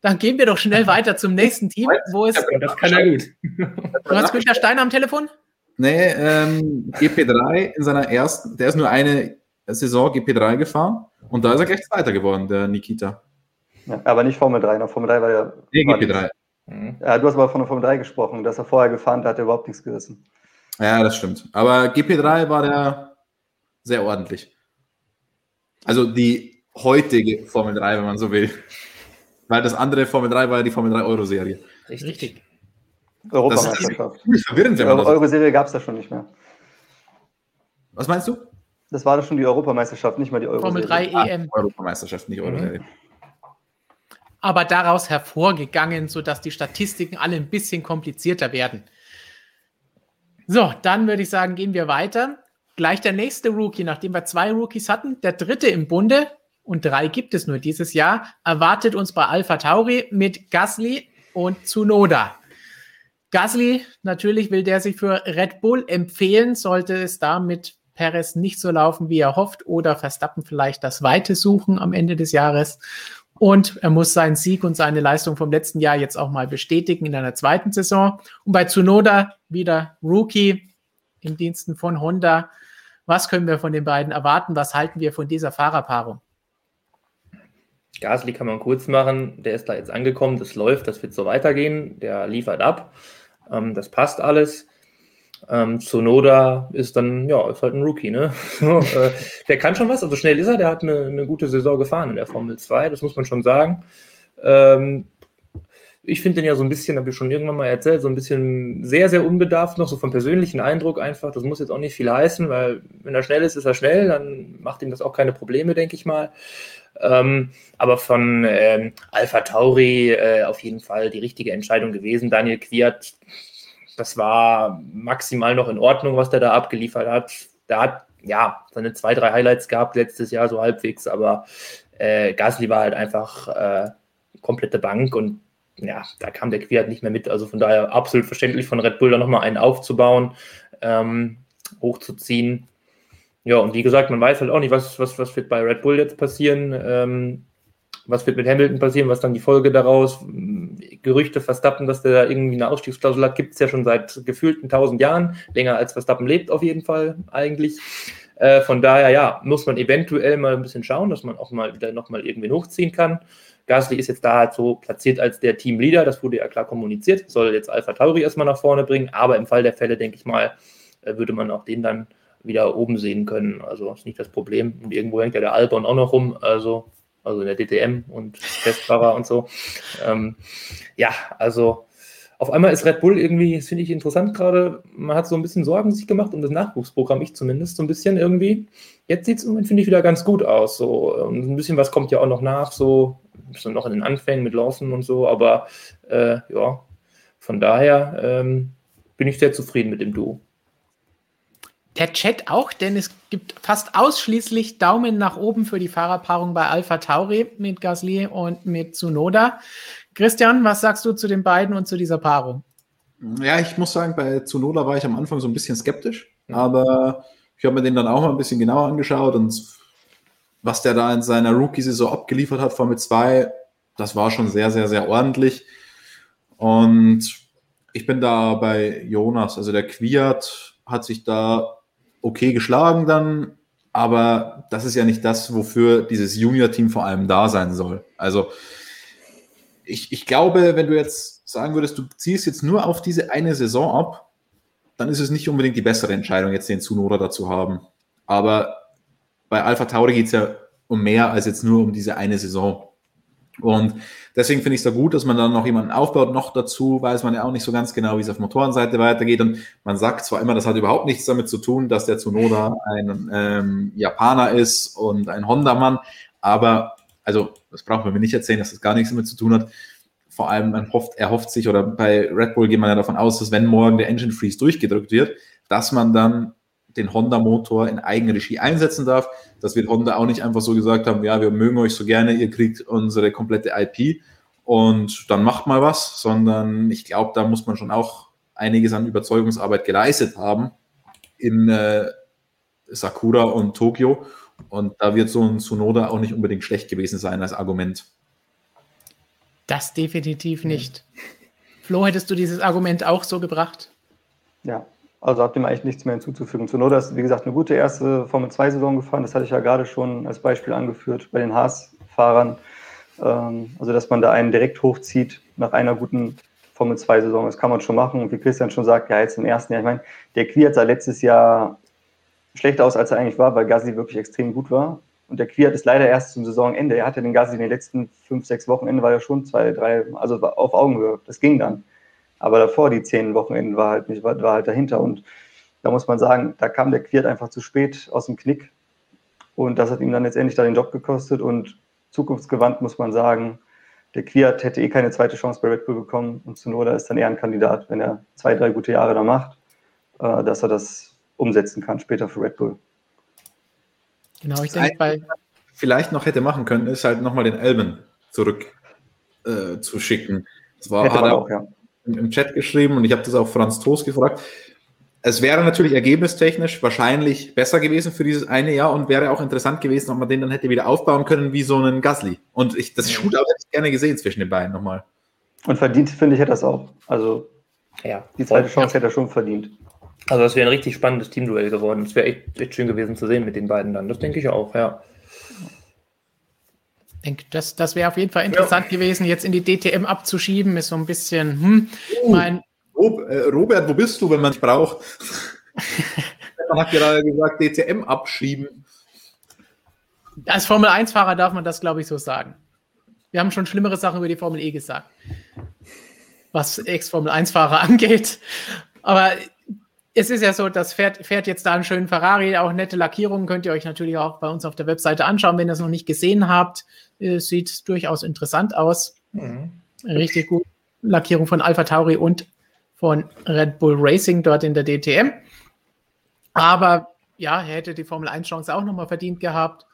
Dann gehen wir doch schnell weiter zum nächsten Team, wo es. Das kann er gut. Du hast Günther Steiner am Telefon? Nee, ähm, GP3 in seiner ersten, der ist nur eine Saison GP3 gefahren und da ist er gleich Zweiter geworden, der Nikita. Ja, aber nicht Formel 3, noch Formel 3 war ja. Nee, GP3. Mhm. Ja, du hast aber von der Formel 3 gesprochen, dass er vorher gefahren hat, hat er überhaupt nichts gerissen. Ja, das stimmt. Aber GP3 war der sehr ordentlich. Also die heutige Formel 3, wenn man so will. Weil das andere Formel 3 war ja die Formel 3 Euro-Serie. Richtig. Europameisterschaft. Das ist verwirrend, wenn man Euro-Serie gab es da schon nicht mehr. Was meinst du? Das war doch schon die Europameisterschaft, nicht mal die Euro-Serie. Formel 3 EM. Ah, Europameisterschaft, nicht Euro-Serie. Mhm. Aber daraus hervorgegangen, sodass die Statistiken alle ein bisschen komplizierter werden. So, dann würde ich sagen, gehen wir weiter. Gleich der nächste Rookie, nachdem wir zwei Rookies hatten, der dritte im Bunde, und drei gibt es nur dieses Jahr, erwartet uns bei Alpha Tauri mit Gasly und Tsunoda. Gasly, natürlich will der sich für Red Bull empfehlen, sollte es da mit Perez nicht so laufen, wie er hofft, oder Verstappen vielleicht das Weite suchen am Ende des Jahres. Und er muss seinen Sieg und seine Leistung vom letzten Jahr jetzt auch mal bestätigen in einer zweiten Saison. Und bei Tsunoda wieder Rookie im Diensten von Honda. Was können wir von den beiden erwarten? Was halten wir von dieser Fahrerpaarung? Gasly kann man kurz machen, der ist da jetzt angekommen, das läuft, das wird so weitergehen, der liefert ab, ähm, das passt alles. Ähm, Sonoda ist dann, ja, ist halt ein Rookie, ne? äh, der kann schon was, also schnell ist er, der hat eine, eine, gute Saison gefahren in der Formel 2, das muss man schon sagen. Ähm, ich finde den ja so ein bisschen, habe ich schon irgendwann mal erzählt, so ein bisschen sehr, sehr unbedarft noch, so vom persönlichen Eindruck einfach. Das muss jetzt auch nicht viel heißen, weil wenn er schnell ist, ist er schnell, dann macht ihm das auch keine Probleme, denke ich mal. Ähm, aber von ähm, Alpha Tauri äh, auf jeden Fall die richtige Entscheidung gewesen. Daniel Quiert, das war maximal noch in Ordnung, was der da abgeliefert hat. Der hat ja seine zwei, drei Highlights gehabt letztes Jahr, so halbwegs, aber äh, Gasly war halt einfach äh, komplette Bank und ja, da kam der Quiert nicht mehr mit. Also von daher absolut verständlich von Red Bull da nochmal einen aufzubauen, ähm, hochzuziehen Ja, und wie gesagt, man weiß halt auch nicht, was, was, was wird bei Red Bull jetzt passieren. Ähm, was wird mit Hamilton passieren, was dann die Folge daraus? Gerüchte Verstappen, dass der da irgendwie eine Ausstiegsklausel hat, gibt es ja schon seit gefühlten tausend Jahren, länger als Verstappen lebt auf jeden Fall eigentlich. Äh, von daher, ja, muss man eventuell mal ein bisschen schauen, dass man auch mal wieder nochmal irgendwie hochziehen kann. Gasly ist jetzt da halt so platziert als der Teamleader, das wurde ja klar kommuniziert, soll jetzt Alpha Tauri erstmal nach vorne bringen, aber im Fall der Fälle, denke ich mal, äh, würde man auch den dann wieder oben sehen können. Also ist nicht das Problem. Und irgendwo hängt ja der Albon auch noch rum, also, also in der DTM und Testfahrer und so. Ähm, ja, also auf einmal ist Red Bull irgendwie, das finde ich interessant gerade, man hat so ein bisschen Sorgen sich gemacht um das Nachwuchsprogramm, ich zumindest so ein bisschen irgendwie. Jetzt sieht es im Moment, finde ich, wieder ganz gut aus. So. Und ein bisschen was kommt ja auch noch nach, so, so noch in den Anfängen mit Lawson und so, aber äh, ja, von daher ähm, bin ich sehr zufrieden mit dem Duo. Der Chat auch, denn es gibt fast ausschließlich Daumen nach oben für die Fahrerpaarung bei Alpha Tauri mit Gasly und mit Tsunoda. Christian, was sagst du zu den beiden und zu dieser Paarung? Ja, ich muss sagen, bei Tsunoda war ich am Anfang so ein bisschen skeptisch, aber ich habe mir den dann auch mal ein bisschen genauer angeschaut und was der da in seiner Rookie-Saison abgeliefert hat, Formel 2, das war schon sehr, sehr, sehr ordentlich. Und ich bin da bei Jonas, also der Quiat hat sich da okay geschlagen dann, aber das ist ja nicht das, wofür dieses Junior-Team vor allem da sein soll. Also ich, ich glaube, wenn du jetzt sagen würdest, du ziehst jetzt nur auf diese eine Saison ab, dann ist es nicht unbedingt die bessere Entscheidung, jetzt den Zunoda dazu haben. Aber bei Alpha Tauri geht es ja um mehr als jetzt nur um diese eine Saison. Und deswegen finde ich es da gut, dass man dann noch jemanden aufbaut. Noch dazu weiß man ja auch nicht so ganz genau, wie es auf Motorenseite weitergeht. Und man sagt zwar immer, das hat überhaupt nichts damit zu tun, dass der Tsunoda ein ähm, Japaner ist und ein Honda-Mann, aber also das braucht man mir nicht erzählen, dass das gar nichts damit zu tun hat. Vor allem man hofft, er hofft sich, oder bei Red Bull geht man ja davon aus, dass wenn morgen der Engine Freeze durchgedrückt wird, dass man dann den Honda-Motor in Eigenregie einsetzen darf. Das wird Honda auch nicht einfach so gesagt haben, ja, wir mögen euch so gerne, ihr kriegt unsere komplette IP und dann macht mal was, sondern ich glaube, da muss man schon auch einiges an Überzeugungsarbeit geleistet haben in äh, Sakura und Tokio, und da wird so ein Tsunoda auch nicht unbedingt schlecht gewesen sein als Argument. Das definitiv nicht. Flo, hättest du dieses Argument auch so gebracht? Ja, also habt ihr eigentlich nichts mehr hinzuzufügen. Tsunoda ist, wie gesagt, eine gute erste Formel-2-Saison gefahren. Das hatte ich ja gerade schon als Beispiel angeführt bei den Haas-Fahrern. Ähm, also, dass man da einen direkt hochzieht nach einer guten Formel-2-Saison. Das kann man schon machen. Und wie Christian schon sagt, ja, jetzt im ersten Jahr. Ich meine, der Quiert sah letztes Jahr schlechter aus, als er eigentlich war, weil Gasly wirklich extrem gut war. Und der Quiert ist leider erst zum Saisonende. Er hatte den Gasly in den letzten fünf, sechs Wochenenden, war ja schon zwei, drei, also auf Augenhöhe. Das ging dann. Aber davor, die zehn Wochenenden, war halt nicht, war, war halt dahinter. Und da muss man sagen, da kam der Quiert einfach zu spät aus dem Knick. Und das hat ihm dann letztendlich da den Job gekostet. Und zukunftsgewandt muss man sagen, der Quiert hätte eh keine zweite Chance bei Red Bull bekommen. Und Zunoda ist dann eher ein Kandidat, wenn er zwei, drei gute Jahre da macht, äh, dass er das umsetzen kann später für Red Bull. Genau, ich denke, bei. Vielleicht noch hätte machen können, ist halt nochmal den Elben zurück äh, zu schicken. Das war, hat er auch, ja. Im, im, Chat geschrieben und ich habe das auch Franz Toast gefragt. Es wäre natürlich ergebnistechnisch wahrscheinlich besser gewesen für dieses eine Jahr und wäre auch interessant gewesen, ob man den dann hätte wieder aufbauen können wie so einen Gasly. Und ich, das Shootout hätte ich gerne gesehen zwischen den beiden nochmal. Und verdient, finde ich, hätte das auch. Also ja, die zweite Chance hätte er schon verdient. Also das wäre ein richtig spannendes Teamduell geworden. Es wäre echt, echt, schön gewesen zu sehen mit den beiden dann. Das denke ich auch, ja. Denke, das, das wäre auf jeden Fall interessant ja. gewesen, jetzt in die DTM abzuschieben, ist so ein bisschen, hm, uh, mein. Äh, Robert, wo bist du, wenn man dich braucht? man hat gerade gesagt, DTM abschieben. Als Formel 1-Fahrer darf man das, glaube ich, so sagen. Wir haben schon schlimmere Sachen über die Formel E gesagt, was Ex-Formel 1-Fahrer angeht. Aber es ist ja so, das fährt, fährt jetzt da einen schönen Ferrari, auch nette Lackierungen könnt ihr euch natürlich auch bei uns auf der Webseite anschauen, wenn ihr es noch nicht gesehen habt. Es sieht durchaus interessant aus. Mhm. Richtig gut. Lackierung von Alpha Tauri und von Red Bull Racing dort in der DTM. Aber ja, er hätte die Formel 1 Chance auch nochmal verdient gehabt.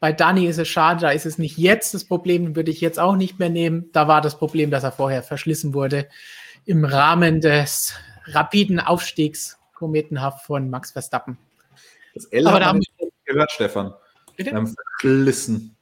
Bei Dani ist es schade, da ist es nicht jetzt das Problem, würde ich jetzt auch nicht mehr nehmen. Da war das Problem, dass er vorher verschlissen wurde im Rahmen des rapiden Aufstiegs kometenhaft von Max Verstappen. Das L Aber da haben wir gehört, Stefan. Bitte? Wir haben verklissen.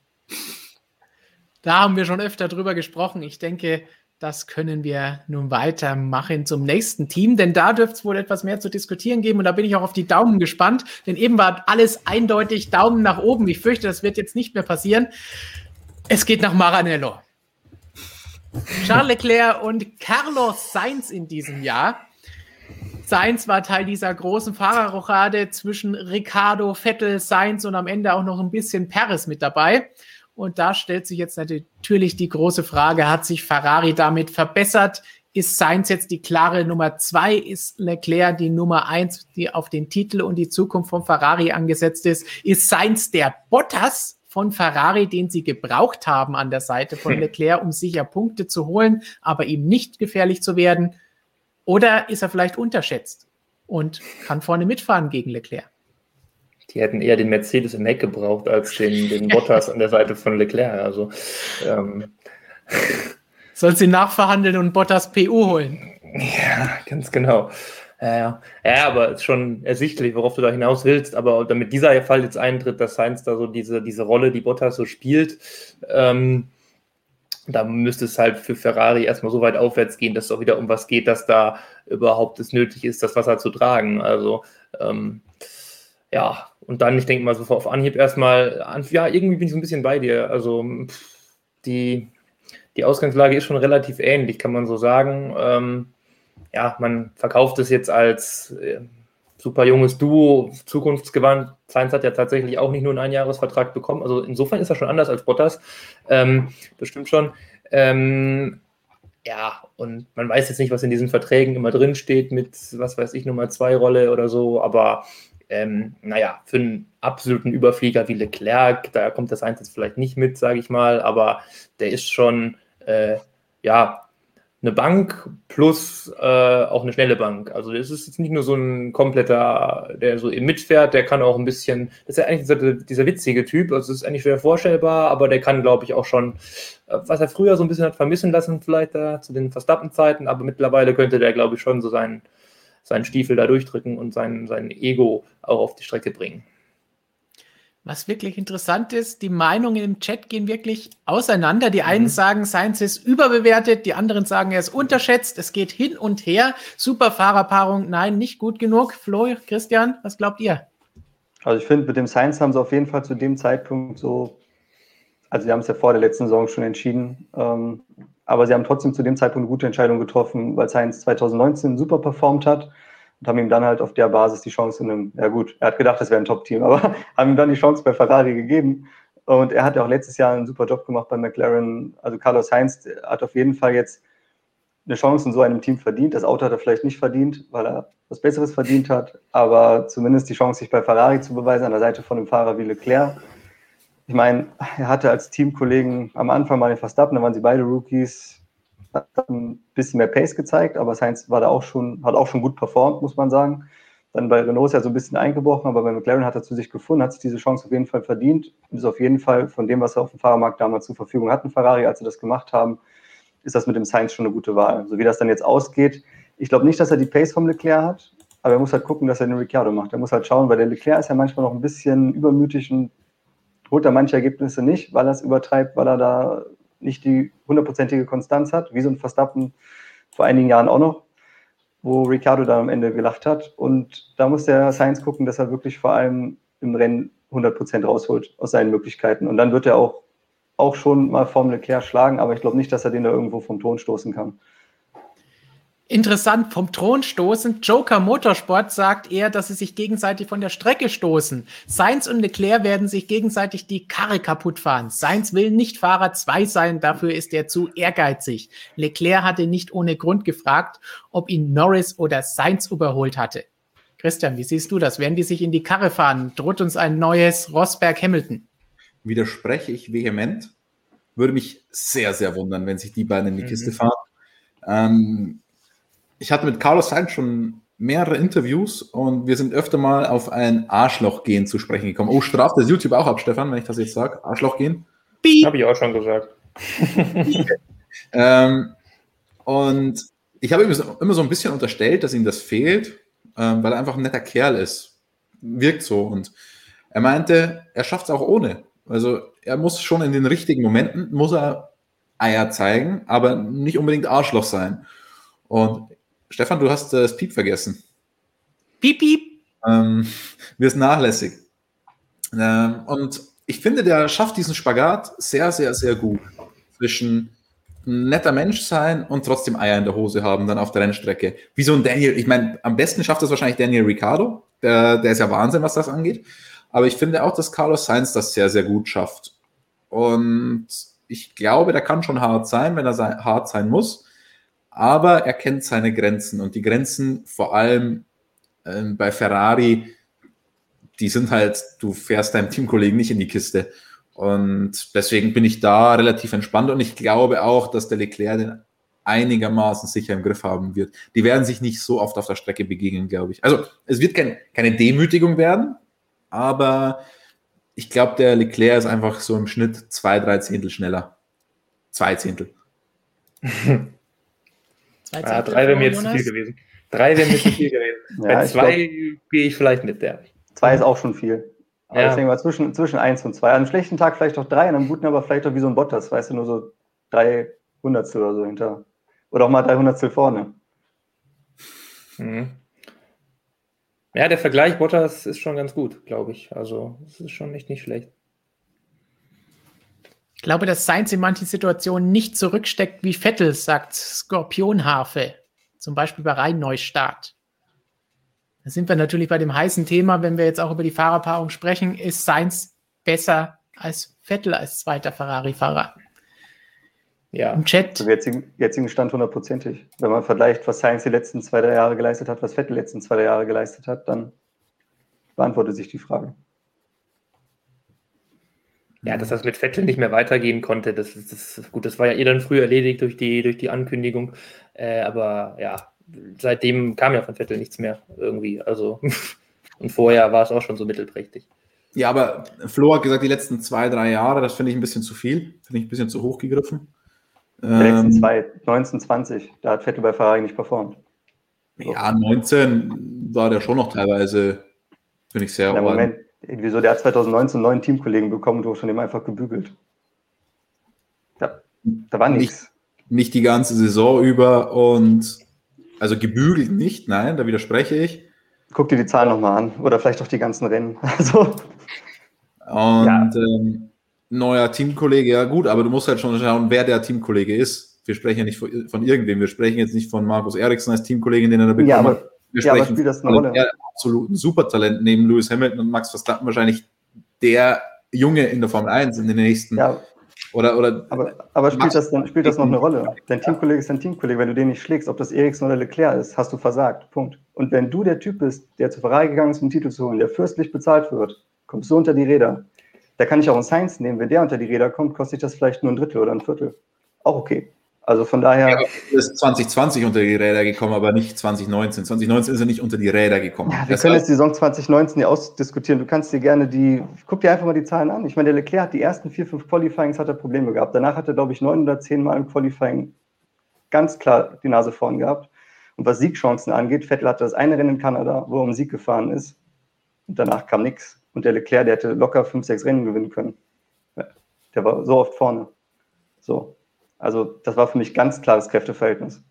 Da haben wir schon öfter drüber gesprochen. Ich denke, das können wir nun weitermachen zum nächsten Team, denn da dürfte es wohl etwas mehr zu diskutieren geben und da bin ich auch auf die Daumen gespannt, denn eben war alles eindeutig Daumen nach oben. Ich fürchte, das wird jetzt nicht mehr passieren. Es geht nach Maranello. Charles Leclerc und Carlos Sainz in diesem Jahr. Sainz war Teil dieser großen Fahrerrochade zwischen Ricardo, Vettel, Sainz und am Ende auch noch ein bisschen Perez mit dabei. Und da stellt sich jetzt natürlich die große Frage, hat sich Ferrari damit verbessert? Ist Sainz jetzt die klare Nummer zwei? Ist Leclerc die Nummer eins, die auf den Titel und die Zukunft von Ferrari angesetzt ist? Ist Sainz der Bottas von Ferrari, den sie gebraucht haben an der Seite von Leclerc, um sicher Punkte zu holen, aber ihm nicht gefährlich zu werden? Oder ist er vielleicht unterschätzt und kann vorne mitfahren gegen Leclerc? Die hätten eher den Mercedes im Heck gebraucht als den, den Bottas an der Seite von Leclerc. Also ähm, Soll sie nachverhandeln und Bottas PU holen? Ja, ganz genau. Ja, ja. ja, aber es ist schon ersichtlich, worauf du da hinaus willst. Aber damit dieser Fall jetzt eintritt, dass Sainz da so diese, diese Rolle, die Bottas so spielt, ähm, da müsste es halt für Ferrari erstmal so weit aufwärts gehen, dass es auch wieder um was geht, dass da überhaupt es nötig ist, das Wasser zu tragen. Also, ähm, ja, und dann, ich denke mal so auf Anhieb erstmal, ja, irgendwie bin ich so ein bisschen bei dir. Also, die, die Ausgangslage ist schon relativ ähnlich, kann man so sagen. Ähm, ja, man verkauft es jetzt als äh, super junges Duo, zukunftsgewandt. Sainz hat ja tatsächlich auch nicht nur einen Einjahresvertrag bekommen. Also insofern ist er schon anders als Bottas. Ähm, das stimmt schon. Ähm, ja, und man weiß jetzt nicht, was in diesen Verträgen immer drin steht mit, was weiß ich, Nummer zwei Rolle oder so, aber ähm, naja, für einen absoluten Überflieger wie Leclerc, da kommt das jetzt vielleicht nicht mit, sage ich mal, aber der ist schon, äh, ja, eine Bank plus äh, auch eine schnelle Bank. Also es ist jetzt nicht nur so ein kompletter, der so im mitfährt, der kann auch ein bisschen, das ist ja eigentlich dieser, dieser witzige Typ, also es ist eigentlich schwer vorstellbar, aber der kann, glaube ich, auch schon, äh, was er früher so ein bisschen hat vermissen lassen, vielleicht da zu den Verstappen-Zeiten, aber mittlerweile könnte der, glaube ich, schon so seinen, seinen Stiefel da durchdrücken und sein, sein Ego auch auf die Strecke bringen. Was wirklich interessant ist, die Meinungen im Chat gehen wirklich auseinander. Die einen mhm. sagen, Sainz ist überbewertet, die anderen sagen, er ist unterschätzt. Es geht hin und her. Super Fahrerpaarung, nein, nicht gut genug. Flo, Christian, was glaubt ihr? Also ich finde, mit dem Sainz haben sie auf jeden Fall zu dem Zeitpunkt so, also sie haben es ja vor der letzten Saison schon entschieden, ähm, aber sie haben trotzdem zu dem Zeitpunkt eine gute Entscheidung getroffen, weil Sainz 2019 super performt hat und haben ihm dann halt auf der Basis die Chance in einem, ja gut, er hat gedacht, es wäre ein Top-Team, aber haben ihm dann die Chance bei Ferrari gegeben. Und er hat ja auch letztes Jahr einen super Job gemacht bei McLaren. Also Carlos Sainz hat auf jeden Fall jetzt eine Chance in so einem Team verdient. Das Auto hat er vielleicht nicht verdient, weil er was Besseres verdient hat, aber zumindest die Chance, sich bei Ferrari zu beweisen, an der Seite von einem Fahrer wie Leclerc. Ich meine, er hatte als Teamkollegen am Anfang mal den Verstappen, da waren sie beide Rookies, hat ein bisschen mehr Pace gezeigt, aber Sainz war da auch schon, hat auch schon gut performt, muss man sagen. Dann bei Renault ist er so ein bisschen eingebrochen, aber bei McLaren hat er zu sich gefunden, hat sich diese Chance auf jeden Fall verdient. Ist auf jeden Fall von dem, was er auf dem Fahrermarkt damals zur Verfügung hatten, Ferrari, als sie das gemacht haben, ist das mit dem Sainz schon eine gute Wahl. So wie das dann jetzt ausgeht, ich glaube nicht, dass er die Pace vom Leclerc hat, aber er muss halt gucken, dass er den Ricciardo macht. Er muss halt schauen, weil der Leclerc ist ja manchmal noch ein bisschen übermütig und holt da manche Ergebnisse nicht, weil er es übertreibt, weil er da nicht die hundertprozentige Konstanz hat, wie so ein Verstappen vor einigen Jahren auch noch, wo Ricardo dann am Ende gelacht hat. Und da muss der Sainz gucken, dass er wirklich vor allem im Rennen 100% rausholt aus seinen Möglichkeiten. Und dann wird er auch, auch schon mal vorm Leclerc schlagen, aber ich glaube nicht, dass er den da irgendwo vom Ton stoßen kann. Interessant, vom Thron stoßen. Joker Motorsport sagt eher, dass sie sich gegenseitig von der Strecke stoßen. Sainz und Leclerc werden sich gegenseitig die Karre kaputt fahren. Sainz will nicht Fahrer 2 sein, dafür ist er zu ehrgeizig. Leclerc hatte nicht ohne Grund gefragt, ob ihn Norris oder Sainz überholt hatte. Christian, wie siehst du das? Werden die sich in die Karre fahren? Droht uns ein neues Rosberg-Hamilton? Widerspreche ich vehement. Würde mich sehr, sehr wundern, wenn sich die beiden in die mhm. Kiste fahren. Ähm, ich hatte mit Carlos Sainz schon mehrere Interviews und wir sind öfter mal auf ein Arschloch-Gehen zu sprechen gekommen. Oh, straft das YouTube auch ab, Stefan, wenn ich das jetzt sage? Arschloch-Gehen? Habe ich auch schon gesagt. ähm, und ich habe ihm immer so ein bisschen unterstellt, dass ihm das fehlt, ähm, weil er einfach ein netter Kerl ist. wirkt so. Und er meinte, er schafft es auch ohne. Also er muss schon in den richtigen Momenten, muss er Eier zeigen, aber nicht unbedingt Arschloch sein. Und Stefan, du hast äh, das Piep vergessen. Piep, piep. Ähm, wirst nachlässig. Ähm, und ich finde, der schafft diesen Spagat sehr, sehr, sehr gut. Zwischen ein netter Mensch sein und trotzdem Eier in der Hose haben, dann auf der Rennstrecke. Wie so ein Daniel, ich meine, am besten schafft das wahrscheinlich Daniel Ricciardo. Der, der ist ja Wahnsinn, was das angeht. Aber ich finde auch, dass Carlos Sainz das sehr, sehr gut schafft. Und ich glaube, der kann schon hart sein, wenn er sein, hart sein muss. Aber er kennt seine Grenzen. Und die Grenzen vor allem äh, bei Ferrari, die sind halt, du fährst deinem Teamkollegen nicht in die Kiste. Und deswegen bin ich da relativ entspannt und ich glaube auch, dass der Leclerc den einigermaßen sicher im Griff haben wird. Die werden sich nicht so oft auf der Strecke begegnen, glaube ich. Also es wird kein, keine Demütigung werden, aber ich glaube, der Leclerc ist einfach so im Schnitt zwei, drei Zehntel schneller. Zwei Zehntel. zwei ja, drei wäre mir jetzt zu viel gewesen. Drei wäre mir zu viel gewesen. ja, Bei zwei gehe ich vielleicht mit der. Zwei ist auch schon viel. Aber ja. deswegen mal zwischen, zwischen eins und zwei. An einem schlechten Tag vielleicht auch drei, an einem guten aber vielleicht auch wie so ein Bottas, weißt du, nur so drei Hundertstel oder so hinter. Oder auch mal drei Hundertstel vorne. Mhm. Ja, der Vergleich Bottas ist schon ganz gut, glaube ich. Also, es ist schon echt nicht schlecht. Ich glaube, dass Sainz in manchen Situationen nicht zurücksteckt, wie Vettel sagt, Skorpionharfe. Zum Beispiel bei Rhein-Neustart. Da sind wir natürlich bei dem heißen Thema, wenn wir jetzt auch über die Fahrerpaarung sprechen, ist Sainz besser als Vettel als zweiter Ferrari-Fahrer? Ja, im Chat. Zum jetzigen, jetzigen Stand hundertprozentig. Wenn man vergleicht, was Sainz die letzten zwei, drei Jahre geleistet hat, was Vettel die letzten zwei, drei Jahre geleistet hat, dann beantwortet sich die Frage. Ja, dass das mit Vettel nicht mehr weitergehen konnte, das, ist gut, das war ja eh dann früh erledigt durch die, durch die Ankündigung. Äh, aber ja, seitdem kam ja von Vettel nichts mehr irgendwie. Also, und vorher war es auch schon so mittelprächtig. Ja, aber Flo hat gesagt, die letzten zwei, drei Jahre, das finde ich ein bisschen zu viel, finde ich ein bisschen zu hoch gegriffen. Die letzten ähm, zwei, 19, 20, da hat Vettel bei Ferrari nicht performt. Ja, 19 war der schon noch teilweise, finde ich sehr. Ja, Moment, wieso? Der hat 2019 einen neuen Teamkollegen bekommen und wurde von dem einfach gebügelt. Da, da war nichts. Nicht, nicht die ganze Saison über und also gebügelt nicht, nein, da widerspreche ich. Guck dir die Zahlen nochmal an oder vielleicht auch die ganzen Rennen. Also. Und ja. ähm, neuer Teamkollege, ja gut, aber du musst halt schon schauen, wer der Teamkollege ist. Wir sprechen ja nicht von, von irgendwem, wir sprechen jetzt nicht von Markus Eriksen als Teamkollegen, den er da bekommen ja, hat. Wir ja, sprechen aber von einem absoluten Supertalent neben Lewis Hamilton und Max Verstappen wahrscheinlich der Junge in der Formel 1 in den nächsten ja, oder, oder aber, aber spielt, das, dann, spielt das noch eine Rolle? Dein Teamkollege ist dein Teamkollege. Wenn du den nicht schlägst, ob das Eriksen oder Leclerc ist, hast du versagt. Punkt. Und wenn du der Typ bist, der zu Ferrari gegangen ist, um den Titel zu holen, der fürstlich bezahlt wird, kommst du unter die Räder. Da kann ich auch einen Science nehmen. Wenn der unter die Räder kommt, kostet das vielleicht nur ein Drittel oder ein Viertel. Auch okay. Also von daher. Ja, ist 2020 unter die Räder gekommen, aber nicht 2019. 2019 ist er nicht unter die Räder gekommen. Ja, wir das können jetzt die Saison 2019 ja ausdiskutieren. Du kannst dir gerne die, guck dir einfach mal die Zahlen an. Ich meine, der Leclerc hat die ersten vier, fünf Qualifyings hat er Probleme gehabt. Danach hat er, glaube ich, neun oder zehn Mal im Qualifying ganz klar die Nase vorn gehabt. Und was Siegchancen angeht, Vettel hatte das eine Rennen in Kanada, wo er um Sieg gefahren ist. Und danach kam nichts. Und der Leclerc, der hätte locker fünf, sechs Rennen gewinnen können. Der war so oft vorne. So. Also das war für mich ganz klares Kräfteverhältnis.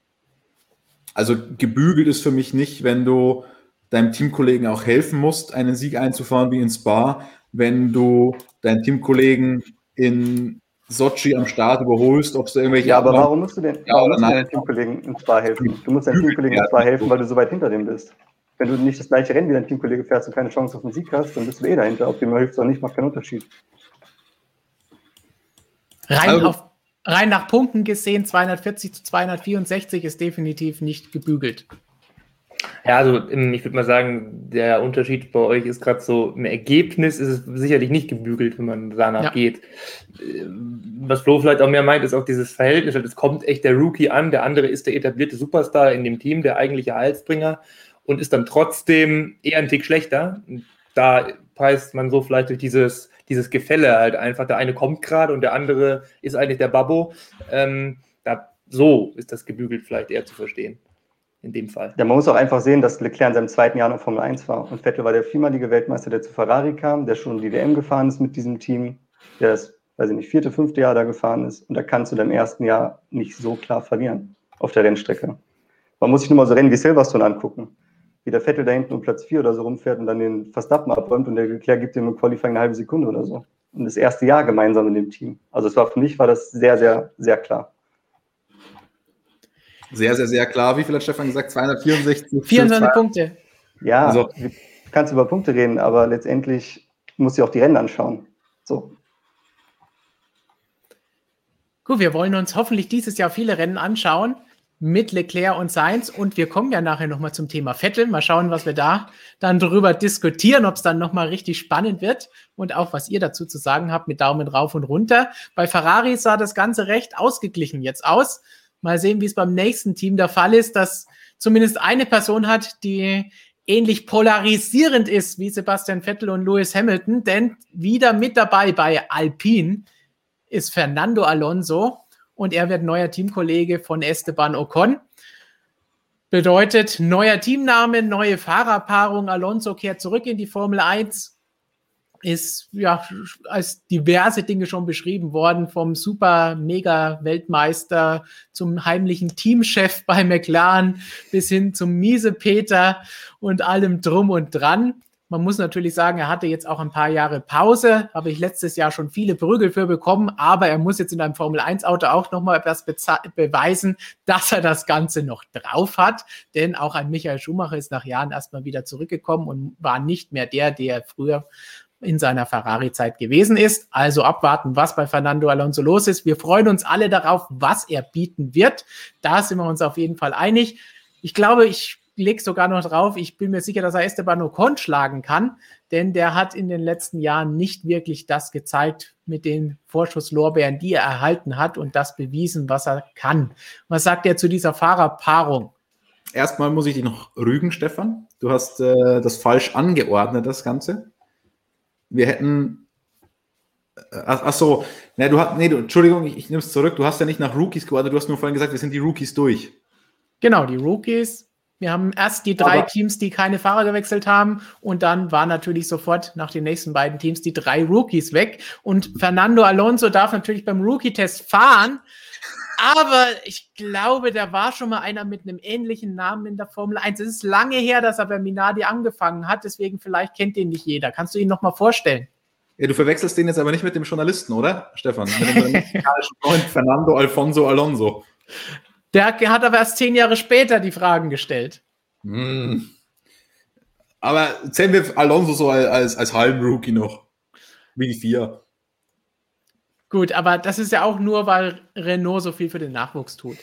Also gebügelt ist für mich nicht, wenn du deinem Teamkollegen auch helfen musst, einen Sieg einzufahren wie in Spa, wenn du deinen Teamkollegen in Sochi am Start überholst, ob du irgendwelche. Ja, aber warum musst du denn ja, musst du deinem Teamkollegen in Spa helfen? Du musst deinem Teamkollegen in Spa helfen, weil du so weit hinter dem bist. Wenn du nicht das gleiche Rennen wie dein Teamkollege fährst und keine Chance auf den Sieg hast, dann bist du eh dahinter. Ob dem hilft oder nicht, macht keinen Unterschied. Rein also, auf rein nach Punkten gesehen, 240 zu 264 ist definitiv nicht gebügelt. Ja, also ich würde mal sagen, der Unterschied bei euch ist gerade so, im Ergebnis ist es sicherlich nicht gebügelt, wenn man danach ja. geht. Was Flo vielleicht auch mehr meint, ist auch dieses Verhältnis, es kommt echt der Rookie an, der andere ist der etablierte Superstar in dem Team, der eigentliche Halsbringer und ist dann trotzdem eher ein Tick schlechter. Da preist man so vielleicht durch dieses dieses Gefälle halt einfach. Der eine kommt gerade und der andere ist eigentlich der Babbo. Ähm, da, so ist das gebügelt vielleicht eher zu verstehen. in dem Fall. Ja, man muss auch einfach sehen, dass Leclerc in seinem zweiten Jahr noch Formel 1 war. Und Vettel war der viermalige Weltmeister, der zu Ferrari kam, der schon die WM gefahren ist mit diesem Team, der das, weiß ich nicht, vierte, fünfte Jahr da gefahren ist. Und da kannst du deinem ersten Jahr nicht so klar verlieren auf der Rennstrecke. Man muss sich nur mal so Rennen wie Silverstone angucken. Wie der Vettel da hinten um Platz 4 oder so rumfährt und dann den Verstappen abräumt und der Leclerc gibt ihm im Qualifying eine halbe Sekunde oder so. Und das erste Jahr gemeinsam in dem Team. Also es war für mich war das sehr, sehr, sehr klar. Sehr, sehr, sehr klar. Wie viel hat Stefan gesagt? 264? 24 Punkte. Ja, also. du kannst über Punkte reden, aber letztendlich musst du auch die Rennen anschauen. So. Gut, wir wollen uns hoffentlich dieses Jahr viele Rennen anschauen mit Leclerc und Sainz und wir kommen ja nachher nochmal zum Thema Vettel. Mal schauen, was wir da dann drüber diskutieren, ob es dann nochmal richtig spannend wird und auch was ihr dazu zu sagen habt mit Daumen rauf und runter. Bei Ferrari sah das Ganze recht ausgeglichen jetzt aus. Mal sehen, wie es beim nächsten Team der Fall ist, dass zumindest eine Person hat, die ähnlich polarisierend ist wie Sebastian Vettel und Lewis Hamilton, denn wieder mit dabei bei Alpine ist Fernando Alonso und er wird neuer Teamkollege von Esteban Ocon. Bedeutet neuer Teamname, neue Fahrerpaarung. Alonso kehrt zurück in die Formel 1 ist ja als diverse Dinge schon beschrieben worden, vom super mega Weltmeister zum heimlichen Teamchef bei McLaren bis hin zum miese Peter und allem drum und dran. Man muss natürlich sagen, er hatte jetzt auch ein paar Jahre Pause, habe ich letztes Jahr schon viele Prügel für bekommen, aber er muss jetzt in einem Formel 1 Auto auch nochmal etwas beweisen, dass er das Ganze noch drauf hat, denn auch ein Michael Schumacher ist nach Jahren erstmal wieder zurückgekommen und war nicht mehr der, der früher in seiner Ferrari-Zeit gewesen ist. Also abwarten, was bei Fernando Alonso los ist. Wir freuen uns alle darauf, was er bieten wird. Da sind wir uns auf jeden Fall einig. Ich glaube, ich lege sogar noch drauf. Ich bin mir sicher, dass er Esteban Ocon schlagen kann, denn der hat in den letzten Jahren nicht wirklich das gezeigt mit den Vorschusslorbeeren, die er erhalten hat und das bewiesen, was er kann. Was sagt er zu dieser Fahrerpaarung? Erstmal muss ich dich noch rügen, Stefan. Du hast äh, das falsch angeordnet, das Ganze wir hätten. Äh, ach, ach so, nee, du hast, nee, du, Entschuldigung, ich, ich nehme es zurück. Du hast ja nicht nach Rookies geordnet, du hast nur vorhin gesagt, wir sind die Rookies durch. Genau, die Rookies. Wir haben erst die drei Aber Teams, die keine Fahrer gewechselt haben, und dann waren natürlich sofort nach den nächsten beiden Teams die drei Rookies weg. Und Fernando Alonso darf natürlich beim Rookie-Test fahren. Aber ich glaube, da war schon mal einer mit einem ähnlichen Namen in der Formel 1. Es ist lange her, dass er bei Minardi angefangen hat, deswegen vielleicht kennt den nicht jeder. Kannst du ihn noch mal vorstellen? Ja, du verwechselst den jetzt aber nicht mit dem Journalisten, oder, Stefan? Mit dem Freund Fernando Alfonso Alonso. Der hat aber erst zehn Jahre später die Fragen gestellt. Hm. Aber zählen wir Alonso so als, als, als halben Rookie noch. Wie die vier. Gut, aber das ist ja auch nur, weil Renault so viel für den Nachwuchs tut.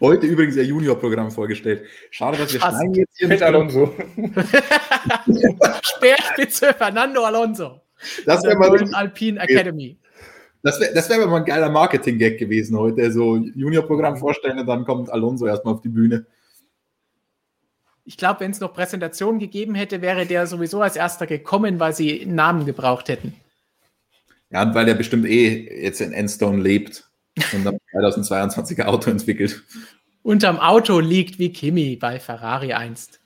Heute übrigens ihr Junior-Programm vorgestellt. Schade, dass wir Fast. schneiden jetzt hier mit Alonso. Speerspitze Fernando Alonso. Das wäre mal Alpine Academy. Das wäre das wär mal ein geiler Marketing-Gag gewesen heute. So Junior-Programm vorstellen und dann kommt Alonso erstmal auf die Bühne. Ich glaube, wenn es noch Präsentationen gegeben hätte, wäre der sowieso als erster gekommen, weil sie einen Namen gebraucht hätten. Ja, und weil er bestimmt eh jetzt in Enstone lebt und dann 2022er Auto entwickelt. Unterm Auto liegt wie Kimi bei Ferrari einst.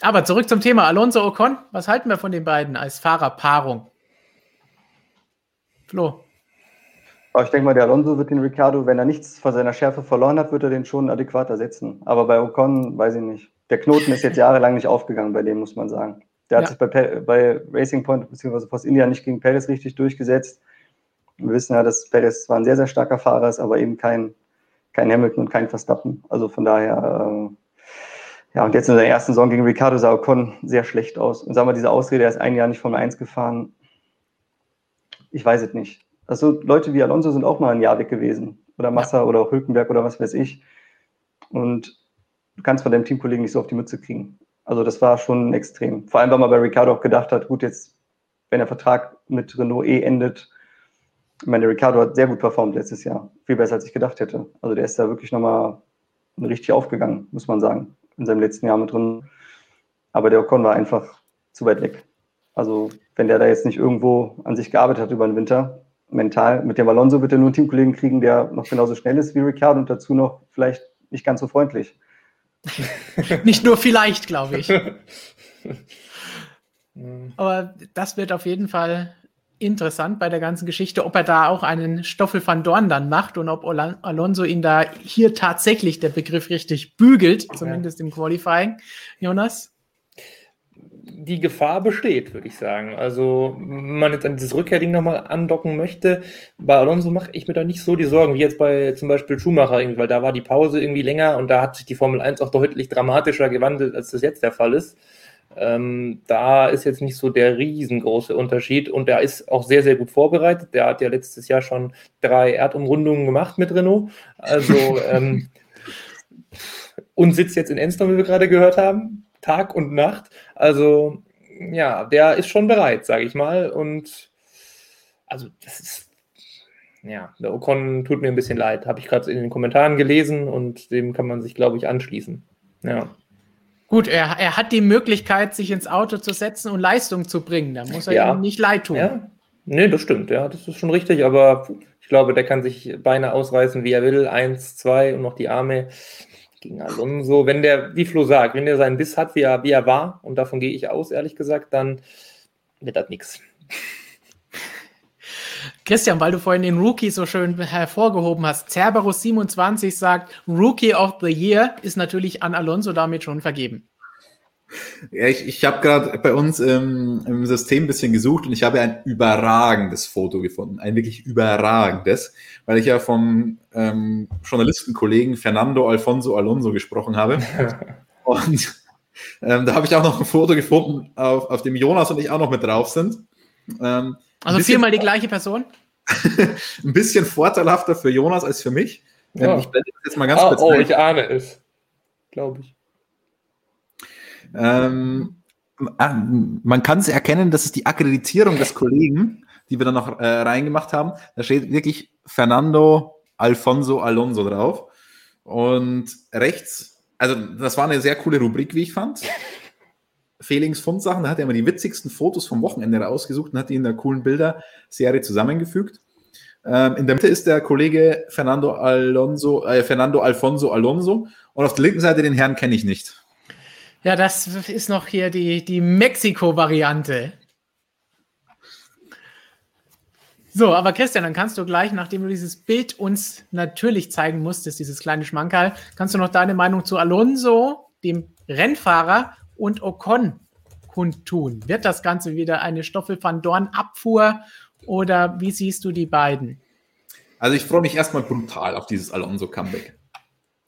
Aber zurück zum Thema Alonso Ocon. Was halten wir von den beiden als Fahrerpaarung? Flo. Ich denke mal, der Alonso wird den Ricardo, wenn er nichts von seiner Schärfe verloren hat, wird er den schon adäquat ersetzen. Aber bei Ocon weiß ich nicht. Der Knoten ist jetzt jahrelang nicht aufgegangen bei dem, muss man sagen. Der hat ja. sich bei, bei, Racing Point bzw. Force India nicht gegen Perez richtig durchgesetzt. Wir wissen ja, dass Perez zwar ein sehr, sehr starker Fahrer ist, aber eben kein, kein Hamilton und kein Verstappen. Also von daher, äh, ja, und jetzt in der ersten Saison gegen Ricardo sah Ocon sehr schlecht aus. Und sagen wir, diese Ausrede, er ist ein Jahr nicht Formel 1 gefahren. Ich weiß es nicht. Also Leute wie Alonso sind auch mal ein Jahr weg gewesen. Oder Massa ja. oder auch Hülkenberg oder was weiß ich. Und du kannst von deinem Teamkollegen nicht so auf die Mütze kriegen. Also das war schon extrem. Vor allem, weil man bei Ricardo auch gedacht hat, gut, jetzt, wenn der Vertrag mit Renault eh endet, ich meine, Ricardo hat sehr gut performt letztes Jahr. Viel besser, als ich gedacht hätte. Also der ist da wirklich nochmal richtig aufgegangen, muss man sagen, in seinem letzten Jahr mit drin. Aber der Ocon war einfach zu weit weg. Also wenn der da jetzt nicht irgendwo an sich gearbeitet hat über den Winter, mental, mit dem Alonso wird er nur einen Teamkollegen kriegen, der noch genauso schnell ist wie Ricardo und dazu noch vielleicht nicht ganz so freundlich. nicht nur vielleicht, glaube ich. Aber das wird auf jeden Fall interessant bei der ganzen Geschichte, ob er da auch einen Stoffel van Dorn dann macht und ob Alonso ihn da hier tatsächlich der Begriff richtig bügelt, zumindest im Qualifying. Jonas? Die Gefahr besteht, würde ich sagen. Also, wenn man jetzt an dieses Rückkehrding nochmal andocken möchte, bei Alonso mache ich mir da nicht so die Sorgen, wie jetzt bei zum Beispiel Schumacher, weil da war die Pause irgendwie länger und da hat sich die Formel 1 auch deutlich dramatischer gewandelt, als das jetzt der Fall ist. Ähm, da ist jetzt nicht so der riesengroße Unterschied und der ist auch sehr, sehr gut vorbereitet. Der hat ja letztes Jahr schon drei Erdumrundungen gemacht mit Renault. Also ähm, und sitzt jetzt in Enston, wie wir gerade gehört haben, Tag und Nacht. Also ja, der ist schon bereit, sage ich mal. Und also das ist ja, der Ocon tut mir ein bisschen leid. Habe ich gerade in den Kommentaren gelesen und dem kann man sich, glaube ich, anschließen. Ja. Gut, er, er hat die Möglichkeit, sich ins Auto zu setzen und Leistung zu bringen. Da muss er ja. ihm nicht leid tun. Ja. Nee, das stimmt, ja, das ist schon richtig, aber ich glaube, der kann sich Beine ausreißen, wie er will. Eins, zwei und noch die Arme gegen Alonso. Wenn der, wie Flo sagt, wenn der seinen Biss hat, wie er, wie er war, und davon gehe ich aus, ehrlich gesagt, dann wird das nichts. Christian, weil du vorhin den Rookie so schön hervorgehoben hast, Cerberus27 sagt, Rookie of the Year ist natürlich an Alonso damit schon vergeben. Ja, ich, ich habe gerade bei uns im, im, System ein bisschen gesucht und ich habe ein überragendes Foto gefunden. Ein wirklich überragendes, weil ich ja vom ähm, Journalistenkollegen Fernando Alfonso Alonso gesprochen habe. und ähm, da habe ich auch noch ein Foto gefunden, auf, auf dem Jonas und ich auch noch mit drauf sind. Ähm, also viermal die gleiche Person? ein bisschen vorteilhafter für Jonas als für mich. Ja. Ich blende das jetzt mal ganz ah, kurz Oh, ein. ich ahne es. Glaube ich. Ähm, ah, man kann es erkennen, das ist die Akkreditierung des Kollegen, die wir dann noch äh, reingemacht haben. Da steht wirklich Fernando Alfonso Alonso drauf. Und rechts, also das war eine sehr coole Rubrik, wie ich fand. Felix Fundsachen, da hat er immer die witzigsten Fotos vom Wochenende rausgesucht und hat die in der coolen Bilderserie zusammengefügt. Ähm, in der Mitte ist der Kollege Fernando Alonso, äh, Fernando Alfonso Alonso und auf der linken Seite den Herrn kenne ich nicht. Ja, das ist noch hier die, die Mexiko-Variante. So, aber Christian, dann kannst du gleich, nachdem du dieses Bild uns natürlich zeigen musstest, dieses kleine Schmankerl, kannst du noch deine Meinung zu Alonso, dem Rennfahrer und Ocon kundtun. Wird das Ganze wieder eine Stoffel van Dorn Abfuhr oder wie siehst du die beiden? Also ich freue mich erstmal brutal auf dieses Alonso Comeback.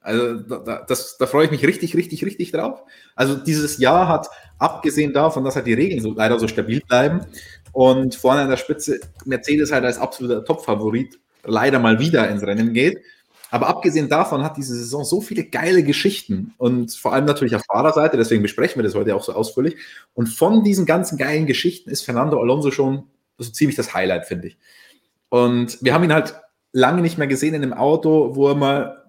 Also da, das, da freue ich mich richtig, richtig, richtig drauf. Also dieses Jahr hat, abgesehen davon, dass halt die Regeln so, leider so stabil bleiben und vorne an der Spitze Mercedes halt als absoluter Top-Favorit leider mal wieder ins Rennen geht, aber abgesehen davon hat diese Saison so viele geile Geschichten und vor allem natürlich auf Fahrerseite, deswegen besprechen wir das heute auch so ausführlich. Und von diesen ganzen geilen Geschichten ist Fernando Alonso schon so ziemlich das Highlight, finde ich. Und wir haben ihn halt lange nicht mehr gesehen in einem Auto, wo er mal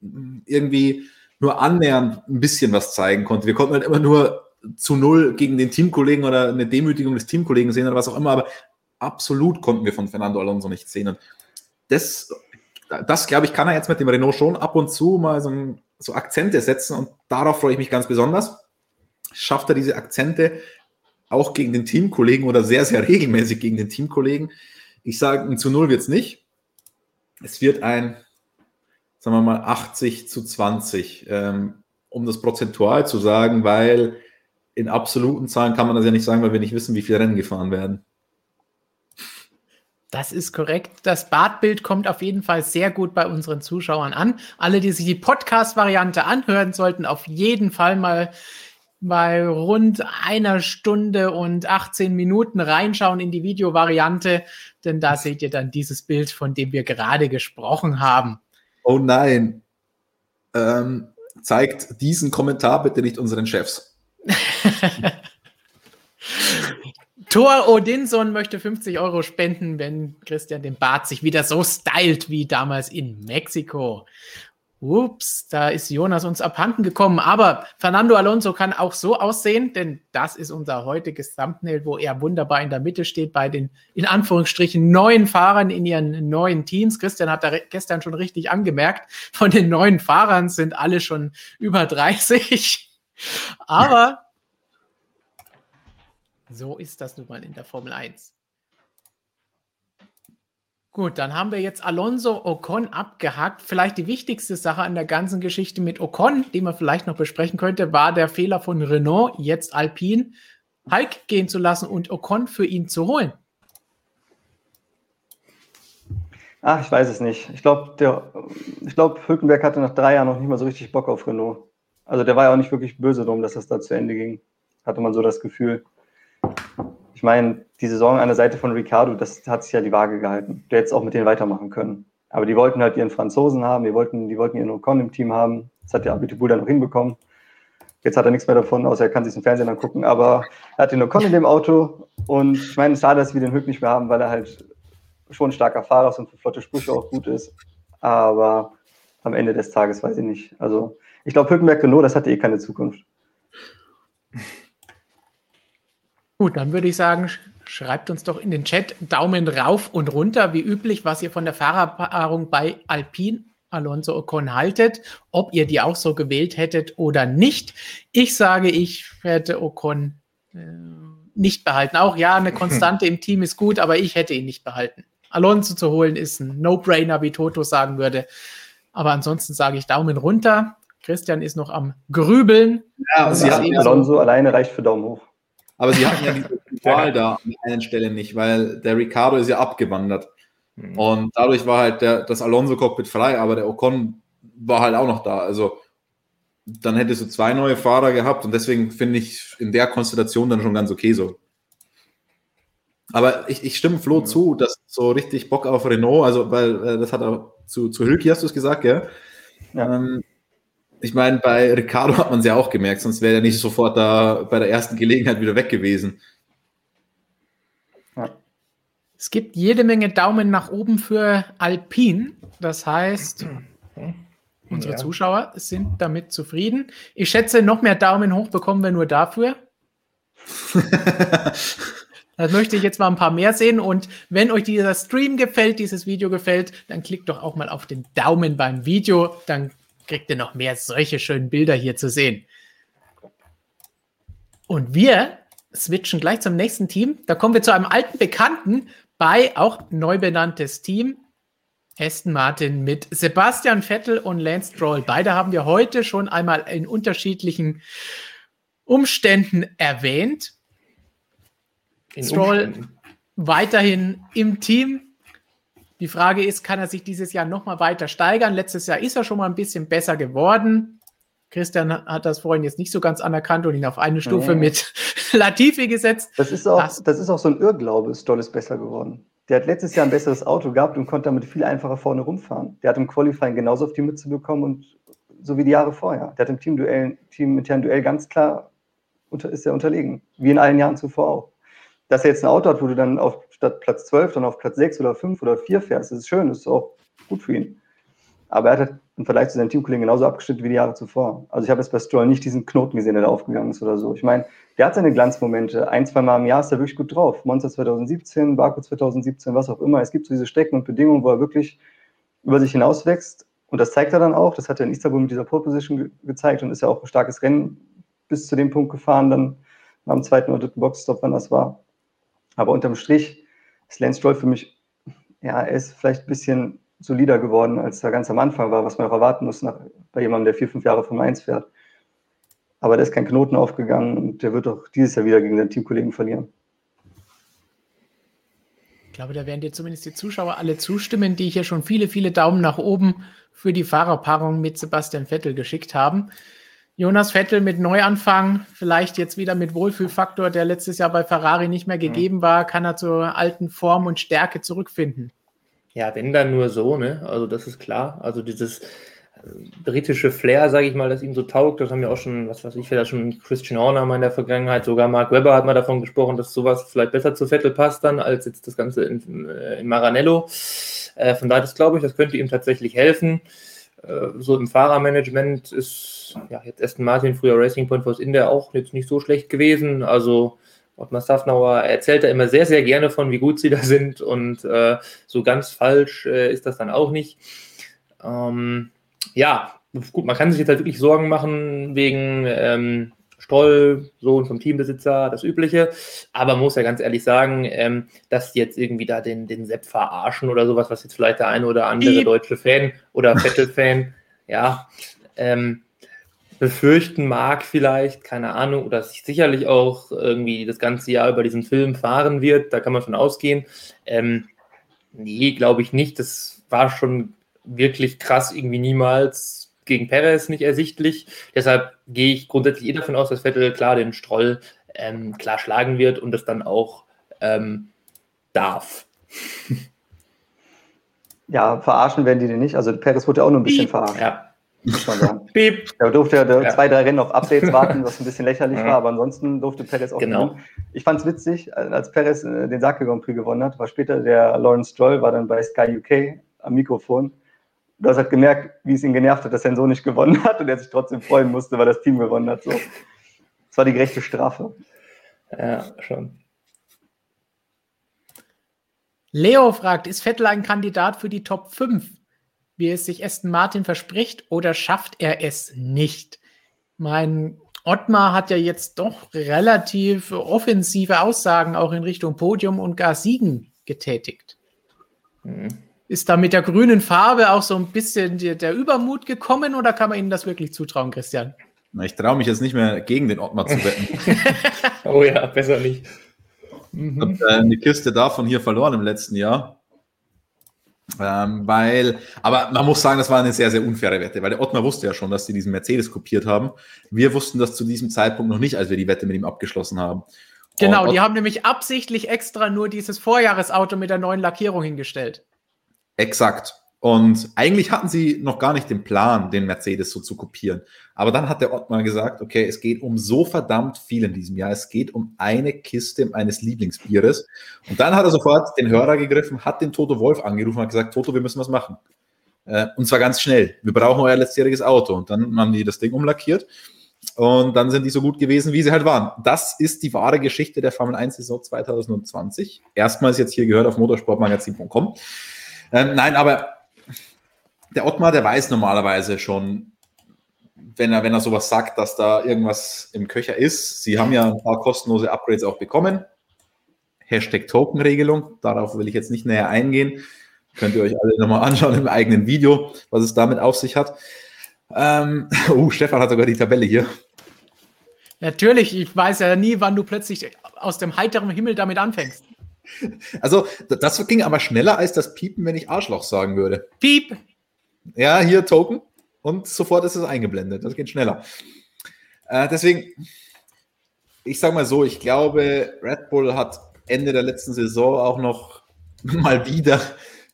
irgendwie nur annähernd ein bisschen was zeigen konnte. Wir konnten halt immer nur zu null gegen den Teamkollegen oder eine Demütigung des Teamkollegen sehen oder was auch immer, aber absolut konnten wir von Fernando Alonso nichts sehen. Und das das, glaube ich, kann er jetzt mit dem Renault schon ab und zu mal so, so Akzente setzen und darauf freue ich mich ganz besonders. Schafft er diese Akzente auch gegen den Teamkollegen oder sehr, sehr regelmäßig gegen den Teamkollegen? Ich sage, ein zu Null wird es nicht. Es wird ein, sagen wir mal, 80 zu 20, ähm, um das prozentual zu sagen, weil in absoluten Zahlen kann man das ja nicht sagen, weil wir nicht wissen, wie viele Rennen gefahren werden. Das ist korrekt. Das Bartbild kommt auf jeden Fall sehr gut bei unseren Zuschauern an. Alle, die sich die Podcast-Variante anhören, sollten auf jeden Fall mal bei rund einer Stunde und 18 Minuten reinschauen in die Videovariante, denn da seht ihr dann dieses Bild, von dem wir gerade gesprochen haben. Oh nein. Ähm, zeigt diesen Kommentar bitte nicht unseren Chefs. Thor Odinson möchte 50 Euro spenden, wenn Christian den Bart sich wieder so stylt wie damals in Mexiko. Ups, da ist Jonas uns abhanden gekommen. Aber Fernando Alonso kann auch so aussehen, denn das ist unser heutiges Thumbnail, wo er wunderbar in der Mitte steht bei den in Anführungsstrichen neuen Fahrern in ihren neuen Teams. Christian hat da gestern schon richtig angemerkt, von den neuen Fahrern sind alle schon über 30. Aber so ist das nun mal in der Formel 1. Gut, dann haben wir jetzt Alonso Ocon abgehakt. Vielleicht die wichtigste Sache an der ganzen Geschichte mit Ocon, die man vielleicht noch besprechen könnte, war der Fehler von Renault, jetzt Alpine, Hulk gehen zu lassen und Ocon für ihn zu holen. Ach, ich weiß es nicht. Ich glaube, ich glaube, Hülkenberg hatte nach drei Jahren noch nicht mal so richtig Bock auf Renault. Also der war ja auch nicht wirklich böse drum, dass das da zu Ende ging. Hatte man so das Gefühl ich meine, die Saison an der Seite von Ricardo, das hat sich ja die Waage gehalten. Der hätte es auch mit denen weitermachen können. Aber die wollten halt ihren Franzosen haben, die wollten, die wollten ihren Ocon im Team haben. Das hat der Abitibul dann noch hinbekommen. Jetzt hat er nichts mehr davon, außer er kann sich im Fernsehen angucken. Aber er hat den Ocon in dem Auto. Und ich meine, es ist schade, dass wir den Hück nicht mehr haben, weil er halt schon ein starker Fahrer ist und für flotte Sprüche auch gut ist. Aber am Ende des Tages weiß ich nicht. Also ich glaube, Hülkenberg Renault, das hatte eh keine Zukunft. Gut, dann würde ich sagen, schreibt uns doch in den Chat Daumen rauf und runter, wie üblich, was ihr von der Fahrerpaarung bei Alpine Alonso Ocon haltet, ob ihr die auch so gewählt hättet oder nicht. Ich sage, ich hätte Ocon äh, nicht behalten. Auch ja, eine Konstante im Team ist gut, aber ich hätte ihn nicht behalten. Alonso zu holen ist ein No-Brainer, wie Toto sagen würde. Aber ansonsten sage ich Daumen runter. Christian ist noch am Grübeln. Ja, Alonso so. alleine reicht für Daumen hoch. Aber sie hatten ja diese Wahl da an der einen Stelle nicht, weil der Ricardo ist ja abgewandert. Mhm. Und dadurch war halt der, das Alonso-Cockpit frei, aber der Ocon war halt auch noch da. Also dann hättest du zwei neue Fahrer gehabt und deswegen finde ich in der Konstellation dann schon ganz okay so. Aber ich, ich stimme Flo mhm. zu, dass so richtig Bock auf Renault, also weil äh, das hat er zu, zu Hülki hast du es gesagt, gell? Ja. Ähm, ich meine, bei Ricardo hat man es ja auch gemerkt, sonst wäre er nicht sofort da bei der ersten Gelegenheit wieder weg gewesen. Es gibt jede Menge Daumen nach oben für Alpine. Das heißt, unsere ja. Zuschauer sind damit zufrieden. Ich schätze, noch mehr Daumen hoch bekommen wir nur dafür. Das möchte ich jetzt mal ein paar mehr sehen. Und wenn euch dieser Stream gefällt, dieses Video gefällt, dann klickt doch auch mal auf den Daumen beim Video. Dann kriegt ihr noch mehr solche schönen Bilder hier zu sehen. Und wir switchen gleich zum nächsten Team. Da kommen wir zu einem alten Bekannten bei auch neu benanntes Team. Aston Martin mit Sebastian Vettel und Lance Stroll. Beide haben wir heute schon einmal in unterschiedlichen Umständen erwähnt. In Stroll Umständen. weiterhin im Team. Die Frage ist, kann er sich dieses Jahr nochmal weiter steigern? Letztes Jahr ist er schon mal ein bisschen besser geworden. Christian hat das vorhin jetzt nicht so ganz anerkannt und ihn auf eine Stufe nee. mit Latifi gesetzt. Das ist, auch, das, das ist auch so ein Irrglaube, Stoll ist besser geworden. Der hat letztes Jahr ein besseres Auto gehabt und konnte damit viel einfacher vorne rumfahren. Der hat im Qualifying genauso auf die Mütze bekommen und so wie die Jahre vorher. Der hat im Teamduell, Team-internen Duell ganz klar unter, ist er unterlegen, wie in allen Jahren zuvor auch dass er jetzt ein Auto hat, wo du dann auf statt Platz 12 dann auf Platz 6 oder 5 oder 4 fährst, das ist schön, das ist auch gut für ihn. Aber er hat halt im Vergleich zu seinen Teamkollegen genauso abgeschnitten wie die Jahre zuvor. Also ich habe jetzt bei Stroll nicht diesen Knoten gesehen, der da aufgegangen ist oder so. Ich meine, der hat seine Glanzmomente. Ein, zwei Mal im Jahr ist er wirklich gut drauf. Monster 2017, Baku 2017, was auch immer. Es gibt so diese Strecken und Bedingungen, wo er wirklich über sich hinauswächst. Und das zeigt er dann auch. Das hat er in Istanbul mit dieser Pole Position ge gezeigt und ist ja auch ein starkes Rennen bis zu dem Punkt gefahren, dann am zweiten oder dritten Boxstop, wann das war. Aber unterm Strich ist Lance Stroll für mich, ja, er ist vielleicht ein bisschen solider geworden, als er ganz am Anfang war, was man auch erwarten muss nach, bei jemandem, der vier, fünf Jahre vom Mainz fährt. Aber da ist kein Knoten aufgegangen und der wird auch dieses Jahr wieder gegen seinen Teamkollegen verlieren. Ich glaube, da werden dir zumindest die Zuschauer alle zustimmen, die hier schon viele, viele Daumen nach oben für die Fahrerpaarung mit Sebastian Vettel geschickt haben. Jonas Vettel mit Neuanfang, vielleicht jetzt wieder mit Wohlfühlfaktor, der letztes Jahr bei Ferrari nicht mehr gegeben war, kann er zur alten Form und Stärke zurückfinden. Ja, wenn dann nur so, ne? Also das ist klar. Also dieses äh, britische Flair, sage ich mal, das ihm so taugt, das haben wir auch schon, was weiß ich, vielleicht schon Christian Horner mal in der Vergangenheit, sogar Mark Webber hat mal davon gesprochen, dass sowas vielleicht besser zu Vettel passt dann, als jetzt das Ganze in, äh, in Maranello. Äh, von daher, das glaube ich, das könnte ihm tatsächlich helfen. Äh, so im Fahrermanagement ist ja jetzt Aston Martin, früher Racing Point Force India auch jetzt nicht so schlecht gewesen. Also Ottmar Safnauer erzählt da immer sehr, sehr gerne von, wie gut sie da sind und äh, so ganz falsch äh, ist das dann auch nicht. Ähm, ja, gut, man kann sich jetzt halt wirklich Sorgen machen wegen ähm, Stroll, Sohn vom Teambesitzer, das Übliche. Aber man muss ja ganz ehrlich sagen, ähm, dass jetzt irgendwie da den, den Sepp verarschen oder sowas, was jetzt vielleicht der eine oder andere Die. deutsche Fan oder Vettel-Fan, ja, ähm, befürchten mag vielleicht, keine Ahnung, oder sich sicherlich auch irgendwie das ganze Jahr über diesen Film fahren wird, da kann man schon ausgehen. Ähm, nee, glaube ich nicht. Das war schon wirklich krass, irgendwie niemals gegen Perez nicht ersichtlich. Deshalb gehe ich grundsätzlich eh davon aus, dass Vettel klar den Stroll ähm, klar schlagen wird und das dann auch ähm, darf. Ja, verarschen werden die den nicht. Also Perez wurde ja auch nur ein bisschen Piep. verarscht. Ja. Muss man sagen. Piep. Da durfte er ja. zwei, drei Rennen auf Updates warten, was ein bisschen lächerlich ja. war, aber ansonsten durfte Perez auch genau. gewinnen. Ich fand es witzig, als Perez äh, den Sake Grand Prix gewonnen hat, war später der Lawrence Stroll, war dann bei Sky UK am Mikrofon du hast halt gemerkt, wie es ihn genervt hat, dass sein Sohn nicht gewonnen hat und er sich trotzdem freuen musste, weil das Team gewonnen hat. So. Das war die gerechte Strafe. Ja, schon. Leo fragt, ist Vettel ein Kandidat für die Top 5, wie es sich Aston Martin verspricht, oder schafft er es nicht? Mein Ottmar hat ja jetzt doch relativ offensive Aussagen auch in Richtung Podium und gar Siegen getätigt. Mhm. Ist da mit der grünen Farbe auch so ein bisschen der, der Übermut gekommen oder kann man Ihnen das wirklich zutrauen, Christian? Na, ich traue mich jetzt nicht mehr gegen den Ottmar zu wetten. oh ja, besser nicht. Ich habe äh, eine Kiste davon hier verloren im letzten Jahr. Ähm, weil, aber man muss sagen, das war eine sehr, sehr unfaire Wette, weil der Ottmar wusste ja schon, dass sie diesen Mercedes kopiert haben. Wir wussten das zu diesem Zeitpunkt noch nicht, als wir die Wette mit ihm abgeschlossen haben. Genau, Und die haben nämlich absichtlich extra nur dieses Vorjahresauto mit der neuen Lackierung hingestellt. Exakt. Und eigentlich hatten sie noch gar nicht den Plan, den Mercedes so zu kopieren. Aber dann hat der Ottmar gesagt, okay, es geht um so verdammt viel in diesem Jahr. Es geht um eine Kiste eines Lieblingsbieres. Und dann hat er sofort den Hörer gegriffen, hat den Toto Wolf angerufen und hat gesagt, Toto, wir müssen was machen. Äh, und zwar ganz schnell. Wir brauchen euer letztjähriges Auto. Und dann haben die das Ding umlackiert. Und dann sind die so gut gewesen, wie sie halt waren. Das ist die wahre Geschichte der Formel 1 Saison 2020. Erstmals jetzt hier gehört auf motorsportmagazin.com. Ähm, nein, aber der Ottmar, der weiß normalerweise schon, wenn er, wenn er sowas sagt, dass da irgendwas im Köcher ist. Sie haben ja ein paar kostenlose Upgrades auch bekommen. Hashtag Token-Regelung, darauf will ich jetzt nicht näher eingehen. Könnt ihr euch alle nochmal anschauen im eigenen Video, was es damit auf sich hat. Ähm, oh, Stefan hat sogar die Tabelle hier. Natürlich, ich weiß ja nie, wann du plötzlich aus dem heiteren Himmel damit anfängst. Also, das ging aber schneller als das Piepen, wenn ich Arschloch sagen würde. Piep! Ja, hier Token und sofort ist es eingeblendet. Das geht schneller. Äh, deswegen, ich sage mal so, ich glaube, Red Bull hat Ende der letzten Saison auch noch mal wieder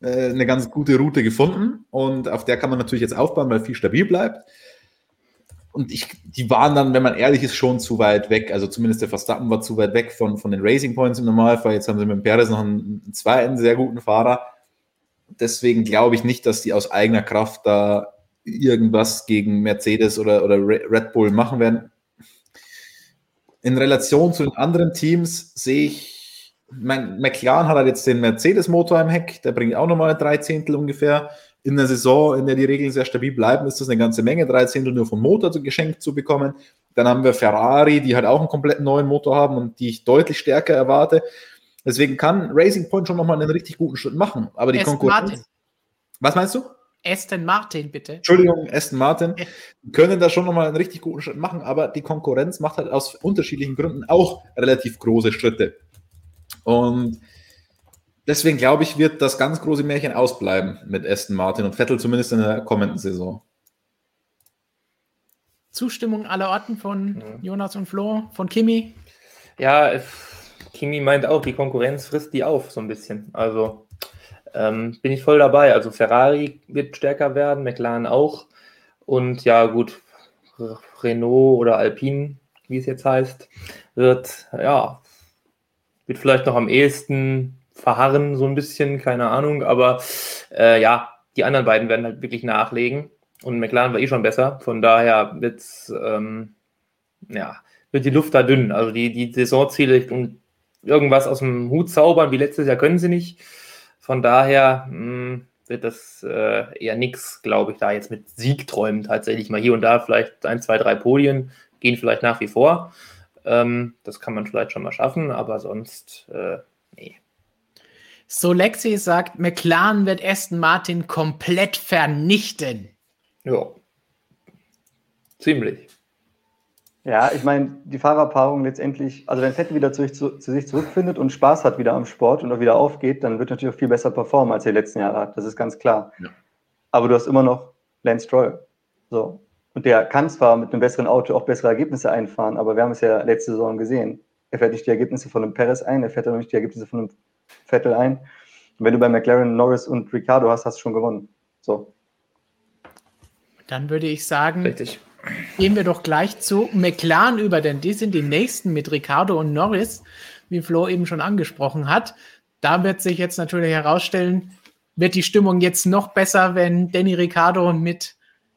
äh, eine ganz gute Route gefunden und auf der kann man natürlich jetzt aufbauen, weil viel stabil bleibt und ich, die waren dann, wenn man ehrlich ist, schon zu weit weg. Also zumindest der Verstappen war zu weit weg von, von den Racing Points im Normalfall. Jetzt haben sie mit dem Perez noch einen, zweiten sehr guten Fahrer. Deswegen glaube ich nicht, dass die aus eigener Kraft da irgendwas gegen Mercedes oder, oder Red Bull machen werden. In Relation zu den anderen Teams sehe ich, mein McLaren hat halt jetzt den Mercedes-Motor im Heck, der bringt auch nochmal drei Zehntel ungefähr in der Saison, in der die Regeln sehr stabil bleiben, ist das eine ganze Menge, drei Zehntel nur vom Motor geschenkt zu bekommen. Dann haben wir Ferrari, die halt auch einen komplett neuen Motor haben und die ich deutlich stärker erwarte. Deswegen kann Racing Point schon nochmal einen richtig guten Schritt machen. Aber die Aston Konkurrenz. Martin. Was meinst du? Aston Martin, bitte. Entschuldigung, Aston Martin. können da schon nochmal einen richtig guten Schritt machen, aber die Konkurrenz macht halt aus unterschiedlichen Gründen auch relativ große Schritte. Und deswegen glaube ich, wird das ganz große Märchen ausbleiben mit Aston Martin und Vettel zumindest in der kommenden Saison. Zustimmung aller Orten von ja. Jonas und Flo, von Kimi? Ja, Kimi meint auch, die Konkurrenz frisst die auf, so ein bisschen. Also ähm, bin ich voll dabei. Also Ferrari wird stärker werden, McLaren auch. Und ja, gut, Renault oder Alpine, wie es jetzt heißt, wird, ja, wird vielleicht noch am ehesten verharren, so ein bisschen, keine Ahnung. Aber äh, ja, die anderen beiden werden halt wirklich nachlegen. Und McLaren war eh schon besser. Von daher wird's, ähm, ja, wird die Luft da dünn. Also die, die Saisonziele und irgendwas aus dem Hut zaubern, wie letztes Jahr können sie nicht. Von daher mh, hm, wird das äh, eher nichts, glaube ich, da jetzt mit Siegträumen tatsächlich mal hier und da vielleicht ein, zwei, drei Podien gehen vielleicht nach wie vor. Ähm, das kann man vielleicht schon mal schaffen, aber sonst, äh, nee. So Lexi sagt, McLaren wird Aston Martin komplett vernichten. Ja. Ziemlich. Ja, ich meine, die Fahrerpaarung letztendlich, also wenn Vettel wieder zu sich, zu, zu sich, zurückfindet und Spaß hat wieder am Sport und auch wieder aufgeht, dann wird natürlich auch viel besser performen, als er die letzten Jahre hat. Das ist ganz klar. Ja. Aber du hast immer noch Lance Stroll. So. Und der kann zwar mit einem besseren Auto auch bessere Ergebnisse einfahren, aber wir haben es ja letzte Saison gesehen. Er fährt nicht die Ergebnisse von einem Perez ein, er fährt auch nicht die Ergebnisse von einem Vettel ein. Und wenn du bei McLaren, Norris und Ricardo hast, hast du schon gewonnen. So. Dann würde ich sagen, Richtig. Gehen wir doch gleich zu McLaren über, denn die sind die nächsten mit Ricardo und Norris, wie Flo eben schon angesprochen hat. Da wird sich jetzt natürlich herausstellen, wird die Stimmung jetzt noch besser, wenn Danny Ricardo mit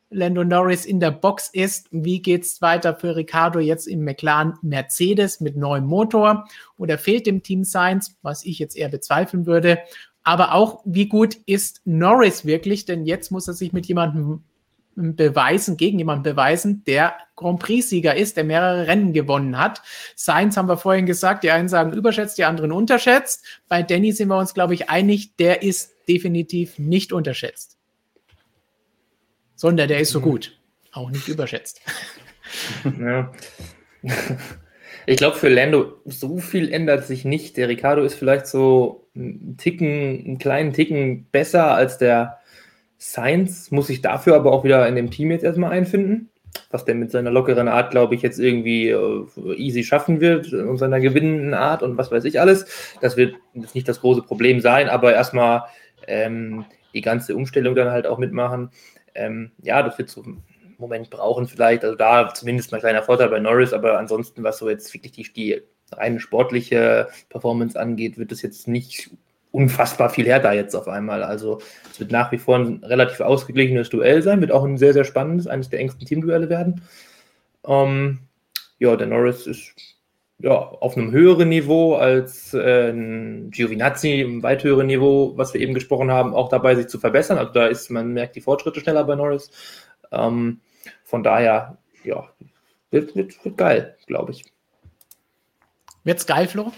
Lando Norris in der Box ist. Wie geht es weiter für Ricardo jetzt im McLaren Mercedes mit neuem Motor? Oder fehlt dem Team Science, was ich jetzt eher bezweifeln würde? Aber auch, wie gut ist Norris wirklich? Denn jetzt muss er sich mit jemandem beweisen, gegen jemanden beweisen, der Grand Prix-Sieger ist, der mehrere Rennen gewonnen hat. Sainz haben wir vorhin gesagt, die einen sagen überschätzt, die anderen unterschätzt. Bei Danny sind wir uns, glaube ich, einig, der ist definitiv nicht unterschätzt. Sondern der ist so mhm. gut. Auch nicht überschätzt. Ja. Ich glaube, für Lando so viel ändert sich nicht. Der Ricardo ist vielleicht so einen Ticken, einen kleinen Ticken besser als der Sainz muss sich dafür aber auch wieder in dem Team jetzt erstmal einfinden, was der mit seiner lockeren Art, glaube ich, jetzt irgendwie äh, easy schaffen wird und seiner gewinnenden Art und was weiß ich alles. Das wird nicht das große Problem sein, aber erstmal ähm, die ganze Umstellung dann halt auch mitmachen. Ähm, ja, das wird so einen Moment brauchen vielleicht. Also da zumindest mal ein kleiner Vorteil bei Norris, aber ansonsten, was so jetzt wirklich die, die reine sportliche Performance angeht, wird es jetzt nicht unfassbar viel härter jetzt auf einmal. Also es wird nach wie vor ein relativ ausgeglichenes Duell sein, wird auch ein sehr, sehr spannendes, eines der engsten Teamduelle werden. Ähm, ja, der Norris ist ja, auf einem höheren Niveau als äh, Giovinazzi, im weit höheren Niveau, was wir eben gesprochen haben, auch dabei, sich zu verbessern. Also da ist, man merkt die Fortschritte schneller bei Norris. Ähm, von daher, ja, wird, wird, wird geil, glaube ich. Wird's geil, Flo?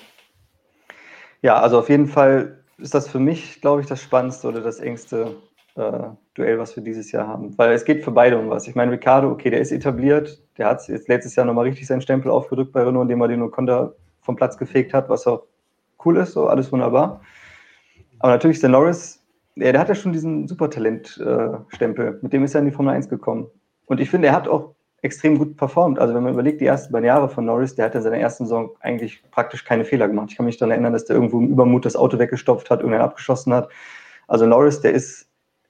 Ja, also auf jeden Fall ist das für mich, glaube ich, das Spannendste oder das engste äh, Duell, was wir dieses Jahr haben. Weil es geht für beide um was. Ich meine, Ricardo, okay, der ist etabliert, der hat jetzt letztes Jahr nochmal richtig seinen Stempel aufgedrückt bei Renault, indem er den Oconda vom Platz gefegt hat, was auch cool ist, so alles wunderbar. Aber natürlich ist der Norris, ja, der hat ja schon diesen Supertalent-Stempel, äh, mit dem ist er in die Formel 1 gekommen. Und ich finde, er hat auch extrem gut performt. Also wenn man überlegt, die ersten beiden Jahre von Norris, der hat in seiner ersten Saison eigentlich praktisch keine Fehler gemacht. Ich kann mich daran erinnern, dass der irgendwo im Übermut das Auto weggestopft hat, irgendwann abgeschossen hat. Also Norris, der ist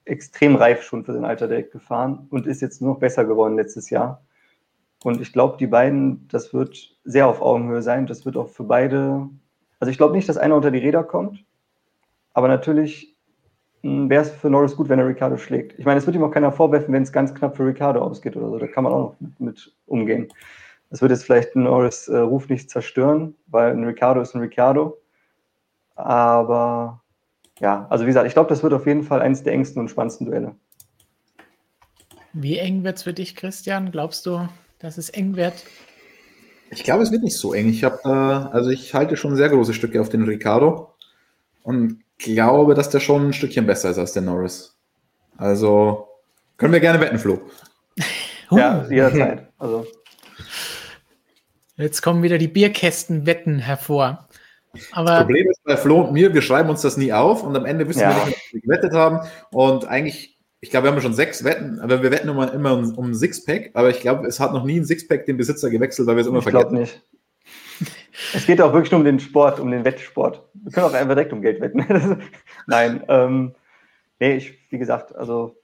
extrem reif schon für sein Alter direkt gefahren und ist jetzt nur noch besser geworden letztes Jahr. Und ich glaube, die beiden, das wird sehr auf Augenhöhe sein. Das wird auch für beide, also ich glaube nicht, dass einer unter die Räder kommt, aber natürlich hm, wäre es für Norris gut, wenn er Ricardo schlägt. Ich meine, es wird ihm auch keiner vorwerfen, wenn es ganz knapp für Ricardo ausgeht oder so. Da kann man auch noch mit, mit umgehen. Das wird jetzt vielleicht Norris äh, Ruf nicht zerstören, weil ein Ricardo ist ein Ricardo. Aber ja, also wie gesagt, ich glaube, das wird auf jeden Fall eines der engsten und spannendsten Duelle. Wie eng wird es für dich, Christian? Glaubst du, dass es eng wird? Ich glaube, es wird nicht so eng. Ich habe äh, also ich halte schon sehr große Stücke auf den Ricardo und glaube, dass der schon ein Stückchen besser ist als der Norris. Also können wir gerne wetten, Flo. ja, jederzeit. Also. Jetzt kommen wieder die Bierkästenwetten hervor. Aber das Problem ist bei Flo und mir, wir schreiben uns das nie auf und am Ende wissen ja. wir nicht, was wir gewettet haben. Und eigentlich, ich glaube, wir haben schon sechs Wetten, aber wir wetten immer, immer um, um Sixpack, aber ich glaube, es hat noch nie ein Sixpack den Besitzer gewechselt, weil wir es immer ich vergessen. Ich nicht. Es geht auch wirklich nur um den Sport, um den Wettsport. Wir können auch einfach direkt um Geld wetten. Nein, ähm, nee, ich, wie gesagt, also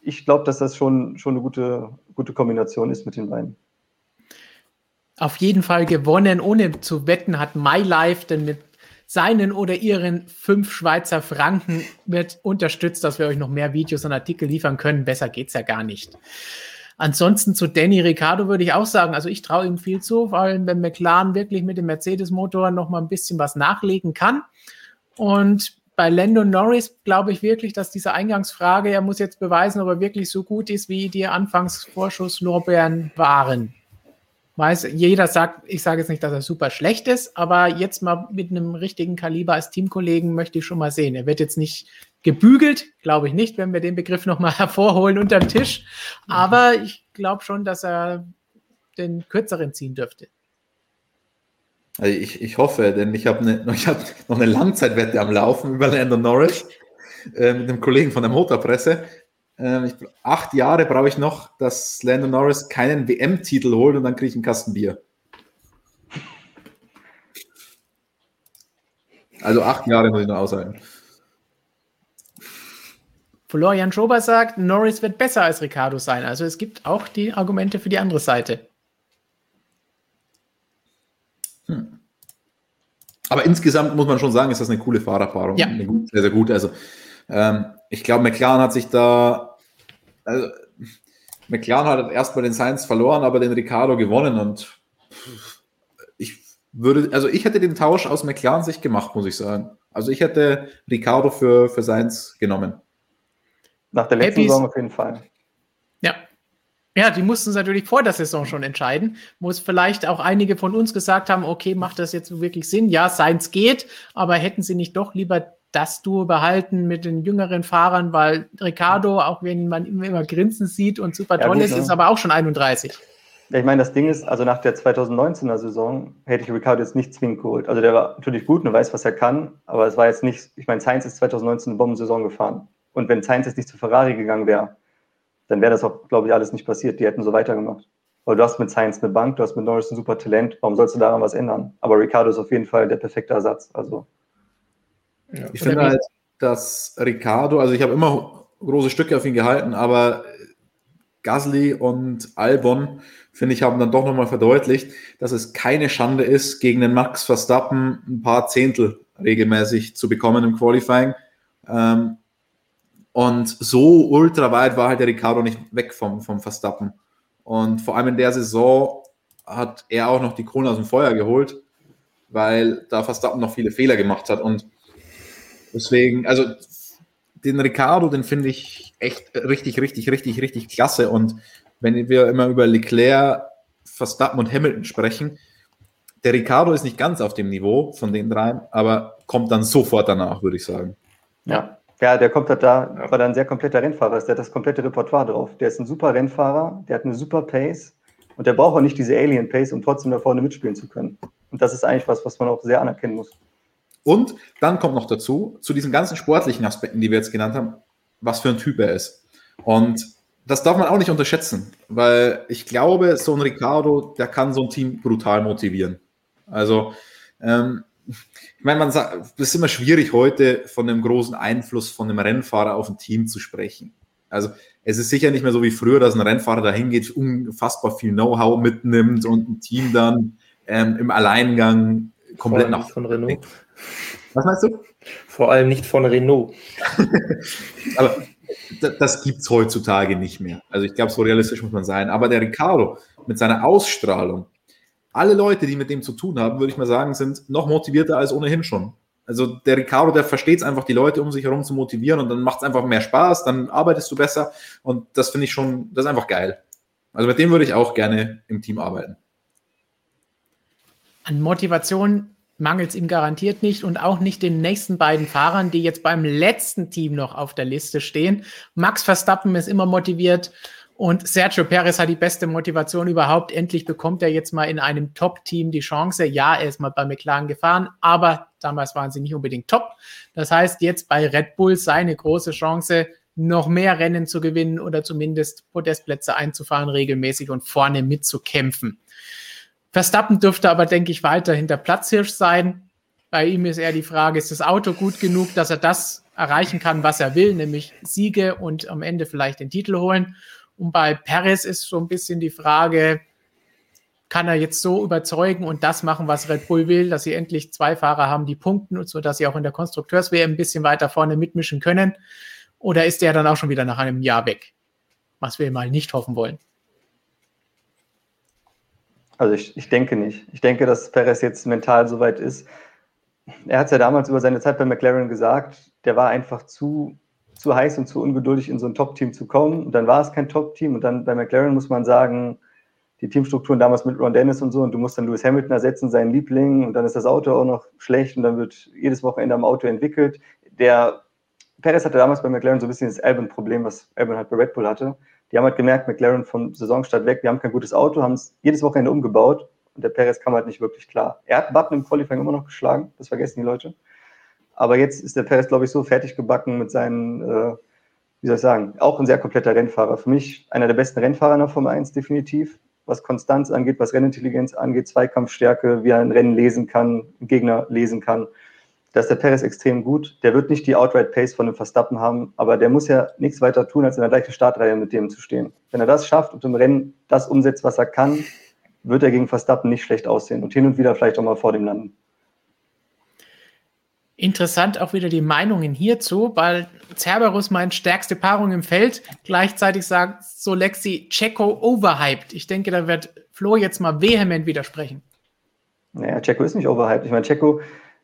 ich glaube, dass das schon, schon eine gute, gute Kombination ist mit den beiden. Auf jeden Fall gewonnen, ohne zu wetten, hat My Life denn mit seinen oder ihren fünf Schweizer Franken wird unterstützt, dass wir euch noch mehr Videos und Artikel liefern können. Besser geht's ja gar nicht. Ansonsten zu Danny Ricciardo würde ich auch sagen, also ich traue ihm viel zu, vor allem wenn McLaren wirklich mit dem Mercedes-Motor noch mal ein bisschen was nachlegen kann. Und bei Lando Norris glaube ich wirklich, dass diese Eingangsfrage, er muss jetzt beweisen, ob er wirklich so gut ist, wie die Anfangsvorschusslorbeeren waren. Weiß, jeder sagt, ich sage jetzt nicht, dass er super schlecht ist, aber jetzt mal mit einem richtigen Kaliber als Teamkollegen möchte ich schon mal sehen. Er wird jetzt nicht gebügelt, glaube ich nicht, wenn wir den Begriff nochmal hervorholen unter dem Tisch. Aber ich glaube schon, dass er den kürzeren ziehen dürfte. Also ich, ich hoffe, denn ich habe ne, hab noch eine Langzeitwette am Laufen über Landon Norris äh, mit einem Kollegen von der Motorpresse. Ähm, ich, acht Jahre brauche ich noch, dass Landon Norris keinen WM-Titel holt und dann kriege ich einen Kasten Bier. Also acht Jahre muss ich noch aushalten. Florian Schober sagt, Norris wird besser als Ricardo sein. Also es gibt auch die Argumente für die andere Seite. Hm. Aber insgesamt muss man schon sagen, ist das eine coole Fahrerpaarung. Ja. Eine sehr, sehr gut. Also ähm, ich glaube, McLaren hat sich da, also McLaren hat erstmal den Science verloren, aber den Ricardo gewonnen und ich würde, also ich hätte den Tausch aus McLaren Sicht gemacht, muss ich sagen. Also ich hätte Ricardo für, für Science genommen. Nach der letzten. Saison auf jeden Fall. Ja. Ja, die mussten es natürlich vor der Saison schon entscheiden, wo es vielleicht auch einige von uns gesagt haben, okay, macht das jetzt wirklich Sinn? Ja, Seins geht, aber hätten sie nicht doch lieber das Duo behalten mit den jüngeren Fahrern, weil Ricardo, auch wenn man immer, immer grinsen sieht und super Ja, toll gut, ist, ne? ist aber auch schon 31. Ja, ich meine, das Ding ist, also nach der 2019er Saison hätte ich Ricardo jetzt nicht zwingend geholt. Also der war natürlich gut und weiß, was er kann, aber es war jetzt nicht, ich meine, Sainz ist 2019 eine Bombensaison gefahren. Und wenn Sainz jetzt nicht zu Ferrari gegangen wäre, dann wäre das auch, glaube ich, alles nicht passiert. Die hätten so weitergemacht. Weil du hast mit Sainz eine Bank, du hast mit Norris ein super Talent, warum sollst du daran was ändern? Aber Ricardo ist auf jeden Fall der perfekte Ersatz. Also Ich Oder finde halt, dass Ricardo, also ich habe immer große Stücke auf ihn gehalten, aber Gasly und Albon, finde ich, haben dann doch nochmal verdeutlicht, dass es keine Schande ist, gegen den Max Verstappen ein paar Zehntel regelmäßig zu bekommen im Qualifying. Ähm, und so ultra weit war halt der Ricardo nicht weg vom, vom Verstappen. Und vor allem in der Saison hat er auch noch die Krone aus dem Feuer geholt, weil da Verstappen noch viele Fehler gemacht hat. Und deswegen, also den Ricardo, den finde ich echt richtig, richtig, richtig, richtig klasse. Und wenn wir immer über Leclerc, Verstappen und Hamilton sprechen, der Ricardo ist nicht ganz auf dem Niveau von den dreien, aber kommt dann sofort danach, würde ich sagen. Ja. Ja, der kommt halt da, weil er ein sehr kompletter Rennfahrer ist. Der hat das komplette Repertoire drauf. Der ist ein super Rennfahrer, der hat eine super Pace und der braucht auch nicht diese Alien Pace, um trotzdem da vorne mitspielen zu können. Und das ist eigentlich was, was man auch sehr anerkennen muss. Und dann kommt noch dazu, zu diesen ganzen sportlichen Aspekten, die wir jetzt genannt haben, was für ein Typ er ist. Und das darf man auch nicht unterschätzen, weil ich glaube, so ein Ricardo, der kann so ein Team brutal motivieren. Also, ähm, ich meine, man sagt, es ist immer schwierig heute von einem großen Einfluss von einem Rennfahrer auf ein Team zu sprechen. Also es ist sicher nicht mehr so wie früher, dass ein Rennfahrer dahin geht, unfassbar viel Know-how mitnimmt und ein Team dann ähm, im Alleingang komplett nach von Renault. Was meinst du? Vor allem nicht von Renault. Aber das gibt es heutzutage nicht mehr. Also ich glaube, so realistisch muss man sein. Aber der Ricardo mit seiner Ausstrahlung, alle Leute, die mit dem zu tun haben, würde ich mal sagen, sind noch motivierter als ohnehin schon. Also der Ricardo, der versteht es einfach, die Leute um sich herum zu motivieren und dann macht es einfach mehr Spaß, dann arbeitest du besser und das finde ich schon, das ist einfach geil. Also mit dem würde ich auch gerne im Team arbeiten. An Motivation mangelt es ihm garantiert nicht und auch nicht den nächsten beiden Fahrern, die jetzt beim letzten Team noch auf der Liste stehen. Max Verstappen ist immer motiviert und Sergio Perez hat die beste Motivation überhaupt. Endlich bekommt er jetzt mal in einem Top-Team die Chance. Ja, er ist mal bei McLaren gefahren, aber damals waren sie nicht unbedingt top. Das heißt, jetzt bei Red Bull seine große Chance, noch mehr Rennen zu gewinnen oder zumindest Podestplätze einzufahren regelmäßig und vorne mitzukämpfen. Verstappen dürfte aber, denke ich, weiter hinter Platzhirsch sein. Bei ihm ist eher die Frage, ist das Auto gut genug, dass er das erreichen kann, was er will, nämlich Siege und am Ende vielleicht den Titel holen. Und bei Perez ist so ein bisschen die Frage, kann er jetzt so überzeugen und das machen, was Red Bull will, dass sie endlich zwei Fahrer haben, die punkten, so dass sie auch in der Konstrukteurswehr ein bisschen weiter vorne mitmischen können? Oder ist der dann auch schon wieder nach einem Jahr weg? Was wir mal nicht hoffen wollen. Also ich, ich denke nicht. Ich denke, dass Perez jetzt mental soweit ist. Er hat es ja damals über seine Zeit bei McLaren gesagt, der war einfach zu, zu heiß und zu ungeduldig, in so ein Top-Team zu kommen. Und dann war es kein Top-Team. Und dann bei McLaren muss man sagen, die Teamstrukturen damals mit Ron Dennis und so, und du musst dann Lewis Hamilton ersetzen, seinen Liebling, und dann ist das Auto auch noch schlecht und dann wird jedes Wochenende am Auto entwickelt. Der Perez hatte damals bei McLaren so ein bisschen das Albon-Problem, was Albon halt bei Red Bull hatte. Die haben halt gemerkt, McLaren vom Saisonstart weg, wir haben kein gutes Auto, haben es jedes Wochenende umgebaut und der Perez kam halt nicht wirklich klar. Er hat Button im Qualifying immer noch geschlagen, das vergessen die Leute. Aber jetzt ist der Perez, glaube ich, so fertig gebacken mit seinen, äh, wie soll ich sagen, auch ein sehr kompletter Rennfahrer. Für mich einer der besten Rennfahrer in der Formel 1, definitiv. Was Konstanz angeht, was Rennintelligenz angeht, Zweikampfstärke, wie er ein Rennen lesen kann, Gegner lesen kann da ist der Perez extrem gut. Der wird nicht die Outright Pace von dem Verstappen haben, aber der muss ja nichts weiter tun, als in der gleichen Startreihe mit dem zu stehen. Wenn er das schafft und im Rennen das umsetzt, was er kann, wird er gegen Verstappen nicht schlecht aussehen und hin und wieder vielleicht auch mal vor dem landen. Interessant auch wieder die Meinungen hierzu, weil Cerberus meint stärkste Paarung im Feld. Gleichzeitig sagt Solexi Checo overhyped. Ich denke, da wird Flo jetzt mal vehement widersprechen. Naja, Checo ist nicht overhyped. Ich meine, Checo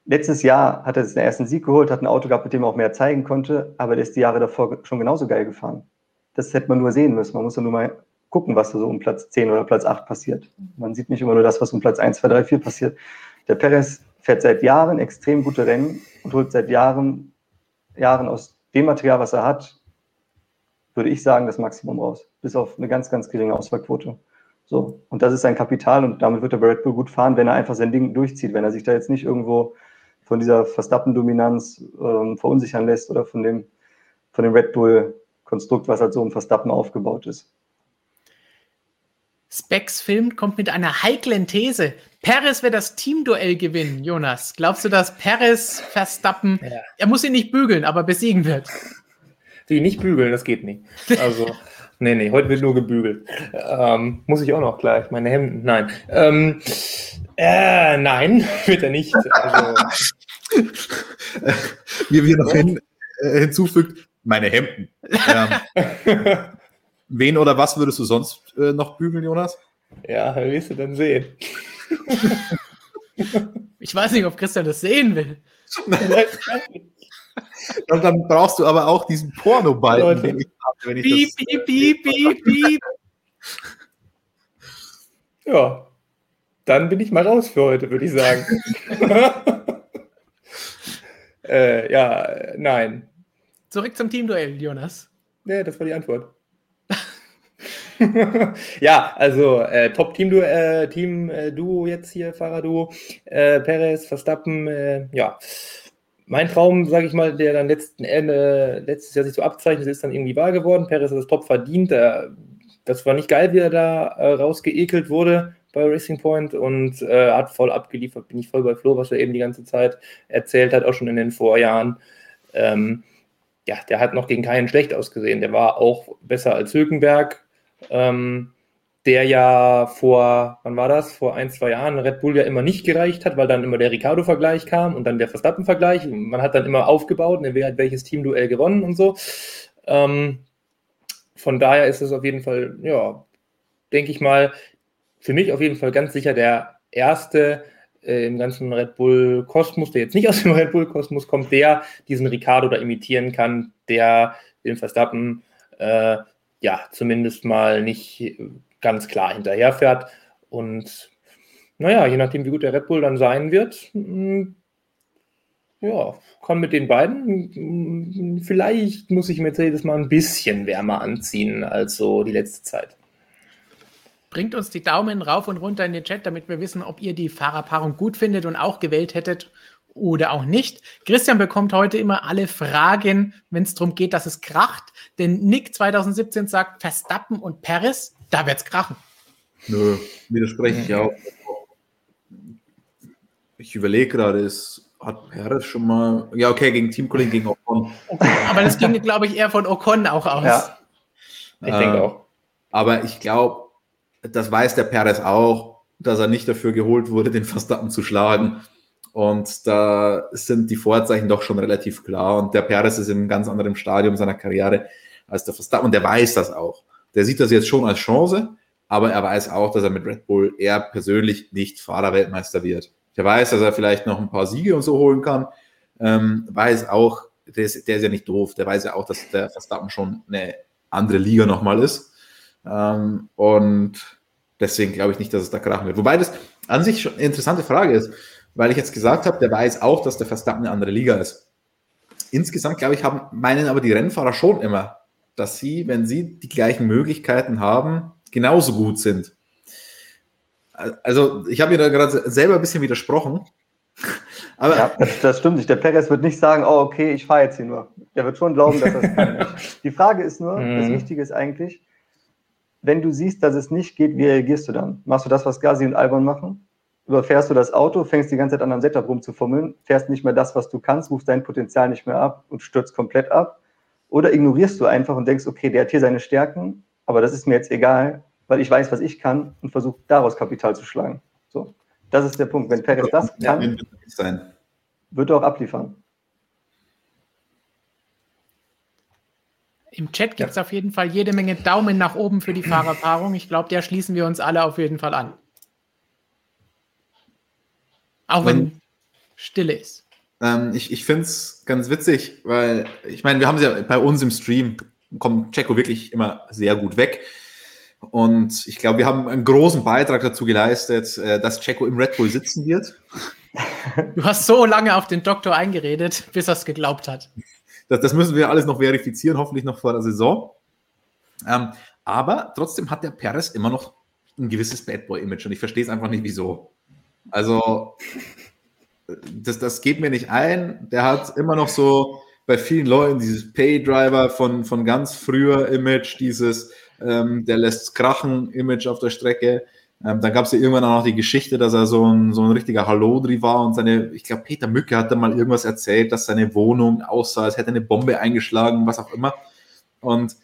Letztes Jahr hat er den ersten Sieg geholt, hat ein Auto gehabt, mit dem er auch mehr zeigen konnte, aber der ist die Jahre davor schon genauso geil gefahren. Das hätte man nur sehen müssen. Man muss ja nur mal gucken, was da so um Platz 10 oder Platz 8 passiert. Man sieht nicht immer nur das, was um Platz 1, 2, 3, 4 passiert. Der Perez fährt seit Jahren extrem gute Rennen und holt seit Jahren, Jahren aus dem Material, was er hat, würde ich sagen, das Maximum raus. Bis auf eine ganz, ganz geringe Ausfallquote. So. Und das ist sein Kapital und damit wird er bei Red Bull gut fahren, wenn er einfach sein Ding durchzieht, wenn er sich da jetzt nicht irgendwo von dieser Verstappen-Dominanz ähm, verunsichern lässt oder von dem, von dem Red Bull-Konstrukt, was halt so um Verstappen aufgebaut ist. Specs Film kommt mit einer heiklen These. Perez wird das Teamduell gewinnen, Jonas. Glaubst du, dass Perez Verstappen, ja. er muss ihn nicht bügeln, aber besiegen wird? Die nicht bügeln, das geht nicht. Also, nee, nee, heute wird nur gebügelt. Ähm, muss ich auch noch gleich, meine Hemden, nein. Ähm, äh, nein, wird er nicht. Also, Wie wir noch hin, äh, hinzufügt, meine Hemden. Ähm, wen oder was würdest du sonst äh, noch bügeln, Jonas? Ja, wirst du dann sehen. ich weiß nicht, ob Christian das sehen will. Und dann brauchst du aber auch diesen Porno-Balken, den ich habe, wenn ich piep, das... Piep, piep, piep. Ja, dann bin ich mal raus für heute, würde ich sagen. äh, ja, nein. Zurück zum Teamduell, Jonas. Ja, das war die Antwort. ja, also äh, Top-Team-Duo äh, Team, äh, Duo jetzt hier, Fahrerduo, äh, Perez, Verstappen, äh, ja. Mein Traum, sage ich mal, der dann letzten Ende, letztes Jahr sich so abzeichnet, ist dann irgendwie wahr geworden. Perez hat das top verdient. das war nicht geil, wie er da äh, rausgeekelt wurde bei Racing Point und äh, hat voll abgeliefert. Bin ich voll bei Flo, was er eben die ganze Zeit erzählt hat, auch schon in den Vorjahren. Ähm, ja, der hat noch gegen keinen schlecht ausgesehen. Der war auch besser als Hülkenberg, ähm, der ja vor, wann war das? Vor ein, zwei Jahren Red Bull ja immer nicht gereicht hat, weil dann immer der Ricardo-Vergleich kam und dann der Verstappen-Vergleich. Man hat dann immer aufgebaut, ne, wer hat welches Teamduell gewonnen und so. Ähm, von daher ist es auf jeden Fall, ja, denke ich mal, für mich auf jeden Fall ganz sicher der erste äh, im ganzen Red Bull Kosmos, der jetzt nicht aus dem Red Bull Kosmos kommt, der diesen Ricardo da imitieren kann, der den Verstappen äh, ja zumindest mal nicht ganz klar hinterherfährt. Und naja, je nachdem, wie gut der Red Bull dann sein wird, mm, ja, kann mit den beiden. Mm, vielleicht muss ich Mercedes mal ein bisschen wärmer anziehen als so die letzte Zeit. Bringt uns die Daumen rauf und runter in den Chat, damit wir wissen, ob ihr die Fahrerpaarung gut findet und auch gewählt hättet oder auch nicht. Christian bekommt heute immer alle Fragen, wenn es darum geht, dass es kracht. Denn Nick 2017 sagt, Verstappen und Paris, da wird's krachen. Nö, widerspreche ich auch. Ich überlege gerade, ist, hat Perez schon mal, ja okay, gegen Teamkollegen, gegen Ocon. Aber das ging, glaube ich, eher von Ocon auch aus. Ja. Ich denke äh, auch. Aber ich glaube, das weiß der Perez auch. dass er nicht dafür geholt wurde, den Verstappen zu schlagen. Und da sind die Vorzeichen doch schon relativ klar. Und der Perez ist in einem ganz anderen Stadium seiner Karriere als der Verstappen. Und der weiß das auch. Der sieht das jetzt schon als Chance, aber er weiß auch, dass er mit Red Bull er persönlich nicht Fahrerweltmeister wird. Der weiß, dass er vielleicht noch ein paar Siege und so holen kann. Ähm, weiß auch, der ist, der ist ja nicht doof. Der weiß ja auch, dass der Verstappen schon eine andere Liga nochmal ist. Ähm, und deswegen glaube ich nicht, dass es da krachen wird. Wobei das an sich schon eine interessante Frage ist weil ich jetzt gesagt habe, der weiß auch, dass der Verstappen eine andere Liga ist. Insgesamt, glaube ich, haben, meinen aber die Rennfahrer schon immer, dass sie, wenn sie die gleichen Möglichkeiten haben, genauso gut sind. Also, ich habe mir da gerade selber ein bisschen widersprochen. Aber ja, das, das, stimmt nicht. Der Perez wird nicht sagen, oh, okay, ich fahre jetzt hier nur. Der wird schon glauben, dass das kann. Die Frage ist nur, mhm. das Wichtige ist eigentlich, wenn du siehst, dass es nicht geht, wie reagierst du dann? Machst du das, was Gazi und Albon machen? überfährst du das Auto, fängst die ganze Zeit an am Setup rumzufummeln, fährst nicht mehr das, was du kannst, rufst dein Potenzial nicht mehr ab und stürzt komplett ab. Oder ignorierst du einfach und denkst, okay, der hat hier seine Stärken, aber das ist mir jetzt egal, weil ich weiß, was ich kann und versuche daraus Kapital zu schlagen. So, das ist der Punkt. Wenn Perez das kann, wird er auch abliefern. Im Chat gibt es ja. auf jeden Fall jede Menge Daumen nach oben für die Fahrerpaarung. Ich glaube, der schließen wir uns alle auf jeden Fall an. Auch wenn Stille ist. Ähm, ich ich finde es ganz witzig, weil ich meine, wir haben es ja bei uns im Stream, kommt Checo wirklich immer sehr gut weg. Und ich glaube, wir haben einen großen Beitrag dazu geleistet, äh, dass Checo im Red Bull sitzen wird. Du hast so lange auf den Doktor eingeredet, bis er es geglaubt hat. Das, das, müssen wir alles noch verifizieren, hoffentlich noch vor der Saison. Ähm, aber trotzdem hat der Perez immer noch ein gewisses Bad Boy-Image und ich verstehe es einfach nicht, wieso. Also, das, das geht mir nicht ein. Der hat immer noch so bei vielen Leuten dieses Paydriver von, von ganz früher Image, dieses ähm, der lässt krachen Image auf der Strecke. Ähm, dann gab es ja irgendwann auch noch die Geschichte, dass er so ein, so ein richtiger Hallodri war und seine, ich glaube, Peter Mücke hat da mal irgendwas erzählt, dass seine Wohnung aussah, als hätte eine Bombe eingeschlagen, was auch immer. Und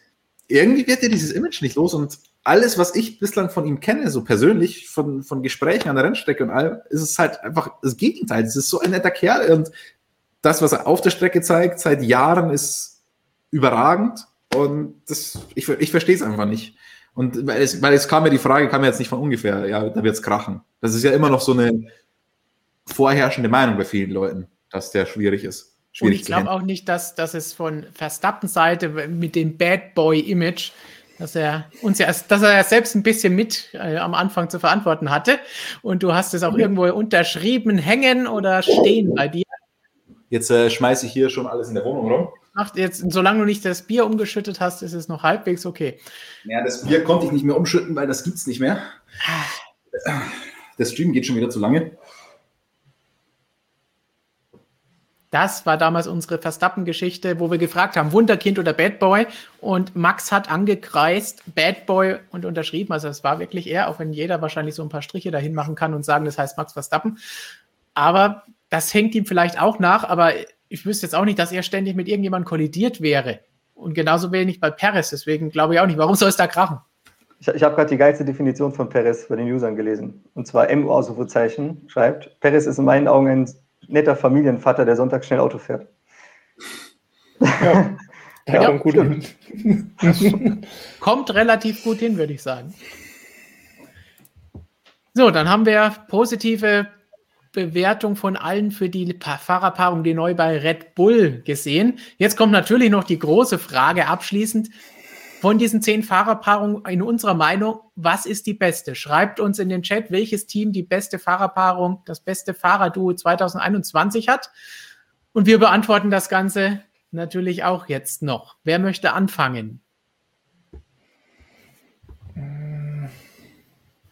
irgendwie wird er dieses Image nicht los und alles, was ich bislang von ihm kenne, so persönlich, von, von Gesprächen an der Rennstrecke und allem, ist es halt einfach das Gegenteil. Es ist so ein netter Kerl und das, was er auf der Strecke zeigt, seit Jahren ist überragend und das, ich, ich verstehe es einfach nicht. Und weil es, weil es kam mir die Frage, kam mir jetzt nicht von ungefähr, ja, da wird es krachen. Das ist ja immer noch so eine vorherrschende Meinung bei vielen Leuten, dass der schwierig ist. Schwierig und ich glaube auch nicht, dass, dass es von Verstappen Seite mit dem Bad Boy Image dass er uns ja, dass er ja selbst ein bisschen mit äh, am Anfang zu verantworten hatte. Und du hast es auch irgendwo unterschrieben, hängen oder stehen bei dir. Jetzt äh, schmeiße ich hier schon alles in der Wohnung rum. Ach, jetzt, solange du nicht das Bier umgeschüttet hast, ist es noch halbwegs okay. Ja, das Bier konnte ich nicht mehr umschütten, weil das gibt es nicht mehr. Der Stream geht schon wieder zu lange. Das war damals unsere Verstappen-Geschichte, wo wir gefragt haben, Wunderkind oder Bad Boy. Und Max hat angekreist, Bad Boy und unterschrieben. Also es war wirklich er, auch wenn jeder wahrscheinlich so ein paar Striche dahin machen kann und sagen, das heißt Max Verstappen. Aber das hängt ihm vielleicht auch nach, aber ich wüsste jetzt auch nicht, dass er ständig mit irgendjemandem kollidiert wäre. Und genauso wenig bei Perez. Deswegen glaube ich auch nicht. Warum soll es da krachen? Ich, ich habe gerade die geilste Definition von Perez bei den Usern gelesen. Und zwar MU-Ausrufezeichen schreibt, Perez ist in meinen Augen ein netter Familienvater, der sonntags schnell Auto fährt. Ja, ja, kommt gut hin. kommt relativ gut hin, würde ich sagen. So, dann haben wir positive Bewertung von allen für die Fahrerpaarung, die neu bei Red Bull gesehen. Jetzt kommt natürlich noch die große Frage abschließend von diesen zehn Fahrerpaarungen in unserer Meinung, was ist die beste? Schreibt uns in den Chat, welches Team die beste Fahrerpaarung, das beste Fahrerduo 2021 hat. Und wir beantworten das Ganze natürlich auch jetzt noch. Wer möchte anfangen?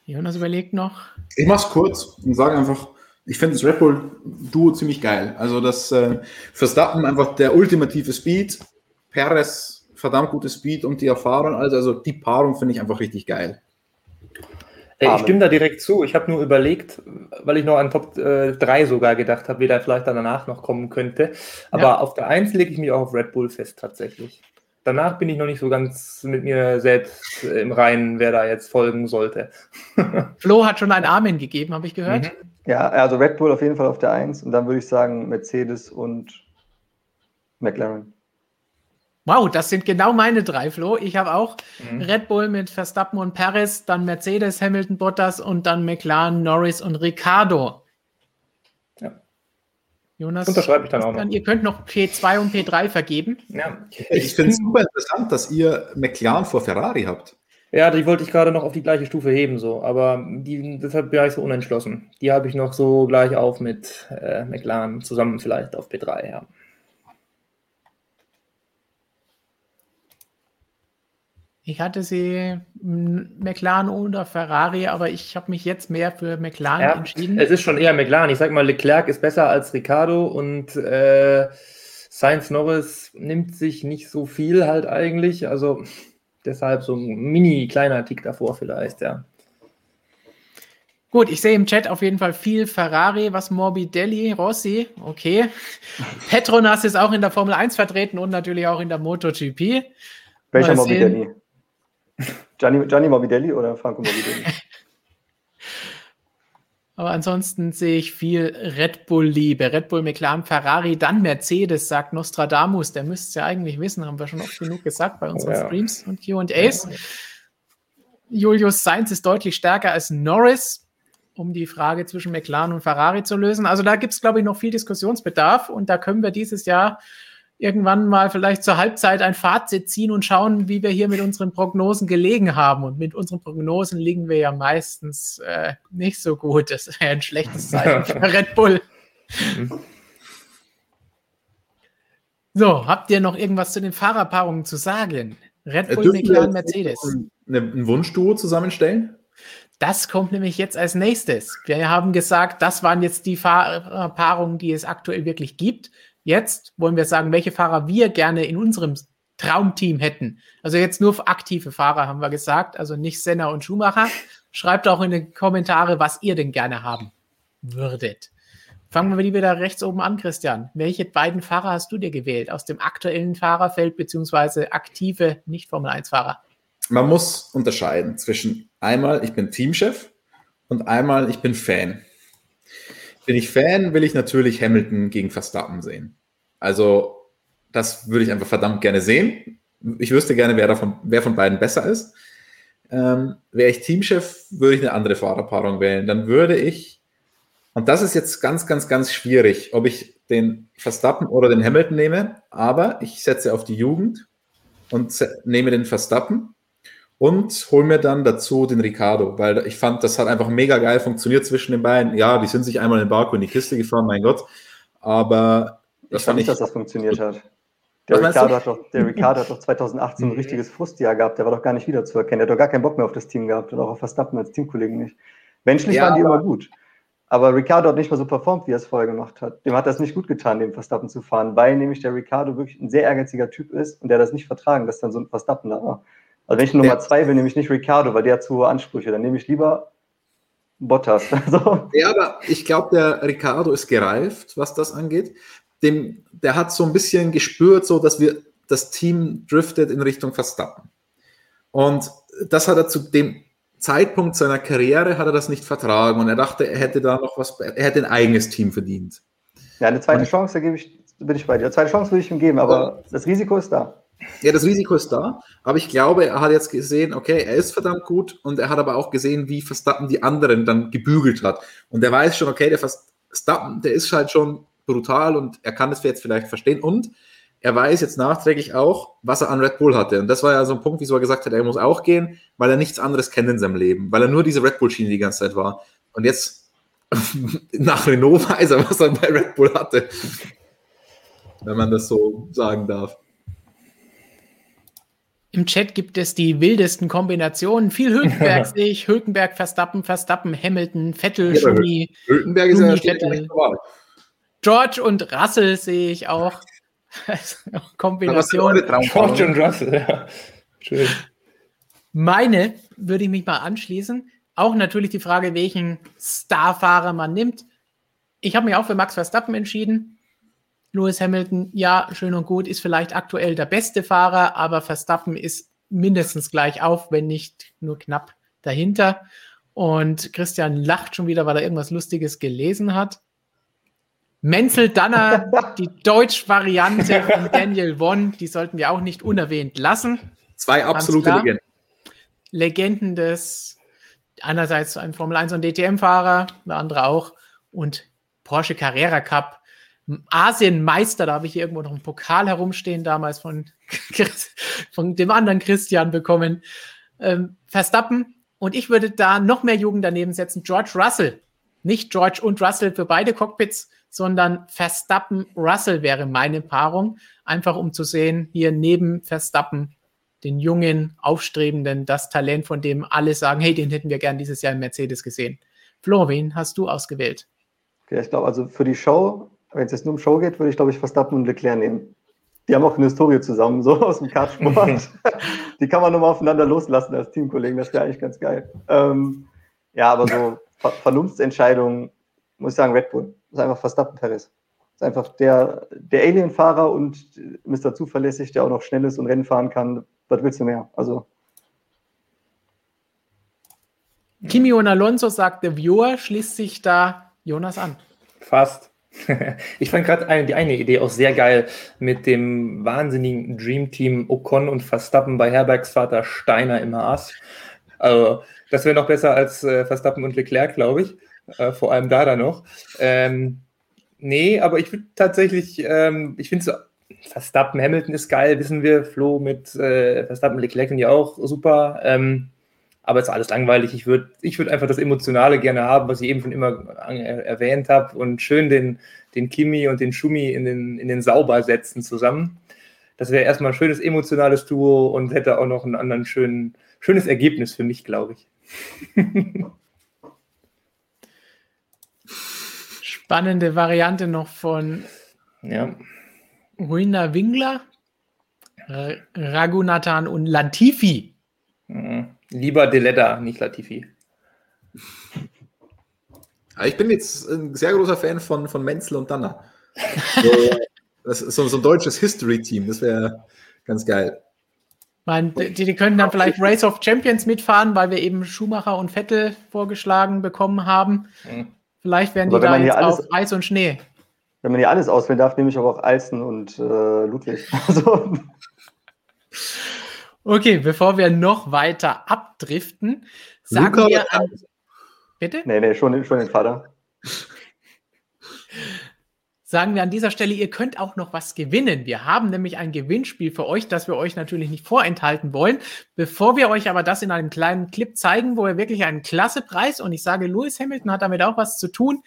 Jonas überlegt noch. Ich mach's kurz und sage einfach, ich finde das Red Bull Duo ziemlich geil. Also das äh, Verstappen einfach der ultimative Speed, Perez verdammt gutes Speed und die Erfahrung. Also, also die Paarung finde ich einfach richtig geil. Ich stimme da direkt zu. Ich habe nur überlegt, weil ich noch an Top äh, 3 sogar gedacht habe, wie der vielleicht dann danach noch kommen könnte. Aber ja. auf der 1 lege ich mich auch auf Red Bull fest tatsächlich. danach bin ich noch nicht so ganz mit mir selbst im Reinen, wer da jetzt folgen sollte. Flo hat schon ein Amen gegeben, habe ich gehört. Mhm. Ja, also Red Bull auf jeden Fall auf der 1 und dann würde ich sagen Mercedes und McLaren. Wow, das sind genau meine drei, Flo. Ich habe auch mhm. Red Bull mit Verstappen und Perez, dann Mercedes, Hamilton, Bottas und dann McLaren, Norris und Ricardo. Ja. Jonas, das unterschreibe ich dann auch noch. Ihr könnt noch P2 und P3 vergeben. Ja. Ich finde es super interessant, dass ihr McLaren vor Ferrari habt. Ja, die wollte ich gerade noch auf die gleiche Stufe heben, so, aber die, deshalb bin ich so unentschlossen. Die habe ich noch so gleich auf mit äh, McLaren zusammen vielleicht auf P3, ja. Ich hatte sie McLaren oder Ferrari, aber ich habe mich jetzt mehr für McLaren ja, entschieden. Es ist schon eher McLaren. Ich sage mal, Leclerc ist besser als Ricardo und äh, Sainz Norris nimmt sich nicht so viel halt eigentlich. Also deshalb so ein mini kleiner Tick davor vielleicht, ja. Gut, ich sehe im Chat auf jeden Fall viel Ferrari, was Morbidelli, Rossi, okay. Petronas ist auch in der Formel 1 vertreten und natürlich auch in der MotoGP. Welcher Morbidelli? Gianni, Gianni Morbidelli oder Franco Morbidelli? Aber ansonsten sehe ich viel Red Bull-Liebe. Red Bull, McLaren, Ferrari, dann Mercedes, sagt Nostradamus. Der müsste es ja eigentlich wissen, haben wir schon oft genug gesagt bei unseren ja. Streams und QAs. Julius Sainz ist deutlich stärker als Norris, um die Frage zwischen McLaren und Ferrari zu lösen. Also da gibt es, glaube ich, noch viel Diskussionsbedarf und da können wir dieses Jahr irgendwann mal vielleicht zur Halbzeit ein Fazit ziehen und schauen, wie wir hier mit unseren Prognosen gelegen haben. Und mit unseren Prognosen liegen wir ja meistens äh, nicht so gut. Das ist ja ein schlechtes Zeichen für Red Bull. So, habt ihr noch irgendwas zu den Fahrerpaarungen zu sagen? Red Bull, McLaren, Mercedes. Ein Wunschduo zusammenstellen? Das kommt nämlich jetzt als nächstes. Wir haben gesagt, das waren jetzt die Fahrerpaarungen, die es aktuell wirklich gibt. Jetzt wollen wir sagen, welche Fahrer wir gerne in unserem Traumteam hätten. Also jetzt nur aktive Fahrer haben wir gesagt, also nicht Senna und Schumacher. Schreibt auch in die Kommentare, was ihr denn gerne haben würdet. Fangen wir lieber da rechts oben an, Christian. Welche beiden Fahrer hast du dir gewählt aus dem aktuellen Fahrerfeld beziehungsweise aktive Nicht-Formel-1-Fahrer? Man muss unterscheiden zwischen einmal, ich bin Teamchef und einmal, ich bin Fan. Bin ich Fan, will ich natürlich Hamilton gegen Verstappen sehen. Also, das würde ich einfach verdammt gerne sehen. Ich wüsste gerne, wer, davon, wer von beiden besser ist. Ähm, Wäre ich Teamchef, würde ich eine andere Fahrerpaarung wählen. Dann würde ich, und das ist jetzt ganz, ganz, ganz schwierig, ob ich den Verstappen oder den Hamilton nehme, aber ich setze auf die Jugend und nehme den Verstappen und hole mir dann dazu den Ricardo, weil ich fand, das hat einfach mega geil funktioniert zwischen den beiden. Ja, die sind sich einmal in Baku in die Kiste gefahren, mein Gott, aber ich fand nicht, dass das funktioniert hat. Der Ricardo, hat doch, der Ricardo hat doch 2018 ein richtiges Frustjahr gehabt. Der war doch gar nicht wiederzuerkennen. Der hat doch gar keinen Bock mehr auf das Team gehabt und auch auf Verstappen als Teamkollegen nicht. Menschlich ja, waren die immer gut. Aber Ricardo hat nicht mal so performt, wie er es vorher gemacht hat. Dem hat das nicht gut getan, dem Verstappen zu fahren, weil nämlich der Ricardo wirklich ein sehr ehrgeiziger Typ ist und der das nicht vertragen, dass dann so ein Verstappen da war. Also wenn ich Nummer ja. zwei will, nehme ich nicht Ricardo, weil der hat zu hohe Ansprüche. Dann nehme ich lieber Bottas. Also. Ja, aber ich glaube, der Ricardo ist gereift, was das angeht dem, der hat so ein bisschen gespürt, so dass wir das Team driftet in Richtung Verstappen. Und das hat er zu dem Zeitpunkt seiner Karriere hat er das nicht vertragen und er dachte, er hätte da noch was, er hätte ein eigenes Team verdient. Ja, eine zweite Chance, da gebe ich, bin ich bei dir. Eine zweite Chance würde ich ihm geben, aber das Risiko ist da. Ja, das Risiko ist da, aber ich glaube, er hat jetzt gesehen, okay, er ist verdammt gut und er hat aber auch gesehen, wie Verstappen die anderen dann gebügelt hat. Und er weiß schon, okay, der Verstappen, der ist halt schon brutal und er kann es jetzt vielleicht verstehen und er weiß jetzt nachträglich auch, was er an Red Bull hatte. Und das war ja so ein Punkt, wieso er gesagt hat, er muss auch gehen, weil er nichts anderes kennt in seinem Leben, weil er nur diese Red Bull-Schiene die ganze Zeit war. Und jetzt nach Renault weiß er, was er bei Red Bull hatte. Wenn man das so sagen darf. Im Chat gibt es die wildesten Kombinationen. Viel Hülkenberg sehe ich. Hülkenberg, Verstappen, Verstappen, Hamilton, Vettel, ja, Schumi. Hülkenberg ist ja Vettel. George und Russell sehe ich auch. Kombination. George und Russell, ja. Schön. Meine würde ich mich mal anschließen. Auch natürlich die Frage, welchen Starfahrer man nimmt. Ich habe mich auch für Max Verstappen entschieden. Lewis Hamilton, ja, schön und gut, ist vielleicht aktuell der beste Fahrer, aber Verstappen ist mindestens gleich auf, wenn nicht nur knapp dahinter. Und Christian lacht schon wieder, weil er irgendwas Lustiges gelesen hat. Menzel Danner, die Deutsch-Variante von Daniel Won, die sollten wir auch nicht unerwähnt lassen. Zwei absolute Legenden. Legenden des, einerseits ein Formel 1 und DTM-Fahrer, der andere auch, und Porsche Carrera Cup, Asienmeister, da habe ich irgendwo noch einen Pokal herumstehen, damals von, von dem anderen Christian bekommen. Ähm, Verstappen, und ich würde da noch mehr Jugend daneben setzen, George Russell. Nicht George und Russell für beide Cockpits, sondern Verstappen Russell wäre meine Paarung. Einfach um zu sehen, hier neben Verstappen den jungen, aufstrebenden, das Talent, von dem alle sagen, hey, den hätten wir gern dieses Jahr in Mercedes gesehen. Flo, wen hast du ausgewählt? Ja, ich glaube, also für die Show, wenn es jetzt nur um Show geht, würde ich, glaube ich, Verstappen und Leclerc nehmen. Die haben auch eine Historie zusammen, so aus dem Kartsport. die kann man nochmal aufeinander loslassen als Teamkollegen, das wäre eigentlich ganz geil. Ähm, ja, aber so Ver Vernunftsentscheidungen, muss ich sagen, Red Bull. Das ist einfach Verstappen Perez. Das ist einfach der, der Alien-Fahrer und Mr. Zuverlässig, der auch noch schnell ist und Rennen fahren kann was willst du mehr? Also. Kimi und Alonso sagt der Viewer, schließt sich da Jonas an. Fast. Ich fand gerade die eine Idee auch sehr geil mit dem wahnsinnigen Dream Team Ocon und Verstappen bei Herbergsvater Steiner im Haas. Also, das wäre noch besser als äh, Verstappen und Leclerc, glaube ich. Äh, vor allem da dann noch. Ähm, nee, aber ich würde tatsächlich, ähm, ich finde es Verstappen, Hamilton ist geil, wissen wir. Flo mit äh, Verstappen, Leclerc und ja auch super. Ähm, aber es ist alles langweilig. Ich würde ich würd einfach das Emotionale gerne haben, was ich eben schon immer erwähnt habe und schön den, den Kimi und den Schumi in den, in den Sauber setzen zusammen. Das wäre erstmal ein schönes emotionales Duo und hätte auch noch ein anderen schönen, schönes Ergebnis für mich, glaube ich. Spannende Variante noch von ja. Ruina Wingler, Ragunathan und Latifi. Mhm. Lieber Deletta, nicht Latifi. Ich bin jetzt ein sehr großer Fan von, von Menzel und Danner. So, das ist so, so ein deutsches History-Team, das wäre ganz geil. Meine, die, die könnten dann vielleicht Race of Champions mitfahren, weil wir eben Schumacher und Vettel vorgeschlagen bekommen haben. Mhm. Vielleicht werden die da jetzt auf Eis und Schnee. Wenn man hier alles auswählen darf, nehme ich aber auch Alsten und äh, Ludwig. Also. Okay, bevor wir noch weiter abdriften, sagen Luca wir an. Bitte? Nee, nee, schon, schon den Vater. Sagen wir an dieser Stelle, ihr könnt auch noch was gewinnen. Wir haben nämlich ein Gewinnspiel für euch, das wir euch natürlich nicht vorenthalten wollen. Bevor wir euch aber das in einem kleinen Clip zeigen, wo ihr wirklich einen klasse Preis und ich sage, Lewis Hamilton hat damit auch was zu tun,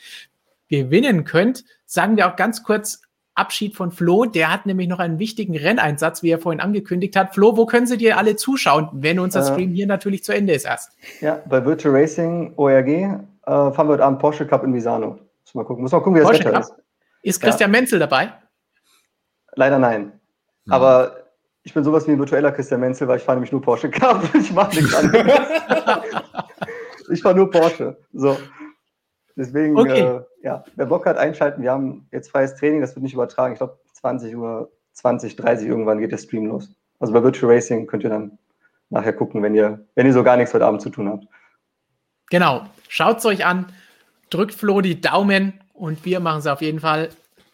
gewinnen könnt, sagen wir auch ganz kurz Abschied von Flo. Der hat nämlich noch einen wichtigen Renneinsatz, wie er vorhin angekündigt hat. Flo, wo können Sie dir alle zuschauen, wenn unser äh, Stream hier natürlich zu Ende ist erst? Ja, bei Virtual Racing ORG äh, fahren wir heute Abend Porsche Cup in Misano. Muss mal gucken, muss mal gucken wie das Porsche Wetter Cup? ist. Ist Christian ja. Menzel dabei? Leider nein. Mhm. Aber ich bin sowas wie ein virtueller Christian Menzel, weil ich fahre nämlich nur Porsche Cup. Ich mache nichts anderes. ich fahre nur Porsche. So. Deswegen, okay. äh, ja, wer Bock hat, einschalten. Wir haben jetzt freies Training, das wird nicht übertragen. Ich glaube, 20 Uhr, 20, 30 irgendwann geht der Stream los. Also bei Virtual Racing könnt ihr dann nachher gucken, wenn ihr, wenn ihr so gar nichts heute Abend zu tun habt. Genau. Schaut es euch an, drückt Flo die Daumen und wir machen es auf jeden Fall.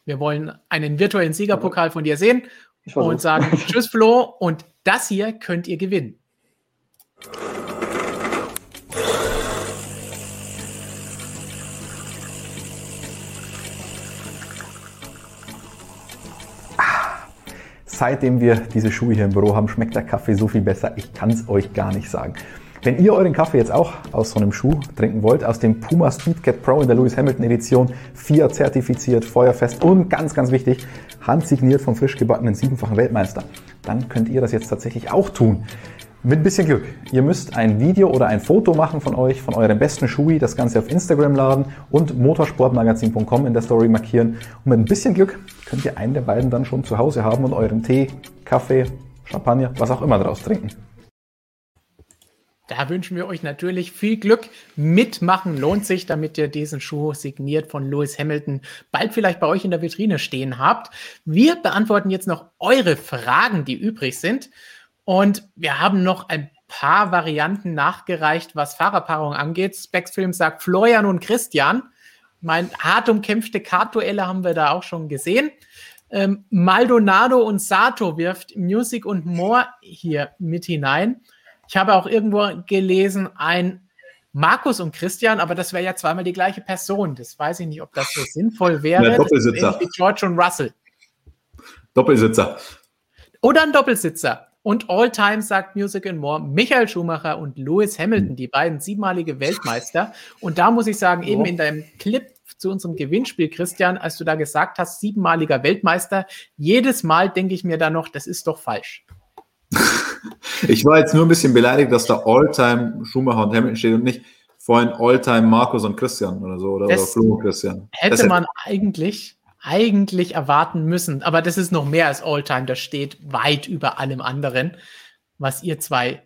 Wir wollen einen virtuellen Siegerpokal von dir sehen und sagen Tschüss, Flo. Und das hier könnt ihr gewinnen. Seitdem wir diese Schuhe hier im Büro haben, schmeckt der Kaffee so viel besser. Ich kann es euch gar nicht sagen. Wenn ihr euren Kaffee jetzt auch aus so einem Schuh trinken wollt, aus dem Puma Speedcat Pro in der Lewis Hamilton Edition, FIA zertifiziert, feuerfest und ganz, ganz wichtig, handsigniert vom frisch gebackenen siebenfachen Weltmeister, dann könnt ihr das jetzt tatsächlich auch tun. Mit ein bisschen Glück. Ihr müsst ein Video oder ein Foto machen von euch, von eurem besten Schuhi, das Ganze auf Instagram laden und motorsportmagazin.com in der Story markieren. Und mit ein bisschen Glück könnt ihr einen der beiden dann schon zu Hause haben und euren Tee, Kaffee, Champagner, was auch immer draus trinken. Da wünschen wir euch natürlich viel Glück. Mitmachen lohnt sich, damit ihr diesen Schuh signiert von Lewis Hamilton bald vielleicht bei euch in der Vitrine stehen habt. Wir beantworten jetzt noch eure Fragen, die übrig sind. Und wir haben noch ein paar Varianten nachgereicht, was Fahrerpaarung angeht. Specsfilm sagt Florian und Christian. Mein hart umkämpfte Kartduelle haben wir da auch schon gesehen. Ähm, Maldonado und Sato wirft Music und More hier mit hinein. Ich habe auch irgendwo gelesen, ein Markus und Christian, aber das wäre ja zweimal die gleiche Person. Das weiß ich nicht, ob das so sinnvoll wäre. Ja, Doppelsitzer. George und Russell. Doppelsitzer. Oder ein Doppelsitzer. Und All-Time sagt Music and More Michael Schumacher und Lewis Hamilton, die beiden siebenmalige Weltmeister. Und da muss ich sagen, eben in deinem Clip zu unserem Gewinnspiel, Christian, als du da gesagt hast, siebenmaliger Weltmeister, jedes Mal denke ich mir da noch, das ist doch falsch. Ich war jetzt nur ein bisschen beleidigt, dass da Alltime Schumacher und Hamilton steht und nicht vorhin Alltime Markus und Christian oder so oder, oder Flo und Christian. Hätte das man eigentlich, eigentlich erwarten müssen, aber das ist noch mehr als Alltime, das steht weit über allem anderen, was ihr zwei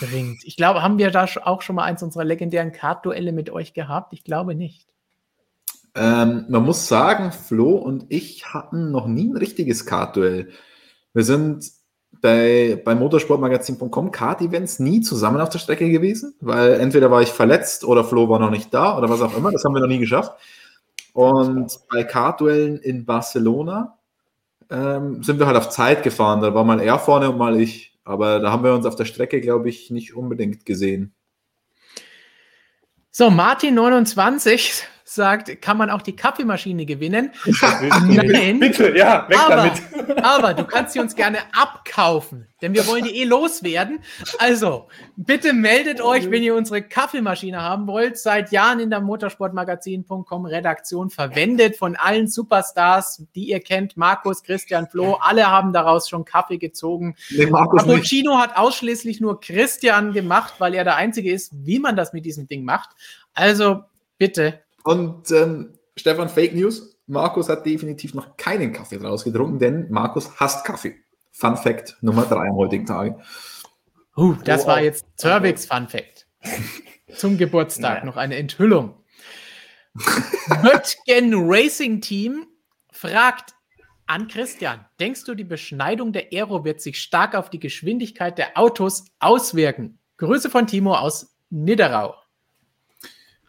bringt. Ich glaube, haben wir da auch schon mal eins unserer legendären Kartduelle mit euch gehabt? Ich glaube nicht. Ähm, man muss sagen, Flo und ich hatten noch nie ein richtiges Kartduell. Wir sind bei, bei motorsportmagazin.com Kart-Events nie zusammen auf der Strecke gewesen, weil entweder war ich verletzt oder Flo war noch nicht da oder was auch immer. Das haben wir noch nie geschafft. Und bei Kartduellen in Barcelona ähm, sind wir halt auf Zeit gefahren. Da war mal er vorne und mal ich. Aber da haben wir uns auf der Strecke, glaube ich, nicht unbedingt gesehen. So, Martin 29 sagt, kann man auch die Kaffeemaschine gewinnen? Nein. Bitte, ja, weg aber, damit. aber du kannst sie uns gerne abkaufen, denn wir wollen die eh loswerden. Also, bitte meldet euch, wenn ihr unsere Kaffeemaschine haben wollt. Seit Jahren in der motorsportmagazin.com Redaktion verwendet von allen Superstars, die ihr kennt. Markus, Christian, Flo, alle haben daraus schon Kaffee gezogen. Nee. Cappuccino hat ausschließlich nur Christian gemacht, weil er der Einzige ist, wie man das mit diesem Ding macht. Also, bitte Und ähm, Stefan, Fake News. Markus hat definitiv noch keinen Kaffee draus getrunken, denn Markus hasst Kaffee. Fun Fact Nummer drei am heutigen Tage. Uh, das Oh, war oh. jetzt Cervix Fun Fact. Zum Geburtstag Naja. noch eine Enthüllung. Böttgen Racing Team fragt an Christian, denkst du, die Beschneidung der Aero wird sich stark auf die Geschwindigkeit der Autos auswirken? Grüße von Timo aus Niederau.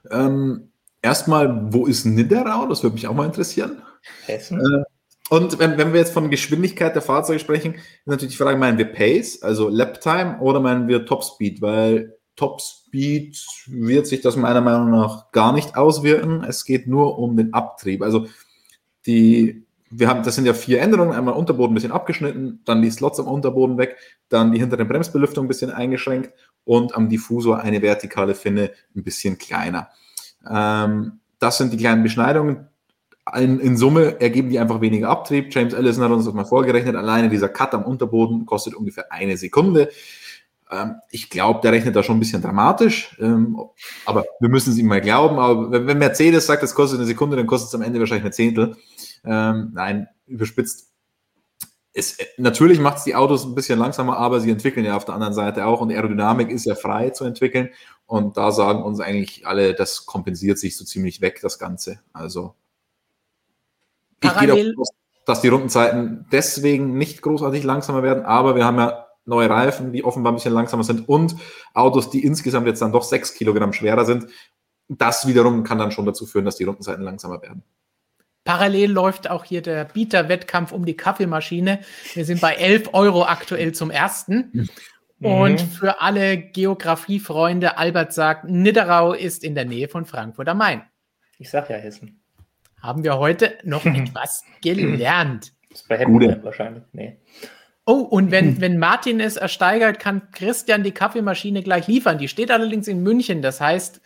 Ähm, erstmal, wo ist Nidderau? Das würde mich auch mal interessieren. Hessen? Und wenn, wenn wir jetzt von Geschwindigkeit der Fahrzeuge sprechen, ist natürlich die Frage, meinen wir Pace, also Laptime, oder meinen wir Topspeed? Weil Topspeed wird sich das meiner Meinung nach gar nicht auswirken. Es geht nur um den Abtrieb. Also die, wir haben, das sind ja vier Änderungen. Einmal Unterboden ein bisschen abgeschnitten, dann die Slots am Unterboden weg, dann die hintere Bremsbelüftung ein bisschen eingeschränkt und am Diffusor eine vertikale Finne ein bisschen kleiner. Ähm, das sind die kleinen Beschneidungen. In, in Summe ergeben die einfach weniger Abtrieb. James Ellison hat uns das mal vorgerechnet. Alleine dieser Cut am Unterboden kostet ungefähr eine Sekunde. Ähm, ich glaube, der rechnet da schon ein bisschen dramatisch. Ähm, aber wir müssen es ihm mal glauben. Aber wenn, wenn Mercedes sagt, es kostet eine Sekunde, dann kostet es am Ende wahrscheinlich eine Zehntel. Ähm, nein, überspitzt. Es, natürlich macht es die Autos ein bisschen langsamer, aber sie entwickeln ja auf der anderen Seite auch und Aerodynamik ist ja frei zu entwickeln. Und da sagen uns eigentlich alle, das kompensiert sich so ziemlich weg, das Ganze. Also ich gehe davon aus, dass die Rundenzeiten deswegen nicht großartig langsamer werden, aber wir haben ja neue Reifen, die offenbar ein bisschen langsamer sind und Autos, die insgesamt jetzt dann doch sechs Kilogramm schwerer sind. Das wiederum kann dann schon dazu führen, dass die Rundenzeiten langsamer werden. Parallel läuft auch hier der Bieter-Wettkampf um die Kaffeemaschine. Wir sind bei 11 Euro aktuell zum ersten. Und für alle Geografiefreunde, Albert sagt, Nidderau ist in der Nähe von Frankfurt am Main. Ich sag ja Hessen. Haben wir heute noch etwas gelernt. Das ist bei Gute. Wahrscheinlich. Nee. Oh, und wenn, wenn Martin es ersteigert, kann Christian die Kaffeemaschine gleich liefern. Die steht allerdings in München, das heißt,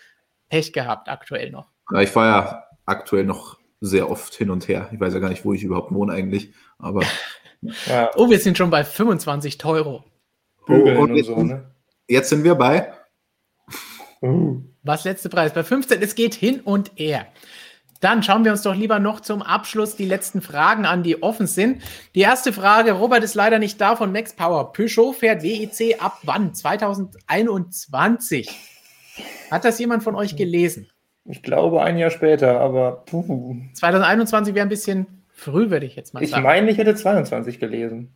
Pech gehabt aktuell noch. Ja, ich fahre ja aktuell noch sehr oft hin und her. Ich weiß ja gar nicht, wo ich überhaupt wohne eigentlich. Aber Ja, Oh, wir sind schon bei 25 Euro. Bügeln und und jetzt- so, ne? jetzt sind wir bei Uh. Was letzte Preis? Bei 15, es geht hin und her. Dann schauen wir uns doch lieber noch zum Abschluss die letzten Fragen an, die offen sind. Die erste Frage, Robert ist leider nicht da von Max Power. Peugeot fährt WEC ab wann? 2021. Hat das jemand von euch gelesen? Ich glaube ein Jahr später, aber puh. 2021 wäre ein bisschen früh, würde ich jetzt mal Ich sagen. meine, ich hätte 22 gelesen.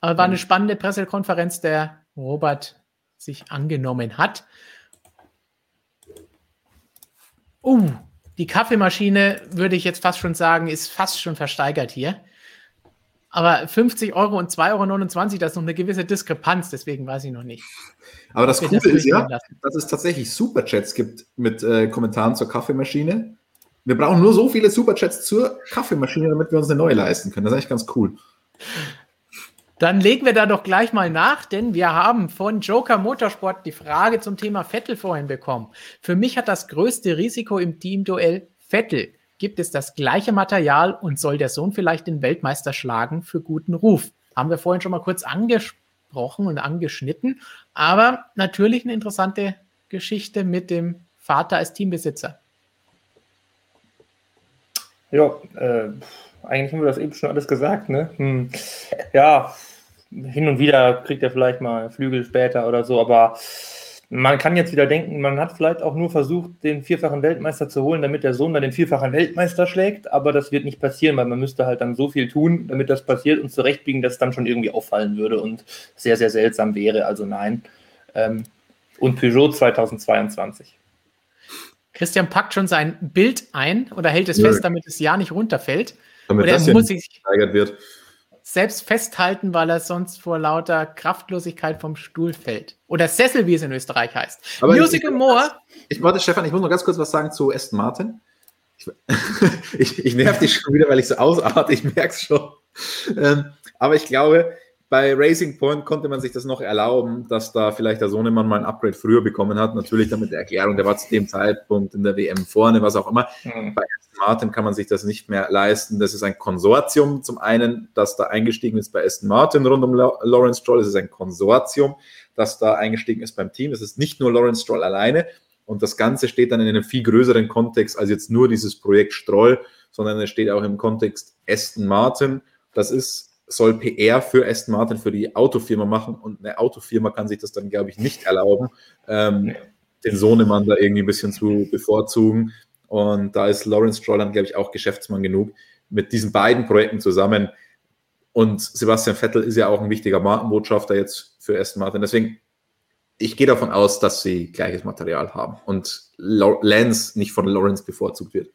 Aber war eine spannende Pressekonferenz, der Robert sich angenommen hat. Uh, die Kaffeemaschine, würde ich jetzt fast schon sagen, ist fast schon versteigert hier. Aber 50 Euro und 2,29 Euro, das ist noch eine gewisse Diskrepanz, deswegen weiß ich noch nicht. Aber das Coole das ist ja, lassen. dass es tatsächlich Superchats gibt mit äh, Kommentaren zur Kaffeemaschine. Wir brauchen nur so viele Superchats zur Kaffeemaschine, damit wir uns eine neue leisten können. Das ist eigentlich ganz cool. Dann legen wir da doch gleich mal nach, denn wir haben von Joker Motorsport die Frage zum Thema Vettel vorhin bekommen. Für mich hat das größte Risiko im Teamduell Vettel. Gibt es das gleiche Material und soll der Sohn vielleicht den Weltmeister schlagen für guten Ruf? Haben wir vorhin schon mal kurz angesprochen und angeschnitten, aber natürlich eine interessante Geschichte mit dem Vater als Teambesitzer. Ja, äh, eigentlich haben wir das eben schon alles gesagt, ne? Hm. Ja, hin und wieder kriegt er vielleicht mal Flügel später oder so, aber man kann jetzt wieder denken, man hat vielleicht auch nur versucht, den vierfachen Weltmeister zu holen, damit der Sohn dann den vierfachen Weltmeister schlägt, aber das wird nicht passieren, weil man müsste halt dann so viel tun, damit das passiert und zurechtbiegen, dass es dann schon irgendwie auffallen würde und sehr, sehr seltsam wäre. Also nein. Ähm, und Peugeot 2022. Christian packt schon sein Bild ein oder hält es Nö. fest, damit das Jahr nicht runterfällt. Damit Oder das muss nicht sich gesteigert wird. Selbst festhalten, weil er sonst vor lauter Kraftlosigkeit vom Stuhl fällt. Oder Sessel, wie es in Österreich heißt. Aber Musical ich- More. Ich, warte, Stefan, ich muss noch ganz kurz was sagen zu Aston Martin. Ich, ich, ich nerv dich schon wieder, weil ich so ausarte, ich merke es schon. Ähm, aber ich glaube, bei Racing Point konnte man sich das noch erlauben, dass da vielleicht der Sohnemann mal ein Upgrade früher bekommen hat. Natürlich dann mit der Erklärung, der war zu dem Zeitpunkt in der WM vorne, was auch immer. Hm. Bei Aston Martin kann man sich das nicht mehr leisten. Das ist ein Konsortium zum einen, das da eingestiegen ist bei Aston Martin rund um Lawrence Stroll. Es ist ein Konsortium, das da eingestiegen ist beim Team. Es ist nicht nur Lawrence Stroll alleine. Und das Ganze steht dann in einem viel größeren Kontext als jetzt nur dieses Projekt Stroll, sondern es steht auch im Kontext Aston Martin. Das ist, soll PR für Aston Martin, für die Autofirma machen. Und eine Autofirma kann sich das dann, glaube ich, nicht erlauben, ähm, den Sohnemann da irgendwie ein bisschen zu bevorzugen. Und da ist Lawrence Stroll glaube ich, auch Geschäftsmann genug. Mit diesen beiden Projekten zusammen. Und Sebastian Vettel ist ja auch ein wichtiger Markenbotschafter jetzt für Aston Martin. Deswegen, ich gehe davon aus, dass sie gleiches Material haben und Lance nicht von Lawrence bevorzugt wird.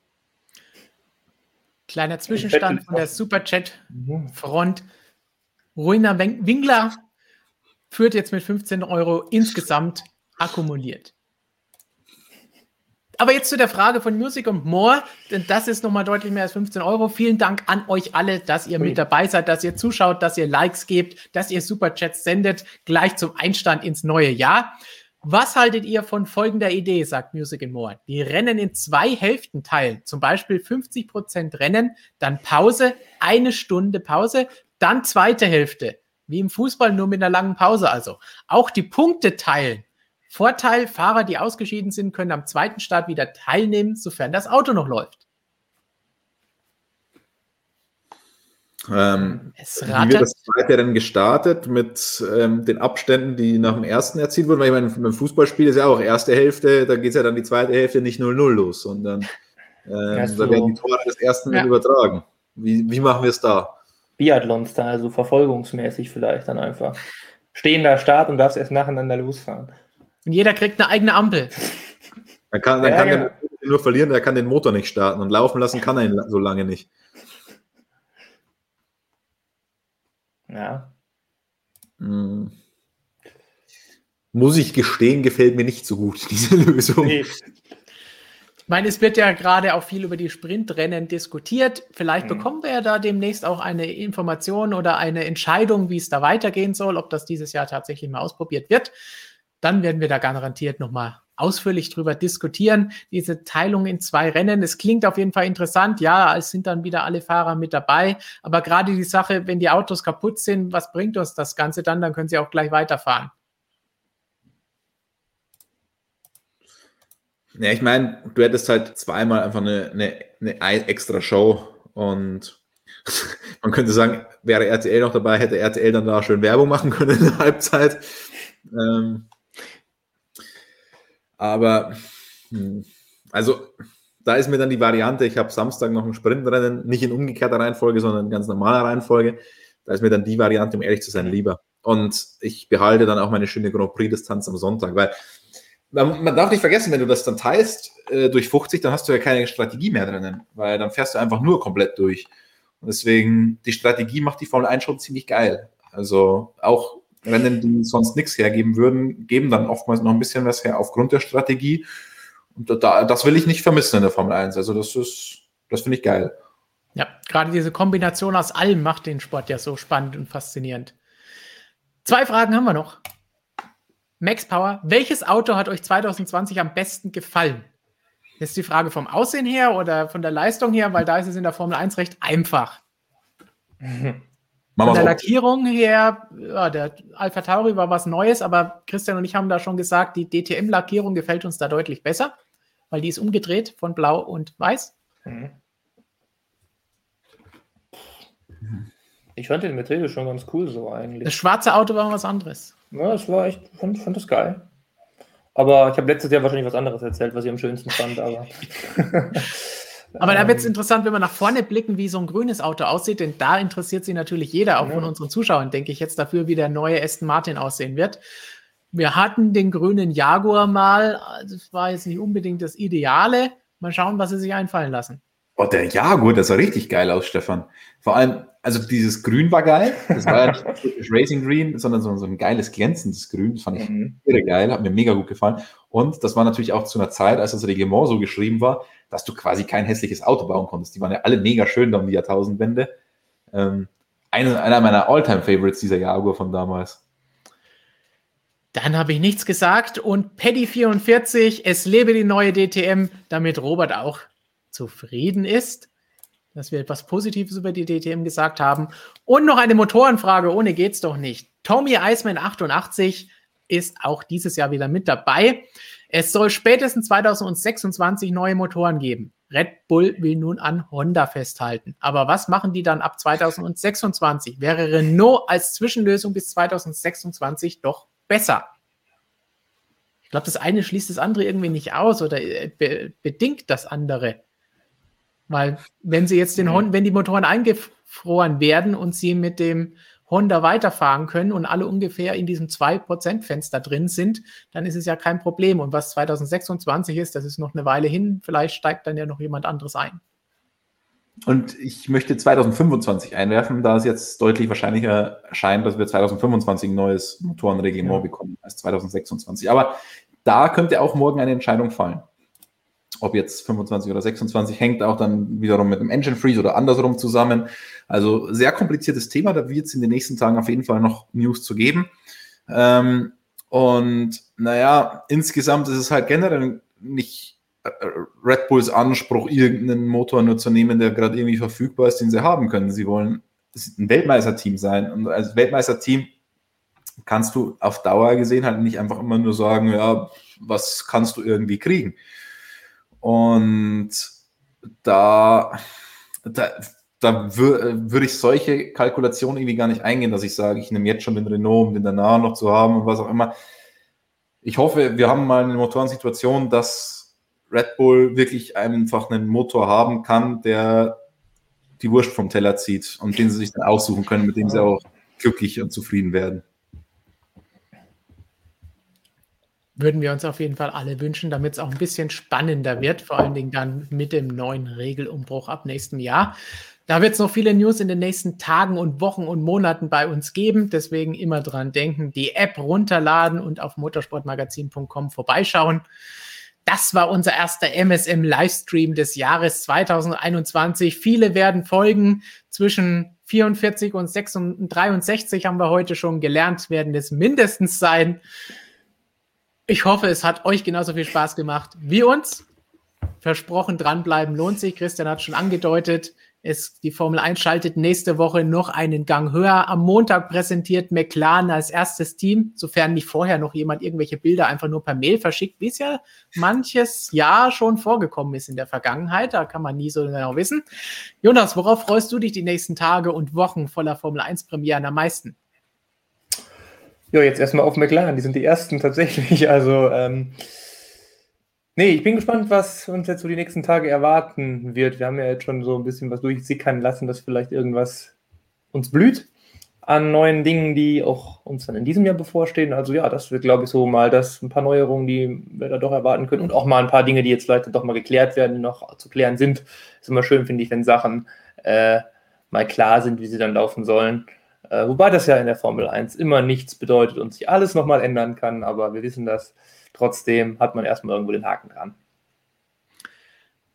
Kleiner Zwischenstand von der. Superchat-Front. Ruiner Wen- Wingler führt jetzt mit 15 Euro insgesamt akkumuliert. Aber jetzt zu der Frage von Music und More, denn das ist nochmal deutlich mehr als 15 Euro. Vielen Dank an euch alle, dass ihr mit dabei seid, dass ihr zuschaut, dass ihr Likes gebt, dass ihr Superchats sendet, gleich zum Einstand ins neue Jahr. Was haltet ihr von folgender Idee, sagt Music and More? Die Rennen in zwei Hälften teilen, zum Beispiel 50% Rennen, dann Pause, eine Stunde Pause, dann zweite Hälfte, wie im Fußball nur mit einer langen Pause also. Auch die Punkte teilen. Vorteil, Fahrer, die ausgeschieden sind, können am zweiten Start wieder teilnehmen, sofern das Auto noch läuft. Ähm, Es wie wird rattert. das zweite Rennen gestartet mit ähm, den Abständen, die nach dem ersten erzielt wurden? Weil ich meine, beim Fußballspiel ist ja auch erste Hälfte, da geht es ja dann die zweite Hälfte nicht 0-0 los, sondern ähm, Ja, so. da werden die Tore des ersten Ja. übertragen. Wie, wie machen wir es da? Biathlons da, also verfolgungsmäßig vielleicht dann einfach. Stehender Start und darfst erst nacheinander losfahren. Und jeder kriegt eine eigene Ampel. Dann kann, dann Ja, kann ja. der nur verlieren, der kann den Motor nicht starten und laufen lassen kann er ihn so lange nicht. Ja. Hm. Muss ich gestehen, gefällt mir nicht so gut, diese Lösung. Nee. Ich meine, es wird ja gerade auch viel über die Sprintrennen diskutiert. Vielleicht Mhm. bekommen wir ja da demnächst auch eine Information oder eine Entscheidung, wie es da weitergehen soll, ob das dieses Jahr tatsächlich mal ausprobiert wird. Dann werden wir da garantiert nochmal ausführlich drüber diskutieren. Diese Teilung in zwei Rennen, es klingt auf jeden Fall interessant. Ja, es sind dann wieder alle Fahrer mit dabei. Aber gerade die Sache, wenn die Autos kaputt sind, was bringt uns das Ganze dann? Dann können sie auch gleich weiterfahren. Ja, ich meine, du hättest halt zweimal einfach eine, eine, eine extra Show und man könnte sagen, wäre RTL noch dabei, hätte RTL dann da schön Werbung machen können in der Halbzeit. Ähm, aber hm, also da ist mir dann die Variante, ich habe Samstag noch ein Sprintrennen, nicht in umgekehrter Reihenfolge, sondern in ganz normaler Reihenfolge. Da ist mir dann die Variante, um ehrlich zu sein, lieber. Und ich behalte dann auch meine schöne Grand Prix-Distanz am Sonntag, weil man, man, darf nicht vergessen, wenn du das dann teilst äh, durch 50, dann hast du ja keine Strategie mehr drinnen, weil dann fährst du einfach nur komplett durch. Und deswegen, die Strategie macht die Formel 1 schon ziemlich geil. Also auch Rennen, die sonst nichts hergeben würden, geben dann oftmals noch ein bisschen was her aufgrund der Strategie. Und da, das will ich nicht vermissen in der Formel 1. Also das ist, das finde ich geil. Ja, gerade diese Kombination aus allem macht den Sport ja so spannend und faszinierend. Zwei Fragen haben wir noch. Max Power, welches Auto hat euch 2020 am besten gefallen? Das ist die Frage vom Aussehen her oder von der Leistung her, weil da ist es in der Formel 1 recht einfach. Von der Lackierung her, ja, der Alpha Tauri war was Neues, aber Christian und ich haben da schon gesagt, die DTM-Lackierung gefällt uns da deutlich besser, weil die ist umgedreht von Blau und Weiß. Mhm. Ich fand den Mercedes schon ganz cool so eigentlich. Das schwarze Auto war was anderes. Ja, das war echt, ich fand, fand das geil. Aber ich habe letztes Jahr wahrscheinlich was anderes erzählt, was ich am schönsten fand, aber. aber da wird es interessant, wenn wir nach vorne blicken, wie so ein grünes Auto aussieht, denn da interessiert sich natürlich jeder, auch ja. von unseren Zuschauern, denke ich jetzt dafür, wie der neue Aston Martin aussehen wird. Wir hatten den grünen Jaguar mal, das war jetzt nicht unbedingt das Ideale. Mal schauen, was sie sich einfallen lassen. Oh, der Jaguar, das sah richtig geil aus, Stefan. Vor allem, also dieses Grün war geil. Das war ja nicht Racing Green, sondern so, so, ein geiles glänzendes Grün. Das fand ich mhm. irre geil, hat mir mega gut gefallen. Und das war natürlich auch zu einer Zeit, als das Reglement so geschrieben war, dass du quasi kein hässliches Auto bauen konntest. Die waren ja alle mega schön da um die Jahrtausendwende. Ähm, einer, einer meiner Alltime-Favorites, dieser Jaguar von damals. Dann habe ich nichts gesagt und Paddy44, es lebe die neue DTM, damit Robert auch zufrieden ist dass wir etwas Positives über die DTM gesagt haben. Und noch eine Motorenfrage, ohne geht's doch nicht. Tommy Eisman 88 ist auch dieses Jahr wieder mit dabei. Es soll spätestens 2026 neue Motoren geben. Red Bull will nun an Honda festhalten. Aber was machen die dann ab 2026? Wäre Renault als Zwischenlösung bis 2026 doch besser? Ich glaube, das eine schließt das andere irgendwie nicht aus oder äh, be bedingt das andere. Weil wenn sie jetzt den. Honda, wenn die Motoren eingefroren werden und sie mit dem Honda weiterfahren können und alle ungefähr in diesem 2%-Fenster drin sind, dann ist es ja kein Problem. Und was 2026 ist, das ist noch eine Weile hin. Vielleicht steigt dann ja noch jemand anderes ein. Und ich möchte 2025 einwerfen, da es jetzt deutlich wahrscheinlicher erscheint, dass wir 2025 ein neues Motorenreglement ja. bekommen als 2026. Aber da könnte auch morgen eine Entscheidung fallen ob jetzt 25 oder 26, hängt auch dann wiederum mit dem Engine Freeze oder andersrum zusammen. Also sehr kompliziertes Thema, da wird es in den nächsten Tagen auf jeden Fall noch News zu geben. Ähm, und naja, insgesamt ist es halt generell nicht äh, Red Bulls Anspruch, irgendeinen Motor nur zu nehmen, der gerade irgendwie verfügbar ist, den sie haben können. Sie wollen ein Weltmeisterteam sein. Und als Weltmeisterteam kannst du auf Dauer gesehen halt nicht einfach immer nur sagen, ja, was kannst du irgendwie kriegen. Und da, da, da würde ich solche Kalkulationen irgendwie gar nicht eingehen, dass ich sage, ich nehme jetzt schon den Renault, um den danach noch zu haben und was auch immer. Ich hoffe, wir haben mal eine Motorensituation, dass Red Bull wirklich einfach einen Motor haben kann, der die Wurst vom Teller zieht und den sie sich dann aussuchen können, mit dem sie auch glücklich und zufrieden werden. Würden wir uns auf jeden Fall alle wünschen, damit es auch ein bisschen spannender wird, vor allen Dingen dann mit dem neuen Regelumbruch ab nächstem Jahr. Da wird es noch viele News in den nächsten Tagen und Wochen und Monaten bei uns geben. Deswegen immer dran denken, die App runterladen und auf motorsportmagazin.com vorbeischauen. Das war unser erster MSM Livestream des Jahres 2021. Viele werden folgen. Zwischen 44 und 63 haben wir heute schon gelernt, werden es mindestens sein. Ich hoffe, es hat euch genauso viel Spaß gemacht wie uns. Versprochen, dranbleiben lohnt sich. Christian hat schon angedeutet, Es, die Formel 1 schaltet nächste Woche noch einen Gang höher. Am Montag präsentiert McLaren als erstes Team, sofern nicht vorher noch jemand irgendwelche Bilder einfach nur per Mail verschickt, wie es ja manches Jahr schon vorgekommen ist in der Vergangenheit. Da kann man nie so genau wissen. Jonas, worauf freust du dich die nächsten Tage und Wochen voller Formel 1 Premieren am meisten? Ja, jetzt erstmal auf McLaren. Die sind die ersten tatsächlich. Also, ähm, Nee, ich bin gespannt, was uns jetzt so die nächsten Tage erwarten wird. Wir haben ja jetzt schon so ein bisschen was durchsickern lassen, dass vielleicht irgendwas uns blüht an neuen Dingen, die auch uns dann in diesem Jahr bevorstehen. Also ja, das wird, glaube ich, so mal das ein paar Neuerungen, die wir da doch erwarten können und auch mal ein paar Dinge, die jetzt vielleicht doch mal geklärt werden, noch zu klären sind. Ist immer schön, finde ich, wenn Sachen äh, mal klar sind, wie sie dann laufen sollen. Äh, wobei das ja in der Formel 1 immer nichts bedeutet und sich alles nochmal ändern kann, aber wir wissen das Trotzdem hat man erstmal irgendwo den Haken dran.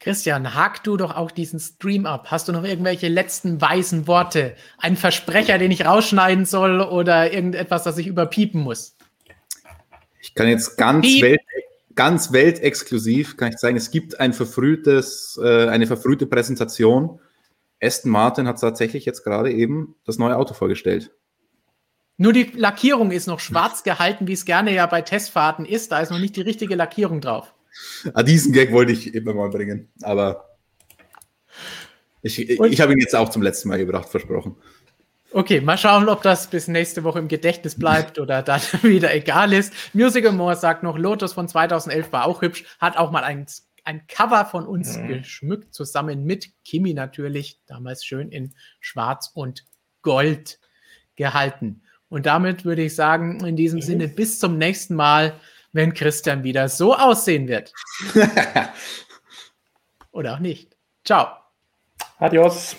Christian, hak du doch auch diesen Stream ab. Hast du noch irgendwelche letzten weisen Worte? Ein Versprecher, den ich rausschneiden soll oder irgendetwas, das ich überpiepen muss? Ich kann jetzt ganz, Welt, ganz weltexklusiv kann ich sagen, es gibt ein verfrühtes, äh, eine verfrühte Präsentation. Aston Martin hat tatsächlich jetzt gerade eben das neue Auto vorgestellt. Nur die Lackierung ist noch schwarz gehalten, wie es gerne ja bei Testfahrten ist. Da ist noch nicht die richtige Lackierung drauf. Ah, diesen Gag wollte ich immer mal bringen, aber ich, ich habe ihn jetzt auch zum letzten Mal gebracht, versprochen. Okay, mal schauen, ob das bis nächste Woche im Gedächtnis bleibt oder dann wieder egal ist. Musical More sagt noch, Lotus von 2011 war auch hübsch, hat auch mal ein, ein Cover von uns mhm. geschmückt, zusammen mit Kimi natürlich, damals schön in Schwarz und Gold gehalten. Und damit würde ich sagen, in diesem Sinne, bis zum nächsten Mal, wenn Christian wieder so aussehen wird. Oder auch nicht. Ciao. Adios.